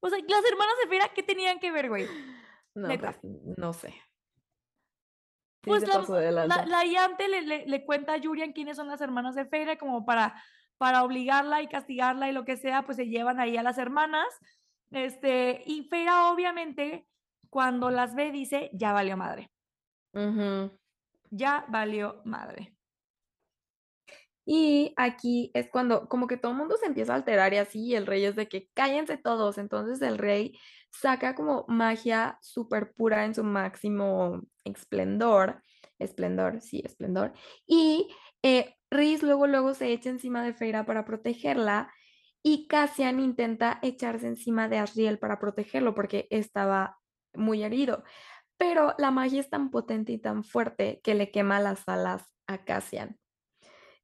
O sea, las hermanas de Fera, ¿qué tenían que ver, güey? No, pues, no sé. pues la, la, Yante le, le, le, cuenta a Yurian quiénes son las hermanas de Feira, como para, para obligarla y castigarla y lo que sea, pues se llevan ahí a las hermanas. Este, y Feira obviamente cuando las ve dice, ya valió madre. Ya valió madre. Y aquí es cuando como que todo el mundo se empieza a alterar y así, y el rey es de que cállense todos. Entonces el rey saca como magia súper pura en su máximo esplendor, esplendor, sí, esplendor. Y eh, Riz luego, luego se echa encima de Feira para protegerla y Cassian intenta echarse encima de Asriel para protegerlo porque estaba muy herido. Pero la magia es tan potente y tan fuerte que le quema las alas a Cassian.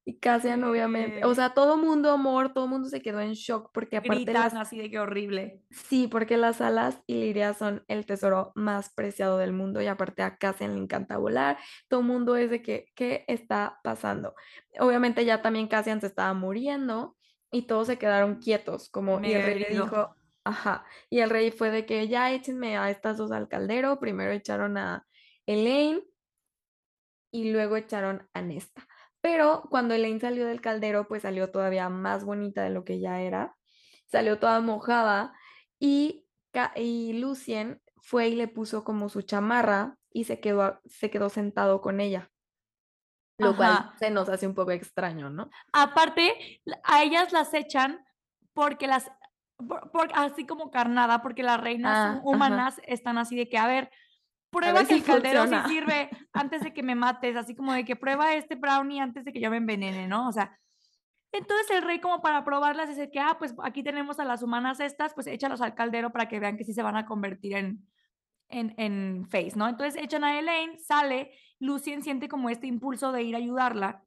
Y Cassian, obviamente, o sea, todo mundo, amor, todo mundo se quedó en shock porque aparte. Gritas así de que horrible. Sí, porque las alas y Liria son el tesoro más preciado del mundo y aparte a Cassian le encanta volar. Todo mundo es de que, ¿qué está pasando? Obviamente ya también Cassian se estaba muriendo y todos se quedaron quietos, como y el rey dijo, ajá, y el rey fue de que ya échenme a estas dos al caldero. Primero echaron a Elaine y luego echaron a Nesta. Pero cuando Elaine salió del caldero, pues salió todavía más bonita de lo que ya era. Salió toda mojada y, y Lucien fue y le puso como su chamarra y se quedó, se quedó sentado con ella. Lo cual se nos hace un poco extraño, ¿no? Aparte, a ellas las echan porque las, así como carnada, porque las reinas ah, humanas están así de que, a ver, prueba que el caldero sí sirve antes de que me mates, así como de que prueba este brownie antes de que yo me envenene, ¿no? O sea, entonces el rey como para probarlas dice que, ah, pues aquí tenemos a las humanas estas, pues échalas al caldero para que vean que sí se van a convertir en, en, en face, ¿no? Entonces echan a Elaine, sale, Lucien siente como este impulso de ir a ayudarla,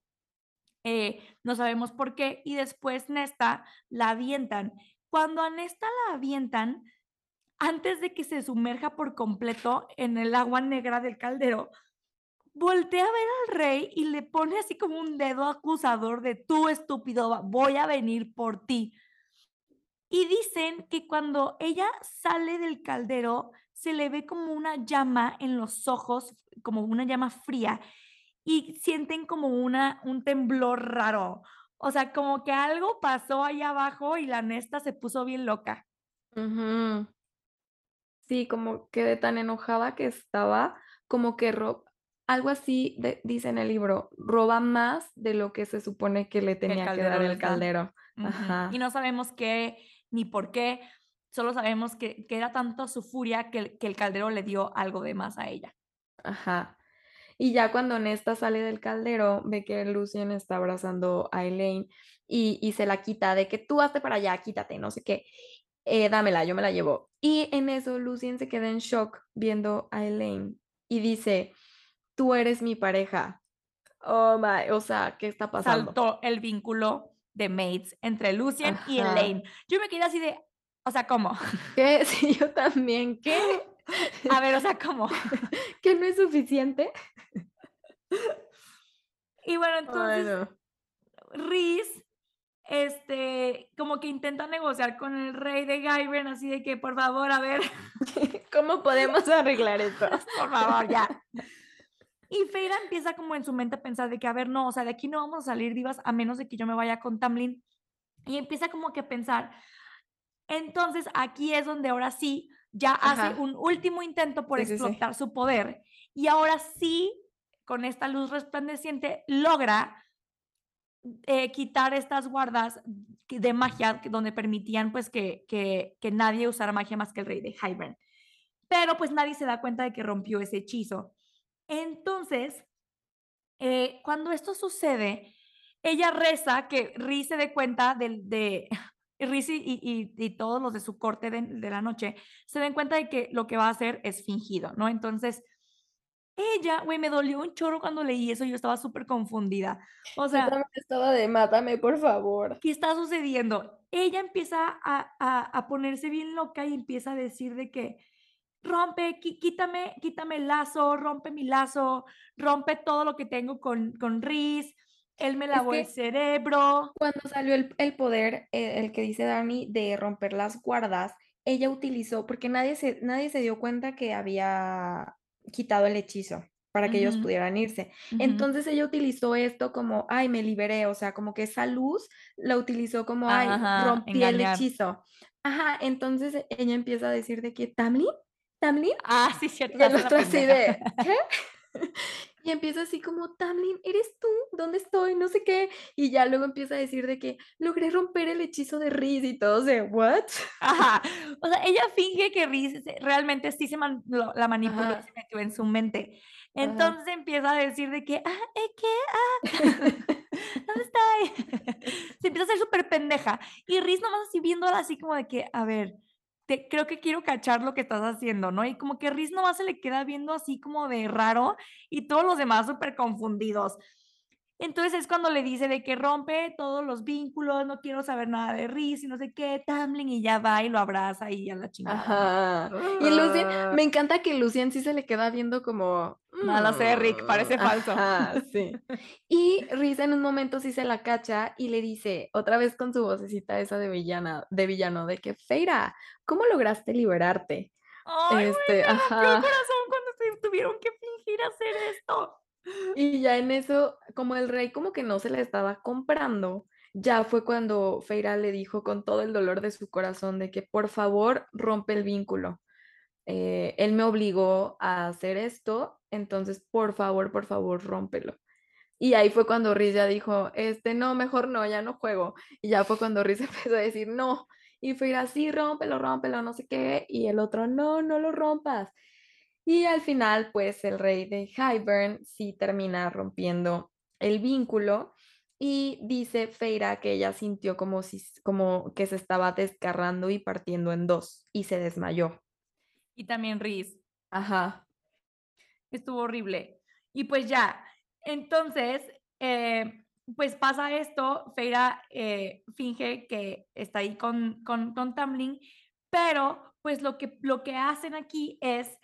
eh, no sabemos por qué, y después Nesta la avientan. Cuando a Nesta la avientan, antes de que se sumerja por completo en el agua negra del caldero, voltea a ver al rey y le pone así como un dedo acusador de tú estúpido, voy a venir por ti. Y dicen que cuando ella sale del caldero, se le ve como una llama en los ojos, como una llama fría, y sienten como una, un temblor raro. O sea, como que algo pasó ahí abajo y la Nesta se puso bien loca. Sí, como que de tan enojada que estaba, como que roba, algo así dice en el libro, roba más de lo que se supone que le tenía que dar el caldero. Y no sabemos qué ni por qué, solo sabemos que, que era tanto su furia que, que, el caldero le dio algo de más a ella. Ajá. Y ya cuando Nesta sale del caldero, ve que Lucien está abrazando a Elaine y, y se la quita de que tú hazte para allá, quítate, no sé qué. Eh, dámela, yo me la llevo. Y en eso Lucien se queda en shock viendo a Elaine y dice, tú eres mi pareja. Oh my, o sea, ¿qué está pasando? Saltó el vínculo de mates entre Lucien y Elaine. Yo me quedé así de, o sea, ¿cómo? ¿Qué? Sí, yo también. ¿Qué? A ver, o sea, ¿cómo? ¿Que no es suficiente? Y bueno, entonces, Riz este, como que intenta negociar con el rey de Gaiben, así de que, por favor, a ver. ¿Cómo podemos arreglar esto? por favor, ya. Y Feira empieza como en su mente a pensar de que, a ver, no, o sea, de aquí no vamos a salir vivas a menos de que yo me vaya con Tamlin. Y empieza como que a pensar. Entonces, aquí es donde ahora sí ya hace un último intento por explotar su poder. Y ahora sí, con esta luz resplandeciente, logra eh, quitar estas guardas de magia donde permitían pues que, que, que, nadie usara magia más que el rey de Hybern. Pero pues nadie se da cuenta de que rompió ese hechizo. Entonces, eh, cuando esto sucede, ella reza que Rhys se dé cuenta de, de Rhys y, y, y, todos los de su corte de, de la noche se den cuenta de que lo que va a hacer es fingido, ¿no? Entonces, ella, güey, me dolió un chorro cuando leí eso, yo estaba súper confundida. O sea, yo estaba de mátame, por favor. ¿Qué está sucediendo? Ella empieza a, a, a, ponerse bien loca y empieza a decir de que rompe, quítame, quítame el lazo, rompe mi lazo, rompe todo lo que tengo con, con Riz, él me lavó el cerebro. Cuando salió el, el poder, el, eh, el, que dice Dani, de romper las guardas, ella utilizó, porque nadie se, nadie se dio cuenta que había quitado el hechizo. para que ellos pudieran irse. Entonces ella utilizó esto como, ay, me liberé, o sea, como que esa luz la utilizó como, ay, Ajá, rompí el hechizo. Ajá, entonces e ella empieza a decir de que, ¿Tamlin? ¿Tamlin? Ah, sí, cierto, Y el otro así de, ¿qué? Y empieza así como, Tamlin, ¿eres tú? ¿Dónde estoy? No sé qué. Y ya luego empieza a decir de que logré romper el hechizo de Riz y todos de, ¿what? Ajá. O sea, ella finge que Riz realmente sí se man la manipuló y Ajá. se metió en su mente. Ajá. Entonces empieza a decir de que, ah, ¿eh, qué? Ah, ¿dónde estoy? Se empieza a hacer súper pendeja. Y Riz nomás así viéndola así como de que, a ver, te creo que quiero cachar lo que estás haciendo, ¿no? Y como que Riz nomás se le queda viendo así como de raro y todos los demás súper confundidos. Entonces es cuando le dice de que rompe todos los vínculos, no quiero saber nada de Riz y no sé qué, Tamlin, y ya va y lo abraza y a la chingada. Ajá. Y Lucien, Ah. me encanta que Lucien sí se le queda viendo como, No lo sé, Rick, parece mm, falso. ajá, sí. Y Riz en un momento sí se la cacha y le dice, otra vez con su vocecita esa de villana, de villano, de que, Feira, ¿cómo lograste liberarte? Ay, Este, me rompió el ajá. corazón cuando se tuvieron que fingir hacer esto. Y ya en eso, como el rey como que no se la estaba comprando, ya fue cuando Feira le dijo con todo el dolor de su corazón de que por favor rompe el vínculo. Eh, él me obligó a hacer esto, entonces por favor, por favor, rómpelo. Y ahí fue cuando Riz ya dijo, este, no, mejor no, ya no juego. Y ya fue cuando Riz empezó a decir, no. Y Feira, sí, rómpelo, rómpelo, no sé qué. Y el otro, no, no lo rompas. Y al final, pues el rey de Hybern sí termina rompiendo el vínculo y dice Feira que ella sintió como si como que se estaba desgarrando y partiendo en dos y se desmayó. Y también Riz. Ajá. Estuvo horrible. Y pues ya, entonces, eh, pues pasa esto, Feira eh, finge que está ahí con, con, con Tamlin, pero pues lo que, lo que hacen aquí es,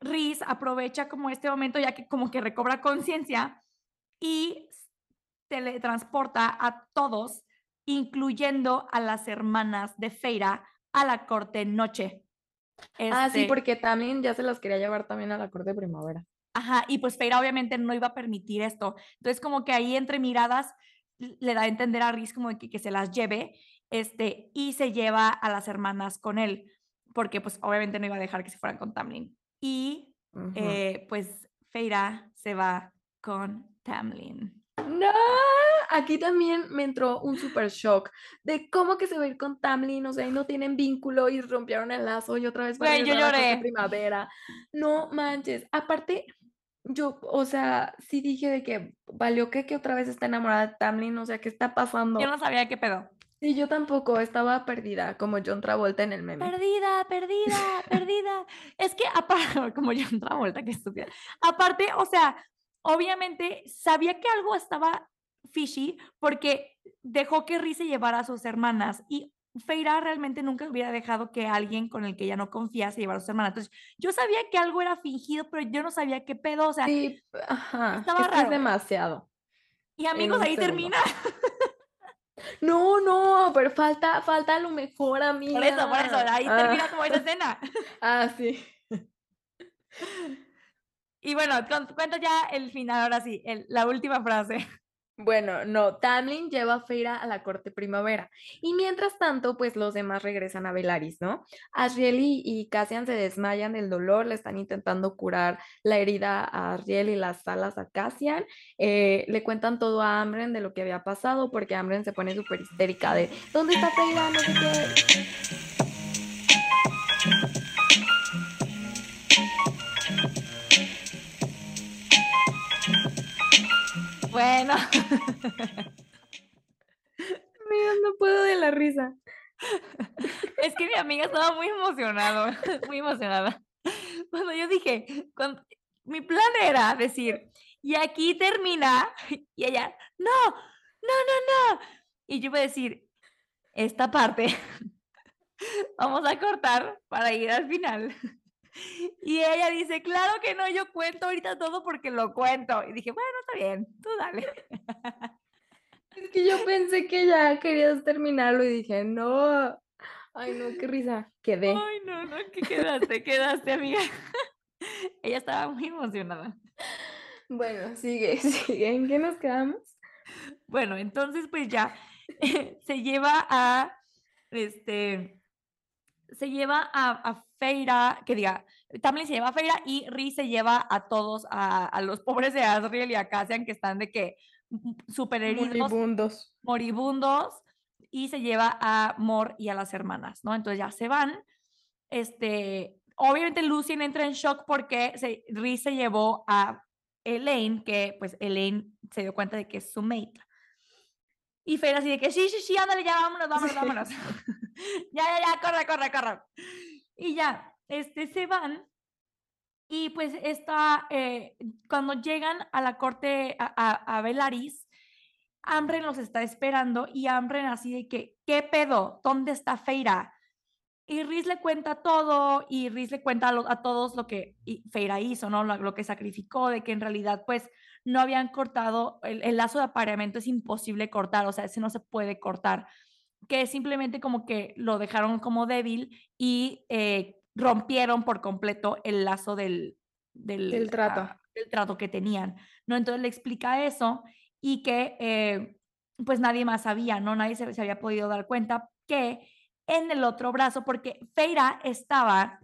Riz aprovecha como este momento, ya que como que recobra conciencia y teletransporta a todos, incluyendo a las hermanas de Feira, a la corte noche. Ah, sí, Este, porque también ya se las quería llevar también a la corte primavera. Ajá, y pues Feira obviamente no iba a permitir esto. Entonces, como que ahí entre miradas le da a entender a Riz como que, que se las lleve, este, y se lleva a las hermanas con él, porque pues obviamente no iba a dejar que se fueran con Tamlin. Y eh, pues Feira se va con Tamlin. No, aquí también me entró un super shock de cómo que se va a ir con Tamlin, o sea, y no tienen vínculo y rompieron el lazo y otra vez Güey, yo lloré. primavera. No manches. Aparte, yo, o sea, sí dije de que valió que, que otra vez está enamorada de Tamlin, o sea, ¿qué está pasando? Yo no sabía qué pedo. Sí, yo tampoco, estaba perdida, como John Travolta en el meme. Perdida, perdida, perdida. Es que aparte, como yo otra vuelta, qué estúpida. Aparte, o sea, obviamente sabía que algo estaba fishy porque dejó que Riz se llevara a sus hermanas y Feira realmente nunca hubiera dejado que alguien con el que ella no confía se llevara a sus hermanas. Entonces, yo sabía que algo era fingido, pero yo no sabía qué pedo, o sea, Sí, ajá, estaba es que es raro. demasiado. y amigos, ahí segundo. termina. No, no, pero falta, falta lo mejor, amiga. Por eso, por eso, ahí Ah. termina como esa escena. Ah, sí. Y bueno, cuenta ya el final, ahora sí, el- la última frase. Bueno, no, Tamlin lleva a Feira a la corte primavera. Y mientras tanto, pues los demás regresan a Velaris, ¿no? Asriel y, y Cassian se desmayan del dolor, le están intentando curar la herida a Asriel y las alas a Cassian. Eh, le cuentan todo a Amren de lo que había pasado, porque Amren se pone súper histérica de ¿dónde está Feira? No sé qué. Bueno, no puedo de la risa. es que mi amiga estaba muy emocionado, muy emocionada. Cuando yo dije, cuando- mi plan era decir, y aquí termina, y ella, no, no, no, no. Y yo iba a decir, esta parte vamos a cortar para ir al final. Y ella dice, claro que no, yo cuento ahorita todo porque lo cuento. Y dije, bueno, está bien, tú dale. Es que yo pensé que ya querías terminarlo y dije, no. Ay, no, qué risa. Quedé. Ay, no, no, que quedaste, quedaste, amiga. Ella estaba muy emocionada. Bueno, sigue, sigue. ¿En qué nos quedamos? Bueno, entonces pues ya se lleva a, este, se lleva a, a Feira, que diga, Tamlin se lleva a Feira y Ri se lleva a todos, a, a los pobres de Asriel y a Cassian que están de que super heridos, Moribundos. moribundos, y se lleva a Mor y a las hermanas, ¿no? Entonces ya se van. Este, obviamente Lucien entra en shock porque se, Rhys se llevó a Elaine, que pues Elaine se dio cuenta de que es su mate. Y Fer así de que sí, sí, sí, ándale, ya, vámonos, vámonos, vámonos. ya, ya, ya, corre, corre, corre. Y ya, este, se van. Y pues está, eh, cuando llegan a la corte, a, a, a Velaris, Amren los está esperando y Amren así de que, ¿qué pedo? ¿Dónde está Feira? Y Riz le cuenta todo y Riz le cuenta a, lo- a todos lo que Feira hizo, ¿no? Lo, lo que sacrificó, de que en realidad pues no habían cortado, el, el lazo de apareamiento es imposible cortar, o sea, ese no se puede cortar, que simplemente como que lo dejaron como débil y eh, rompieron por completo el lazo del, del, Del trato. ah, del trato que tenían, ¿no? Entonces le explica eso y que eh, pues nadie más sabía, ¿no? Nadie se, se había podido dar cuenta que en el otro brazo, porque Feira estaba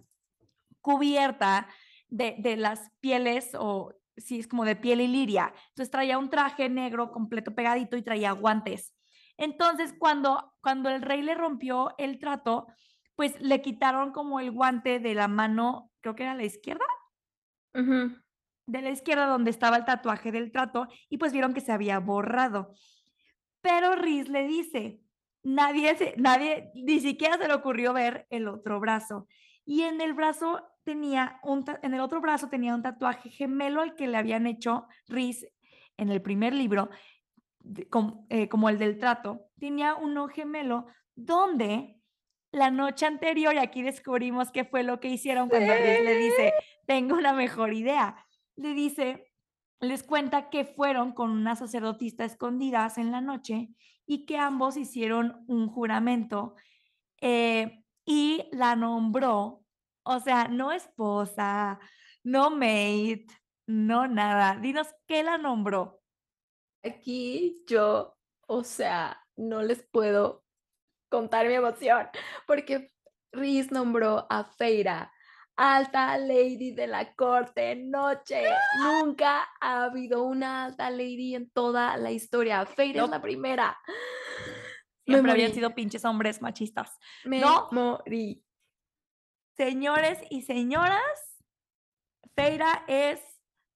cubierta de, de las pieles o sí, es como de piel y liria. Entonces traía un traje negro completo pegadito y traía guantes. Entonces, cuando, cuando el rey le rompió el trato, pues le quitaron como el guante de la mano, creo que era la izquierda, de la izquierda donde estaba el tatuaje del trato y pues vieron que se había borrado. Pero Riz le dice, nadie, se- nadie, ni siquiera se le ocurrió ver el otro brazo. Y en el brazo tenía un, en el otro brazo tenía un tatuaje gemelo al que le habían hecho Riz en el primer libro, de- com- eh, como el del trato. Tenía uno gemelo donde la noche anterior, y aquí descubrimos qué fue lo que hicieron cuando Riz le dice, tengo una mejor idea. Le dice, les cuenta que fueron con una sacerdotista escondidas en la noche y que ambos hicieron un juramento eh, y la nombró, o sea, no esposa, no mate, no nada. Dinos qué la nombró. Aquí yo, o sea, no les puedo contar mi emoción, porque Riz nombró a Feira alta lady de la corte noche. Nunca ha habido una alta lady en toda la historia. Feira es la primera. Me Siempre habían sido pinches hombres machistas. me no. morí. Señores y señoras, Feira es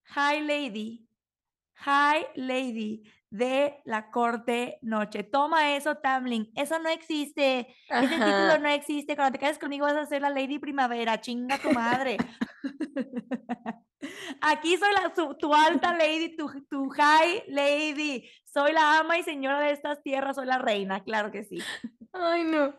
High Lady, High Lady de la corte noche. Toma eso, Tamlin. Eso no existe. Ese título Ajá. no existe. Cuando te quedes conmigo vas a ser la Lady Primavera. Chinga tu madre. Aquí soy la, su- tu alta lady, tu, tu high lady. Soy la ama y señora de estas tierras, soy la reina, claro que sí. Ay, no.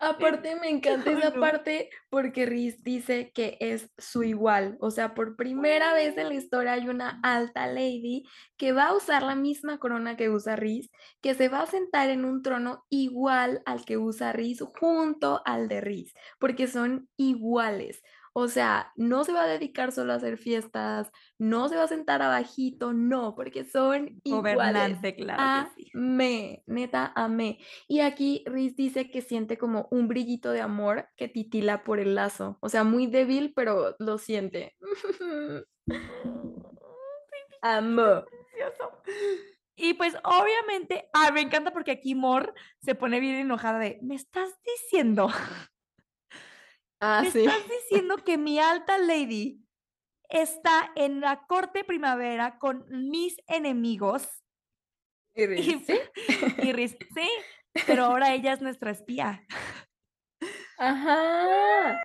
Aparte, me encanta esa parte porque Riz dice que es su igual. O sea, por primera vez en la historia hay una alta lady que va a usar la misma corona que usa Riz, que se va a sentar en un trono igual al que usa Riz, junto al de Riz, porque son iguales. O sea, no se va a dedicar solo a hacer fiestas, no se va a sentar abajito, no, porque son iguales. Gobernante, claro que sí. Amé, neta, amé. Y aquí Riz dice que siente como un brillito de amor que titila por el lazo. O sea, muy débil, pero lo siente. Amo. Y pues obviamente, ah, me encanta porque aquí Mor se pone bien enojada de, me estás diciendo, Ah, me sí. estás diciendo que mi alta lady está en la corte primavera con mis enemigos. Y Riz, Y, ¿sí? sí, pero ahora ella es nuestra espía. Ajá.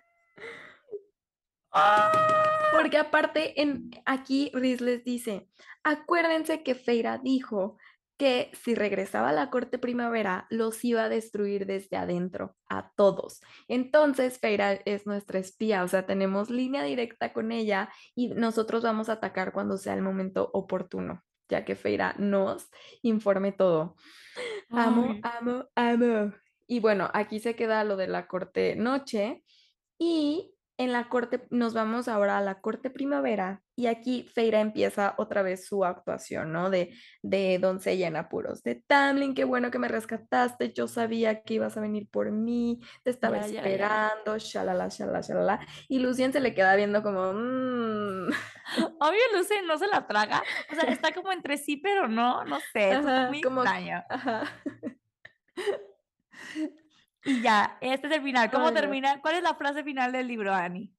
Porque aparte, en, aquí Riz les dice, acuérdense que Feira dijo que si regresaba a la corte primavera, los iba a destruir desde adentro, a todos. Entonces, Feira es nuestra espía, o sea, tenemos línea directa con ella y nosotros vamos a atacar cuando sea el momento oportuno, ya que Feira nos informe todo. Amo, Ay. amo, amo. Y bueno, aquí se queda lo de la corte noche y en la corte, nos vamos ahora a la corte primavera y aquí Feira empieza otra vez su actuación, ¿no? De, de doncella en apuros, de Tamlin, qué bueno que me rescataste, yo sabía que ibas a venir por mí, te estaba esperando, shalala, shalala, shalala. Y Lucien se le queda viendo como, mmm. Obvio, Lucien no se la traga, o sea, está como entre sí, pero no, no sé, es muy como, extraño. Ajá. Y ya, este es el final. ¿Cómo termina? ¿Cuál es la frase final del libro, Ani?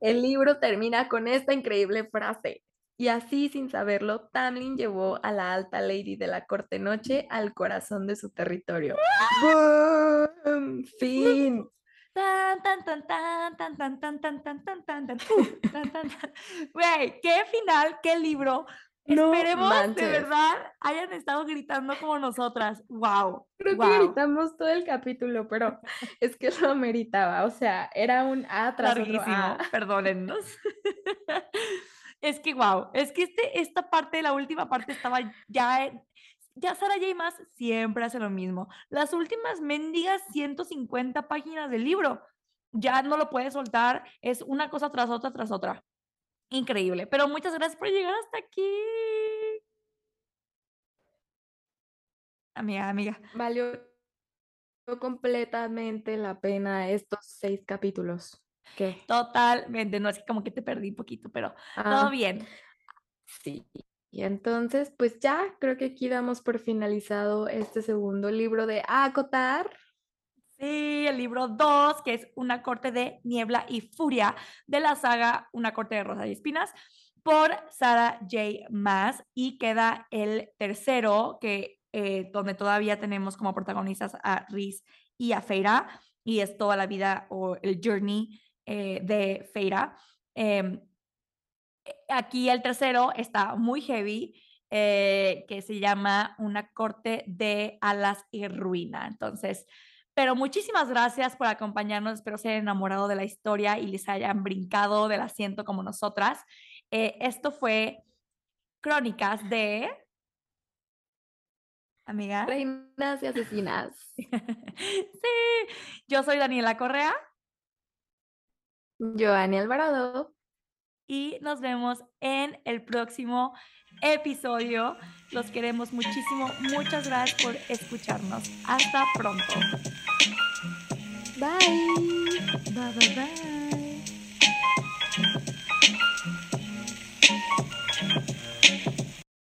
El libro termina con esta increíble frase. Y así, sin saberlo, Tamlin llevó a la alta lady de la corte noche al corazón de su territorio. ¡Boom! ¡Fin! Tan, tan, tan, tan, tan, tan, tan, tan, tan, tan, tan, tan, tan, tan, Güey, qué final, qué libro. Esperemos de verdad hayan estado gritando como nosotras. Wow. Creo que gritamos todo el capítulo, pero es que lo meritaba. O sea, era un A tras Larguísimo, perdónennos. es que wow, es que este, esta parte, la última parte estaba ya. Ya Sara J. más siempre hace lo mismo. Las últimas mendigas 150 páginas del libro ya no lo puede soltar, es una cosa tras otra tras otra. Increíble, pero muchas gracias por llegar hasta aquí. Amiga, amiga. Valió completamente la pena estos seis capítulos. ¿Qué? Totalmente, no es como que te perdí un poquito, pero todo ah, bien. Sí. Y entonces, pues ya creo que aquí damos por finalizado este segundo libro de Acotar. Sí, el libro 2, que es Una corte de niebla y furia de la saga Una corte de rosa y espinas por Sarah J. Maas y queda el tercero que eh, donde todavía tenemos como protagonistas a Riz y a Feira y es toda la vida o el journey eh, de Feira. Em, aquí el tercero está muy heavy, eh, que se llama Una corte de alas y ruina. Entonces, pero muchísimas gracias por acompañarnos. Espero se hayan enamorado de la historia y les hayan brincado del asiento como nosotras. Eh, esto fue Crónicas de... Amiga. Reinas y asesinas. sí, yo soy Daniela Correa. Yo, Ani Alvarado. Y nos vemos en el próximo episodio. Los queremos muchísimo. Muchas gracias por escucharnos. Hasta pronto. Bye. Bye, bye, bye.